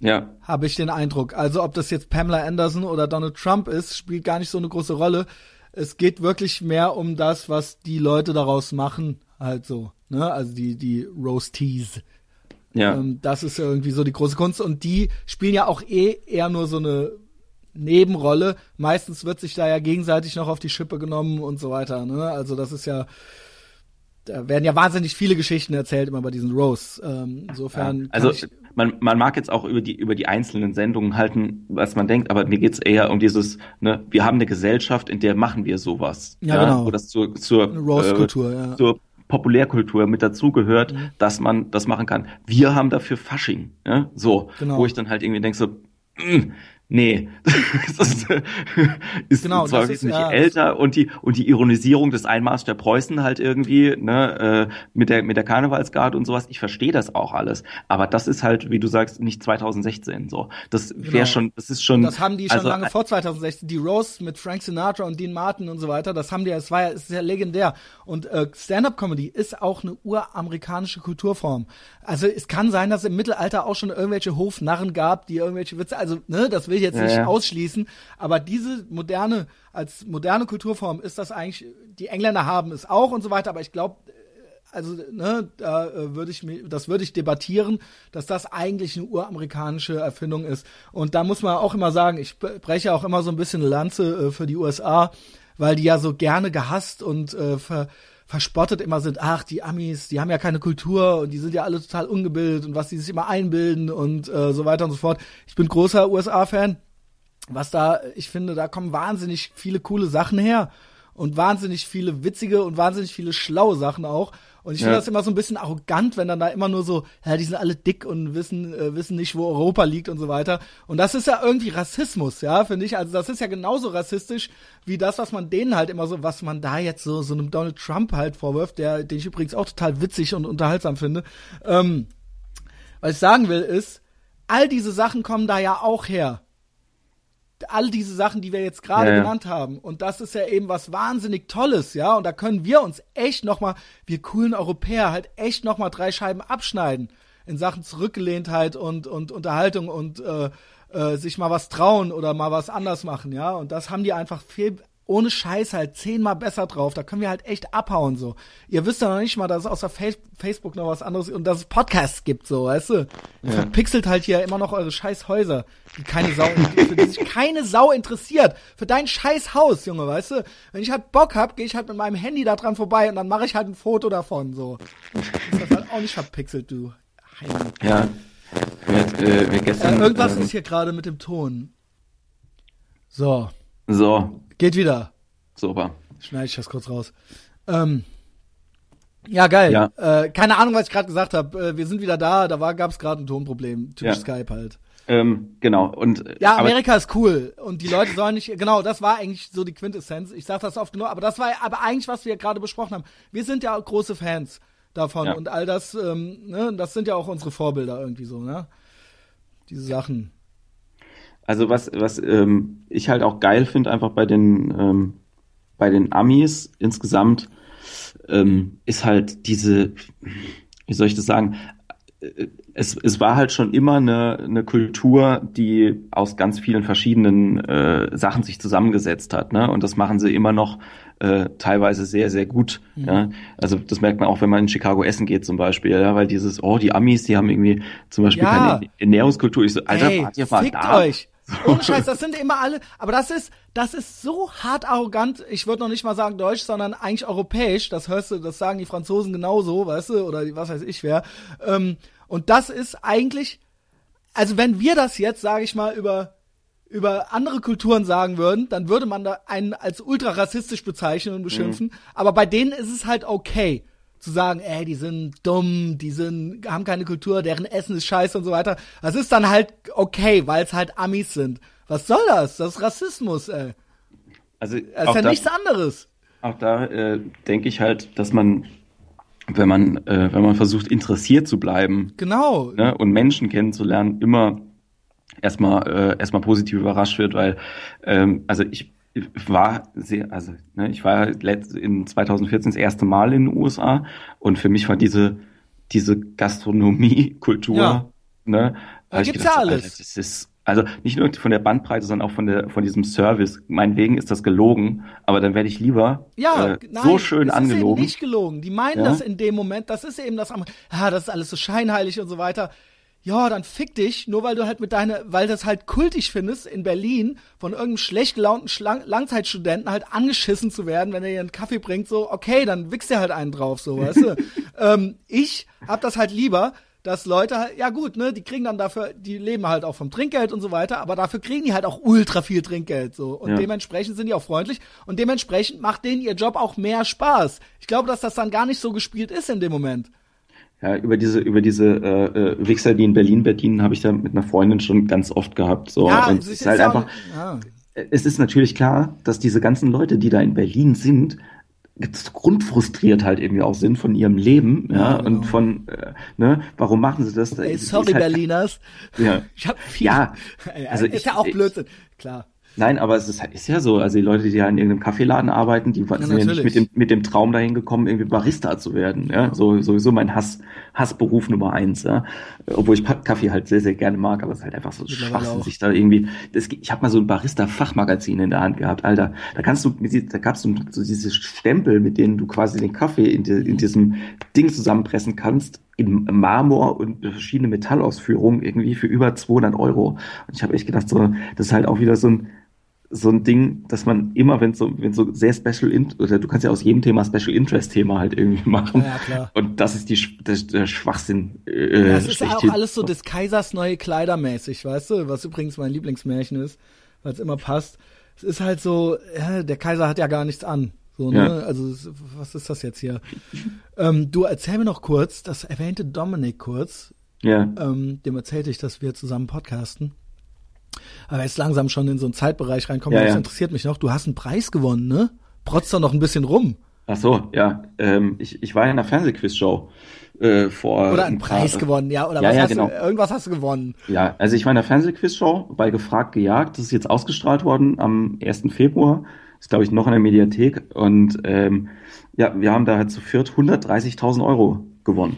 Ja. Habe ich den Eindruck. Also ob das jetzt Pamela Anderson oder Donald Trump ist, spielt gar nicht so eine große Rolle. Es geht wirklich mehr um das, was die Leute daraus machen, halt so. Ne? Also die, die Roasties. Ja. Ähm, das ist irgendwie so die große Kunst. Und die spielen ja auch eh eher nur so eine Nebenrolle. Meistens wird sich da ja gegenseitig noch auf die Schippe genommen und so weiter. Ne? Also das ist ja, da werden ja wahnsinnig viele Geschichten erzählt immer bei diesen Roasts. Ähm, insofern. Ja, also man, man mag jetzt auch über die über die einzelnen Sendungen halten, was man denkt, aber mir geht's eher um dieses, ne, wir haben eine Gesellschaft, in der machen wir sowas. Ja, genau. Wo das zur, zur eine Roast-Kultur, äh, ja. zur Populärkultur mit dazugehört, Mhm. dass man das machen kann. Wir haben dafür Fasching, ja? so, Genau. wo ich dann halt irgendwie denke so, mm, nee, das ist, ist Genau, zwar das ist, wesentlich ja, älter und die und die Ironisierung des Einmarsch der Preußen halt irgendwie ne äh, mit der mit der Karnevalsgarde und sowas. Ich verstehe das auch alles, aber das ist halt, wie du sagst, nicht 2016 so. Das wäre Genau. schon, das ist schon. Das haben die schon also, lange vor 2016. Die Roasts mit Frank Sinatra und Dean Martin und so weiter, das haben die, es war ja, es ist ja legendär. Und äh, Stand-up-Comedy ist auch eine uramerikanische Kulturform. Also es kann sein, dass es im Mittelalter auch schon irgendwelche Hofnarren gab, die irgendwelche Witze, also ne, das will ich jetzt Ja, nicht ja. ausschließen, aber diese moderne, als moderne Kulturform ist das eigentlich, die Engländer haben es auch und so weiter, aber ich glaube, also ne, da äh, würde ich mir, das würde ich debattieren, dass das eigentlich eine uramerikanische Erfindung ist. Und da muss man auch immer sagen, ich bre- breche auch immer so ein bisschen eine Lanze äh, für die USA, weil die ja so gerne gehasst und äh, ver, verspottet immer sind. Ach, die Amis, die haben ja keine Kultur und die sind ja alle total ungebildet und was die sich immer einbilden und äh, so weiter und so fort. Ich bin großer USA-Fan was da, ich finde, da kommen wahnsinnig viele coole Sachen her und wahnsinnig viele witzige und wahnsinnig viele schlaue Sachen auch. Und ich finde Ja. das immer so ein bisschen arrogant, wenn dann da immer nur so, ja, die sind alle dick und wissen, äh, wissen nicht, wo Europa liegt und so weiter. Und das ist ja irgendwie Rassismus, ja, finde ich. Also das ist ja genauso rassistisch wie das, was man denen halt immer so, was man da jetzt so, so einem Donald Trump halt vorwirft, der, den ich übrigens auch total witzig und unterhaltsam finde. Ähm, was ich sagen will ist, all diese Sachen kommen da ja auch her all diese Sachen, die wir jetzt gerade Ja, ja. genannt haben. Und das ist ja eben was wahnsinnig Tolles, ja. Und da können wir uns echt noch mal, wir coolen Europäer, halt echt noch mal drei Scheiben abschneiden in Sachen Zurückgelehntheit und und Unterhaltung und äh, äh, sich mal was trauen oder mal was anders machen, ja. Und das haben die einfach viel ohne Scheiß halt zehnmal besser drauf. Da können wir halt echt abhauen so. Ihr wisst ja noch nicht mal, dass es außer Face Facebook noch was anderes und dass es Podcasts gibt, so, weißt du? Ihr verpixelt halt hier immer noch eure scheiß Häuser, die keine Sau, für die sich keine Sau interessiert. Für dein scheiß Haus, Junge, weißt du? Wenn ich halt Bock hab, gehe ich halt mit meinem Handy da dran vorbei und dann mache ich halt ein Foto davon, so. Ist das halt auch nicht verpixelt, du. Heini. Ja. Wir, äh, wir gestern, irgendwas ähm, ist hier gerade mit dem Ton. So, So, geht wieder. super. Schneide ich das kurz raus. Ähm, ja, geil. Ja. Äh, keine Ahnung, was ich gerade gesagt habe. Äh, wir sind wieder da. Da gab es gerade ein Tonproblem. Typisch Ja. Skype halt. Ähm, genau. Und äh, Ja, Amerika ist cool und die Leute sollen nicht. Genau, das war eigentlich so die Quintessenz. Ich sage das oft genug, aber das war aber eigentlich, was wir gerade besprochen haben. Wir sind ja auch große Fans davon Ja. und all das. Ähm, ne, das sind ja auch unsere Vorbilder irgendwie so. Ne, diese Sachen. Also was, was ähm, ich halt auch geil finde, einfach bei den, ähm, bei den Amis insgesamt, ähm, ist halt diese, wie soll ich das sagen, Äh, es, es war halt schon immer eine, eine Kultur, die aus ganz vielen verschiedenen äh, Sachen sich zusammengesetzt hat, ne? Und das machen sie immer noch äh, teilweise sehr, sehr gut. Ja? Also das merkt man auch, wenn man in Chicago essen geht zum Beispiel, ja, weil dieses, oh, die Amis, die haben irgendwie zum Beispiel Ja. keine Ernährungskultur. Ich so, Alter, Ey, wart ihr mal da? euch. Ohne Scheiß, das sind immer alle, aber das ist, das ist so hart arrogant, ich würde noch nicht mal sagen deutsch, sondern eigentlich europäisch, das hörst du, das sagen die Franzosen genauso, weißt du, oder was weiß ich wer. Ähm, und das ist eigentlich, also wenn wir das jetzt, sage ich mal, über, über andere Kulturen sagen würden, dann würde man da einen als ultra rassistisch bezeichnen und beschimpfen. Mhm. Aber bei denen ist es halt okay zu sagen, ey, die sind dumm, die sind, haben keine Kultur, deren Essen ist scheiße und so weiter. Das ist dann halt okay, weil es halt Amis sind. Was soll das? Das ist Rassismus, ey. Also, das ist ja da, nichts anderes. Auch da äh, denke ich halt, dass man, wenn man, äh, wenn man versucht, interessiert zu bleiben, genau, ne, und Menschen kennenzulernen, immer erstmal äh, erstmal positiv überrascht wird, weil ähm, also ich war sehr, also ne, ich war in 2014 das erste Mal in den USA und für mich war diese diese Gastronomie-Kultur, ja. ne, da gibt's gedacht, ja alles. Alter, das ist also nicht nur von der Bandbreite, sondern auch von der von diesem Service. Meinetwegen ist das gelogen, aber dann werde ich lieber ja, äh, nein, so schön das angelogen. Ist eben nicht gelogen. Die meinen ja? das in dem Moment. Das ist eben das. Ja, das ist alles so scheinheilig und so weiter ja, dann fick dich, nur weil du halt mit deiner, weil das halt kultig findest, in Berlin von irgendeinem schlecht gelaunten Schlang Langzeitstudenten halt angeschissen zu werden, wenn er dir einen Kaffee bringt, so, okay, dann wichst er halt einen drauf, so, weißt du. ähm, ich hab das halt lieber, dass Leute halt, ja gut, ne, die kriegen dann dafür, die leben halt auch vom Trinkgeld und so weiter, aber dafür kriegen die halt auch ultra viel Trinkgeld, so. Und ja. dementsprechend sind die auch freundlich und dementsprechend macht denen ihr Job auch mehr Spaß. Ich glaube, dass das dann gar nicht so gespielt ist in dem Moment. Ja, über diese, über diese äh, äh, Wichser, die in Berlin bedienen, habe ich da mit einer Freundin schon ganz oft gehabt. So. Ja, und es ist, halt einfach. Ja. Es ist natürlich klar, dass diese ganzen Leute, die da in Berlin sind, grundfrustriert halt irgendwie auch sind von ihrem Leben, ja, ja genau. und von, äh, ne, warum machen sie das? Ey, sorry, halt, Berliners. Ja. Ich hab viel. Ja, also ist ich, ja auch Blödsinn, klar. Nein, aber es ist, ist ja so. Also die Leute, die ja in irgendeinem Kaffeeladen arbeiten, die ja, sind ja nicht mit dem, mit dem Traum dahin gekommen, irgendwie Barista zu werden. Ja, so, sowieso mein Hass, Hassberuf Nummer eins. Ja, obwohl ich Kaffee halt sehr, sehr gerne mag, aber es ist halt einfach so Schwachsinn, sich da irgendwie. Das, ich habe mal so ein Barista-Fachmagazin in der Hand gehabt, Alter. Da kannst du, da gab's so, so diese Stempel, mit denen du quasi den Kaffee in, die, in diesem Ding zusammenpressen kannst in Marmor und verschiedene Metallausführungen irgendwie für über 200 Euro. Und ich habe echt gedacht, so, das ist halt auch wieder so ein, so ein Ding, dass man immer, wenn so, wenn so sehr Special in, oder du kannst ja aus jedem Thema Special Interest Thema halt irgendwie machen. Ja, klar. Und das ist die, das, der Schwachsinn. Äh, ja, das ist auch alles so des Kaisers neue Kleider mäßig, weißt du? Was übrigens mein Lieblingsmärchen ist, weil es immer passt. Es ist halt so, ja, der Kaiser hat ja gar nichts an. So, ne? Ja. Also, was ist das jetzt hier? ähm, du erzähl mir noch kurz, das erwähnte Dominik kurz. Ja. Ähm, dem erzählte ich, dass wir zusammen podcasten aber jetzt langsam schon in so einen Zeitbereich reinkommen. Ja, das ja. interessiert mich noch. Du hast einen Preis gewonnen, ne? Protzt doch noch ein bisschen rum. Ach so, ja. Ähm, ich, ich war in einer Fernsehquiz-Show. Äh, vor oder einen Preis paar, gewonnen, ja, oder ja, was ja, hast genau. du, irgendwas hast du gewonnen. Ja, also ich war in der Fernsehquiz-Show bei Gefragt gejagt, das ist jetzt ausgestrahlt worden am 1. Februar, ist glaube ich noch in der Mediathek und ähm, ja, wir haben da halt zu viert 130.000 Euro gewonnen.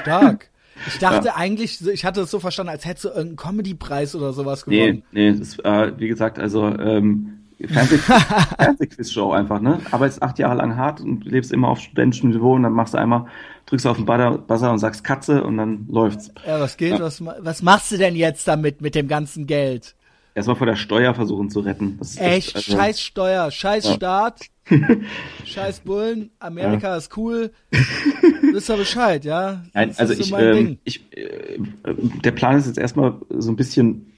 Stark. Ich dachte ja. eigentlich, ich hatte es so verstanden, als hättest du irgendeinen Comedy-Preis oder sowas gewonnen. Nee, nee, das, äh, wie gesagt, also ähm, Fernseh Fernsehquiz-Show einfach, ne? Arbeitest acht Jahre lang hart und lebst immer auf studentischem Niveau und dann machst du einmal, drückst auf den Buzzer und sagst Katze und dann läuft's. Ja, was geht? Ja. Was, was machst du denn jetzt damit, mit dem ganzen Geld? Erstmal vor der Steuer versuchen zu retten. Echt, echt also, scheiß Steuer, scheiß ja. Staat, scheiß Bullen, Amerika ja. ist cool. Wisst ihr Bescheid, ja? Nein, das also ich, so ähm, ich äh, der Plan ist jetzt erstmal so ein bisschen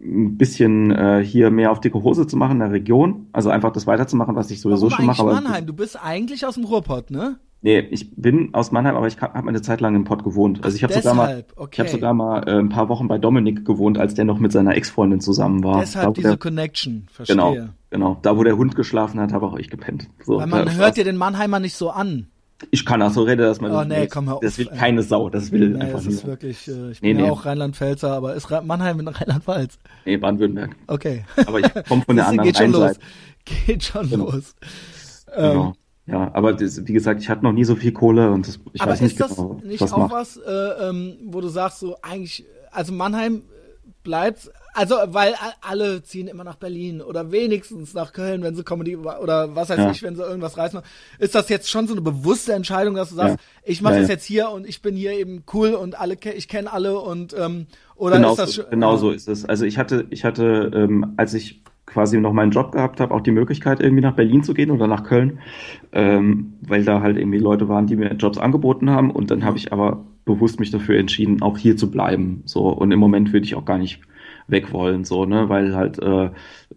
ein bisschen äh, hier mehr auf dicke Hose zu machen in der Region, also einfach das weiterzumachen, was ich sowieso Warum schon mache. Aber Mannheim, du bist eigentlich aus dem Ruhrpott, ne? Nee, ich bin aus Mannheim, aber ich habe eine Zeit lang im Pott gewohnt. Also ich habe sogar mal, okay. ich habe sogar mal äh, ein paar Wochen bei Dominik gewohnt, als der noch mit seiner Ex-Freundin zusammen war. Deshalb da, diese der, Connection, verstehe. Genau, genau. Da, wo der Hund geschlafen hat, habe auch ich gepennt. So, Weil man hört dir den Mannheimer nicht so an. Ich kann auch so reden, dass man oh, nee, komm, hör das auf, will keine Sau, das will nee, einfach das ist wirklich, äh, ich bin nee. ja auch Rheinland-Pfälzer, aber ist Mannheim in Rheinland-Pfalz? Nee, Baden-Württemberg. Okay. Aber ich komme von der anderen geht schon los. Geht schon genau. los. Genau. Ähm, ja, aber das, wie gesagt, ich hatte noch nie so viel Kohle und das, ich aber weiß nicht ist das genau, nicht was auch macht. was, äh, ähm, wo du sagst, so eigentlich, also Mannheim bleibt, also weil alle ziehen immer nach Berlin oder wenigstens nach Köln, wenn sie Comedy oder was weiß ja. ich, wenn sie irgendwas reißen. Ist das jetzt schon so eine bewusste Entscheidung, dass du sagst, ja. ich mache ja, das jetzt hier und ich bin hier eben cool und alle, ich kenne alle und ähm, oder genau ist das so, genau so ist es. Also ich hatte, ich hatte, ähm, als ich quasi noch meinen Job gehabt habe, auch die Möglichkeit, irgendwie nach Berlin zu gehen oder nach Köln, ähm, weil da halt irgendwie Leute waren, die mir Jobs angeboten haben. Und dann habe ich aber bewusst mich dafür entschieden, auch hier zu bleiben. So und im Moment würde ich auch gar nicht weg wollen, so, ne, weil halt äh,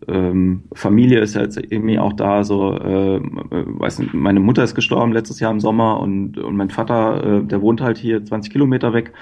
ähm, Familie ist ja jetzt irgendwie auch da, so, äh, weiß nicht, meine Mutter ist gestorben letztes Jahr im Sommer und, und mein Vater, äh, der wohnt halt hier 20 Kilometer weg.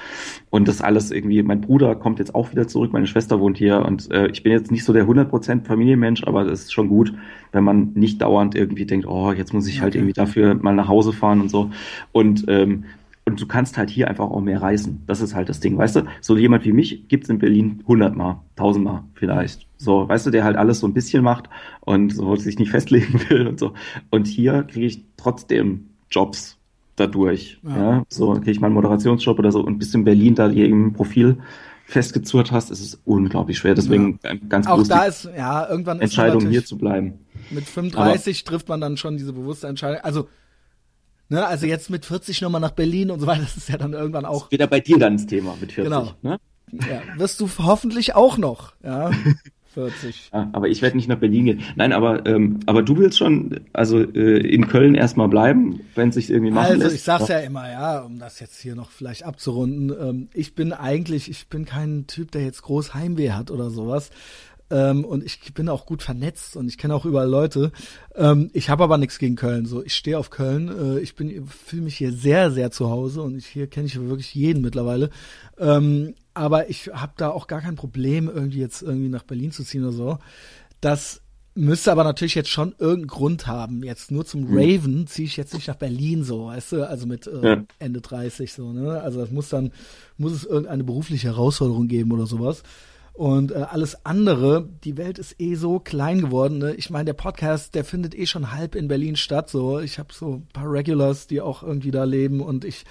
Und das alles irgendwie, mein Bruder kommt jetzt auch wieder zurück, meine Schwester wohnt hier. Und äh, ich bin jetzt nicht so der 100% Familienmensch, aber es ist schon gut, wenn man nicht dauernd irgendwie denkt, oh, jetzt muss ich halt irgendwie dafür mal nach Hause fahren und so. Und ähm, und du kannst halt hier einfach auch mehr reisen. Das ist halt das Ding, weißt du? So jemand wie mich gibt's in Berlin hundertmal, tausendmal vielleicht. So, weißt du, der halt alles so ein bisschen macht und so sich nicht festlegen will und so. Und hier kriege ich trotzdem Jobs dadurch. Ja. ja? So kriege ich mal einen Moderationsjob oder so und bis in Berlin da im Profil festgezurrt hast, ist es unglaublich schwer. Deswegen ja. ganz Auch da ist, ja, irgendwann Entscheidung hier zu bleiben. Mit 35 Aber, trifft man dann schon diese bewusste Entscheidung. Also Ne, also jetzt mit 40 nochmal nach Berlin und so weiter, das ist ja dann irgendwann auch. Wieder bei dir dann das Thema mit 40. Genau. Ne? Ja, wirst du hoffentlich auch noch, ja. 40. Ja, aber ich werde nicht nach Berlin gehen. Nein, aber, ähm, aber du willst schon, also äh, in Köln erstmal bleiben, wenn es sich irgendwie machen Also lässt. ich sag's ja. ja immer, ja, um das jetzt hier noch vielleicht abzurunden. Ähm, ich bin eigentlich, ich bin kein Typ, der jetzt groß Heimweh hat oder sowas. Ähm, und ich bin auch gut vernetzt und ich kenne auch überall Leute. Ähm, ich habe aber nichts gegen Köln. So, ich stehe auf Köln. Äh, ich bin, fühle mich hier sehr, sehr zu Hause und ich, hier kenne ich wirklich jeden mittlerweile. Ähm, aber ich habe da auch gar kein Problem, irgendwie jetzt irgendwie nach Berlin zu ziehen oder so. Das müsste aber natürlich jetzt schon irgendeinen Grund haben. Jetzt nur zum mhm. Raven ziehe ich jetzt nicht nach Berlin so, weißt du, also mit äh, ja. Ende 30 so, ne? Also das muss dann, muss es irgendeine berufliche Herausforderung geben oder sowas. Und äh, alles andere, die Welt ist eh so klein geworden. Ne? Ich meine, der Podcast, der findet eh schon halb in Berlin statt. So, ich habe so ein paar Regulars, die auch irgendwie da leben und ich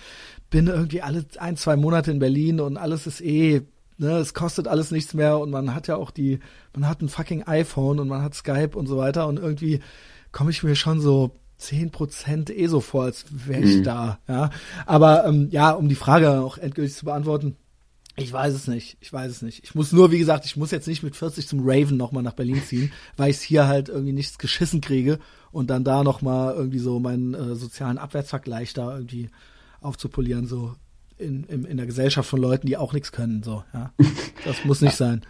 bin irgendwie alle ein, zwei Monate in Berlin und alles ist eh, ne, es kostet alles nichts mehr und man hat ja auch die, man hat ein fucking iPhone und man hat Skype und so weiter und irgendwie komme ich mir schon so zehn Prozent eh so vor, als wäre ich mhm. da, ja. Aber ähm, ja, um die Frage auch endgültig zu beantworten, ich weiß es nicht. Ich weiß es nicht. Ich muss nur, wie gesagt, ich muss jetzt nicht mit 40 zum Raven nochmal nach Berlin ziehen, weil ich hier halt irgendwie nichts geschissen kriege und dann da nochmal irgendwie so meinen äh, sozialen Abwärtsvergleich da irgendwie aufzupolieren, so in, in, in der Gesellschaft von Leuten, die auch nichts können. So, ja. Das muss nicht sein.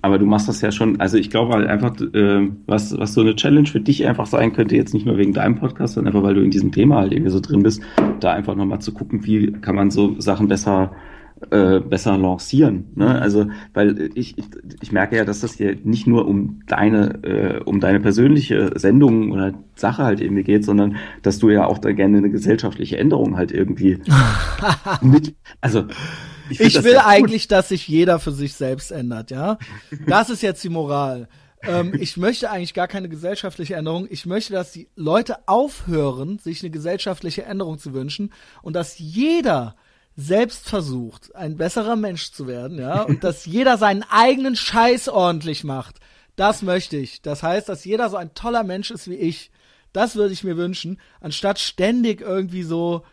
Aber du machst das ja schon, also ich glaube halt einfach, äh, was, was so eine Challenge für dich einfach sein könnte, jetzt nicht nur wegen deinem Podcast, sondern einfach, weil du in diesem Thema halt irgendwie so drin bist, da einfach nochmal zu gucken, wie kann man so Sachen besser äh, besser lancieren. Ne? Also, weil ich, ich, ich merke ja, dass das hier nicht nur um deine, äh, um deine persönliche Sendung oder Sache halt irgendwie geht, sondern dass du ja auch da gerne eine gesellschaftliche Änderung halt irgendwie mit, also ich, ich will eigentlich, dass sich jeder für sich selbst ändert, ja. Das ist jetzt die Moral. ähm, ich möchte eigentlich gar keine gesellschaftliche Änderung. Ich möchte, dass die Leute aufhören, sich eine gesellschaftliche Änderung zu wünschen und dass jeder selbst versucht, ein besserer Mensch zu werden, ja, und dass jeder seinen eigenen Scheiß ordentlich macht. Das möchte ich. Das heißt, dass jeder so ein toller Mensch ist wie ich. Das würde ich mir wünschen, anstatt ständig irgendwie so,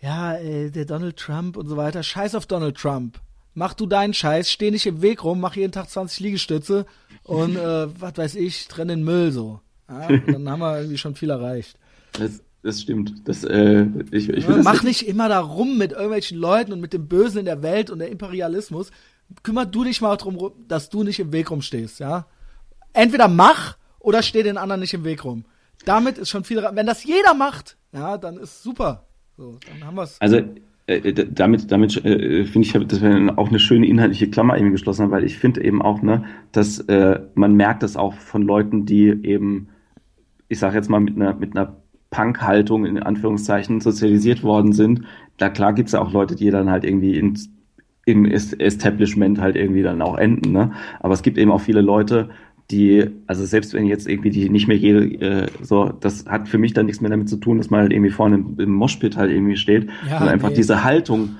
ja, äh, der Donald Trump und so weiter. Scheiß auf Donald Trump. Mach du deinen Scheiß, steh nicht im Weg rum, mach jeden Tag 20 Liegestütze und äh, was weiß ich, trenn den Müll so. Ja, dann haben wir irgendwie schon viel erreicht. Das das stimmt. Das, äh, ich, ich mach nicht immer da rum mit irgendwelchen Leuten und mit dem Bösen in der Welt und der Imperialismus. Kümmer du dich mal darum, dass du nicht im Weg rumstehst, ja? Entweder mach oder steh den anderen nicht im Weg rum. Damit ist schon viel. Wenn das jeder macht, ja, dann ist super. So, dann haben wir's. Also äh, damit, damit äh, finde ich, dass wir auch eine schöne inhaltliche Klammer eben geschlossen haben, weil ich finde eben auch, ne, dass äh, man merkt das auch von Leuten, die eben, ich sage jetzt mal mit einer mit einer Punk-Haltung in Anführungszeichen sozialisiert worden sind. Da klar gibt's ja auch Leute, die dann halt irgendwie ins, im Establishment halt irgendwie dann auch enden. Ne? Aber es gibt eben auch viele Leute, die, also selbst wenn jetzt irgendwie die nicht mehr jede, äh, so, das hat für mich dann nichts mehr damit zu tun, dass man halt irgendwie vorne im, im Moshpit halt irgendwie steht, ja, sondern einfach nee. diese Haltung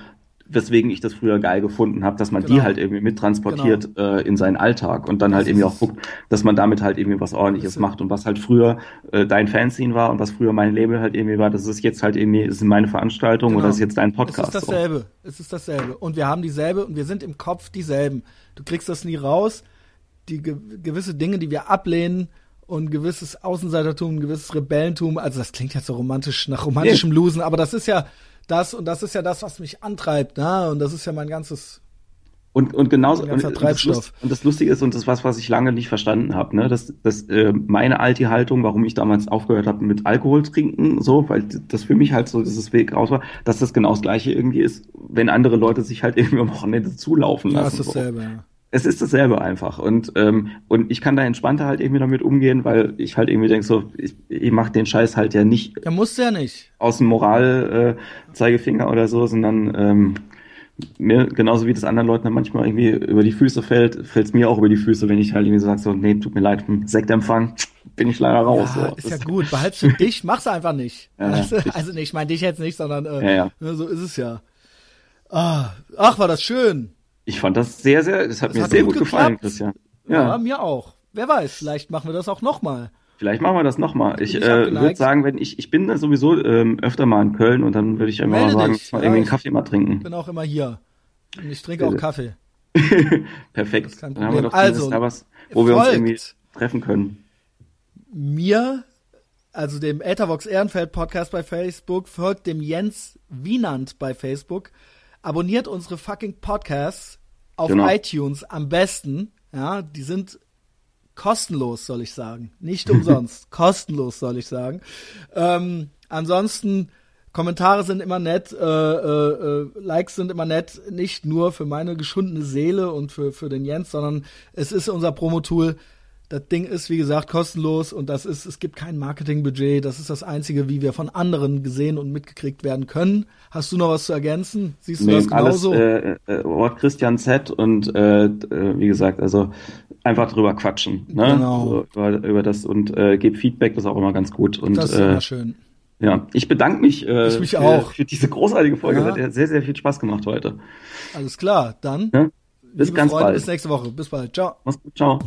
weswegen ich das früher geil gefunden habe, dass man genau. die halt irgendwie mittransportiert genau. äh, in seinen Alltag und dann halt irgendwie auch guckt, dass man damit halt irgendwie was ordentliches das macht und was halt früher äh, dein Fanzine war und was früher mein Label halt irgendwie war, das ist jetzt halt irgendwie, das ist meine Veranstaltung genau. oder das ist jetzt dein Podcast. Es ist dasselbe, so. es ist dasselbe und wir haben dieselbe und wir sind im Kopf dieselben. Du kriegst das nie raus, die ge gewisse Dinge, die wir ablehnen und gewisses Außenseitertum, ein gewisses Rebellentum, also das klingt jetzt so romantisch nach romantischem Losen, aber das ist ja das und das ist ja das, was mich antreibt, ne? Und das ist ja mein ganzes Und, und genauso und, und, das. Lust, und das Lustige ist, und das ist was, was ich lange nicht verstanden habe, ne, dass, dass äh, meine alte Haltung, warum ich damals aufgehört habe mit Alkohol trinken, so, weil das für mich halt so dieses Weg raus war, dass das genau das gleiche irgendwie ist, wenn andere Leute sich halt irgendwie am Wochenende zulaufen Ja, lassen. ist dasselbe, ja. Es ist dasselbe einfach. Und, ähm, und ich kann da entspannter halt irgendwie damit umgehen, weil ich halt irgendwie denke, so, ich, ich mache den Scheiß halt ja nicht Ja, musst du ja nicht. aus dem Moral äh, Zeigefinger oder so, sondern ähm, mir, genauso wie das anderen Leuten dann manchmal irgendwie über die Füße fällt, fällt es mir auch über die Füße, wenn ich halt irgendwie sage, so, nee, tut mir leid, vom Sektempfang bin ich leider raus. Ja, so. ist ja Das- gut. Behalt's für dich, mach's einfach nicht. Ja, ja, also, also nee, ich meine dich jetzt nicht, sondern äh, Ja, ja. ne, so ist es ja. Ah, ach, war das schön. Ich fand das sehr, sehr, das hat Das mir hat sehr gut gut gefallen. Christian. Ja. Ja, mir auch. Wer weiß, vielleicht machen wir das auch nochmal. vielleicht machen wir das nochmal. Ich äh, ich würde sagen, wenn ich, ich bin da sowieso ähm, öfter mal in Köln und dann würde ich einfach Melde mal sagen, dich. mal Ja, irgendwie einen ich- Kaffee mal trinken. Bin auch immer hier. Und ich trinke auch Bitte. Kaffee. Perfekt. Dann haben wir doch Also, da was, wo wir uns irgendwie treffen können. Mir, also dem Ethervox Ehrenfeld Podcast bei Facebook, folgt dem Jens Wienand bei Facebook, abonniert unsere fucking Podcasts auf Genau. iTunes am besten. Ja, die sind kostenlos, soll ich sagen. Nicht umsonst. kostenlos, soll ich sagen. Ähm, ansonsten, Kommentare sind immer nett, äh, äh, äh, Likes sind immer nett, nicht nur für meine geschundene Seele und für, für den Jens, sondern es ist unser Promo-Tool. Das Ding ist, wie gesagt, kostenlos und das ist, es gibt kein Marketingbudget. Das ist das Einzige, wie wir von anderen gesehen und mitgekriegt werden können. Hast du noch was zu ergänzen? Siehst du Nee, das alles genauso? äh, äh, Ort Christian Z und äh, äh, wie gesagt, also einfach drüber quatschen, ne? Genau. So, über, über das und äh, gebt Feedback, das ist auch immer ganz gut. Und das ist äh, immer schön. ja, ich bedanke mich, äh, Ich mich für, auch. für diese großartige Folge. Ja. Hat sehr, sehr viel Spaß gemacht heute. Alles klar, dann. Ja? Bis ganz Freunde, bald. Bis nächste Woche. Bis bald. Ciao. Mach's gut, ciao.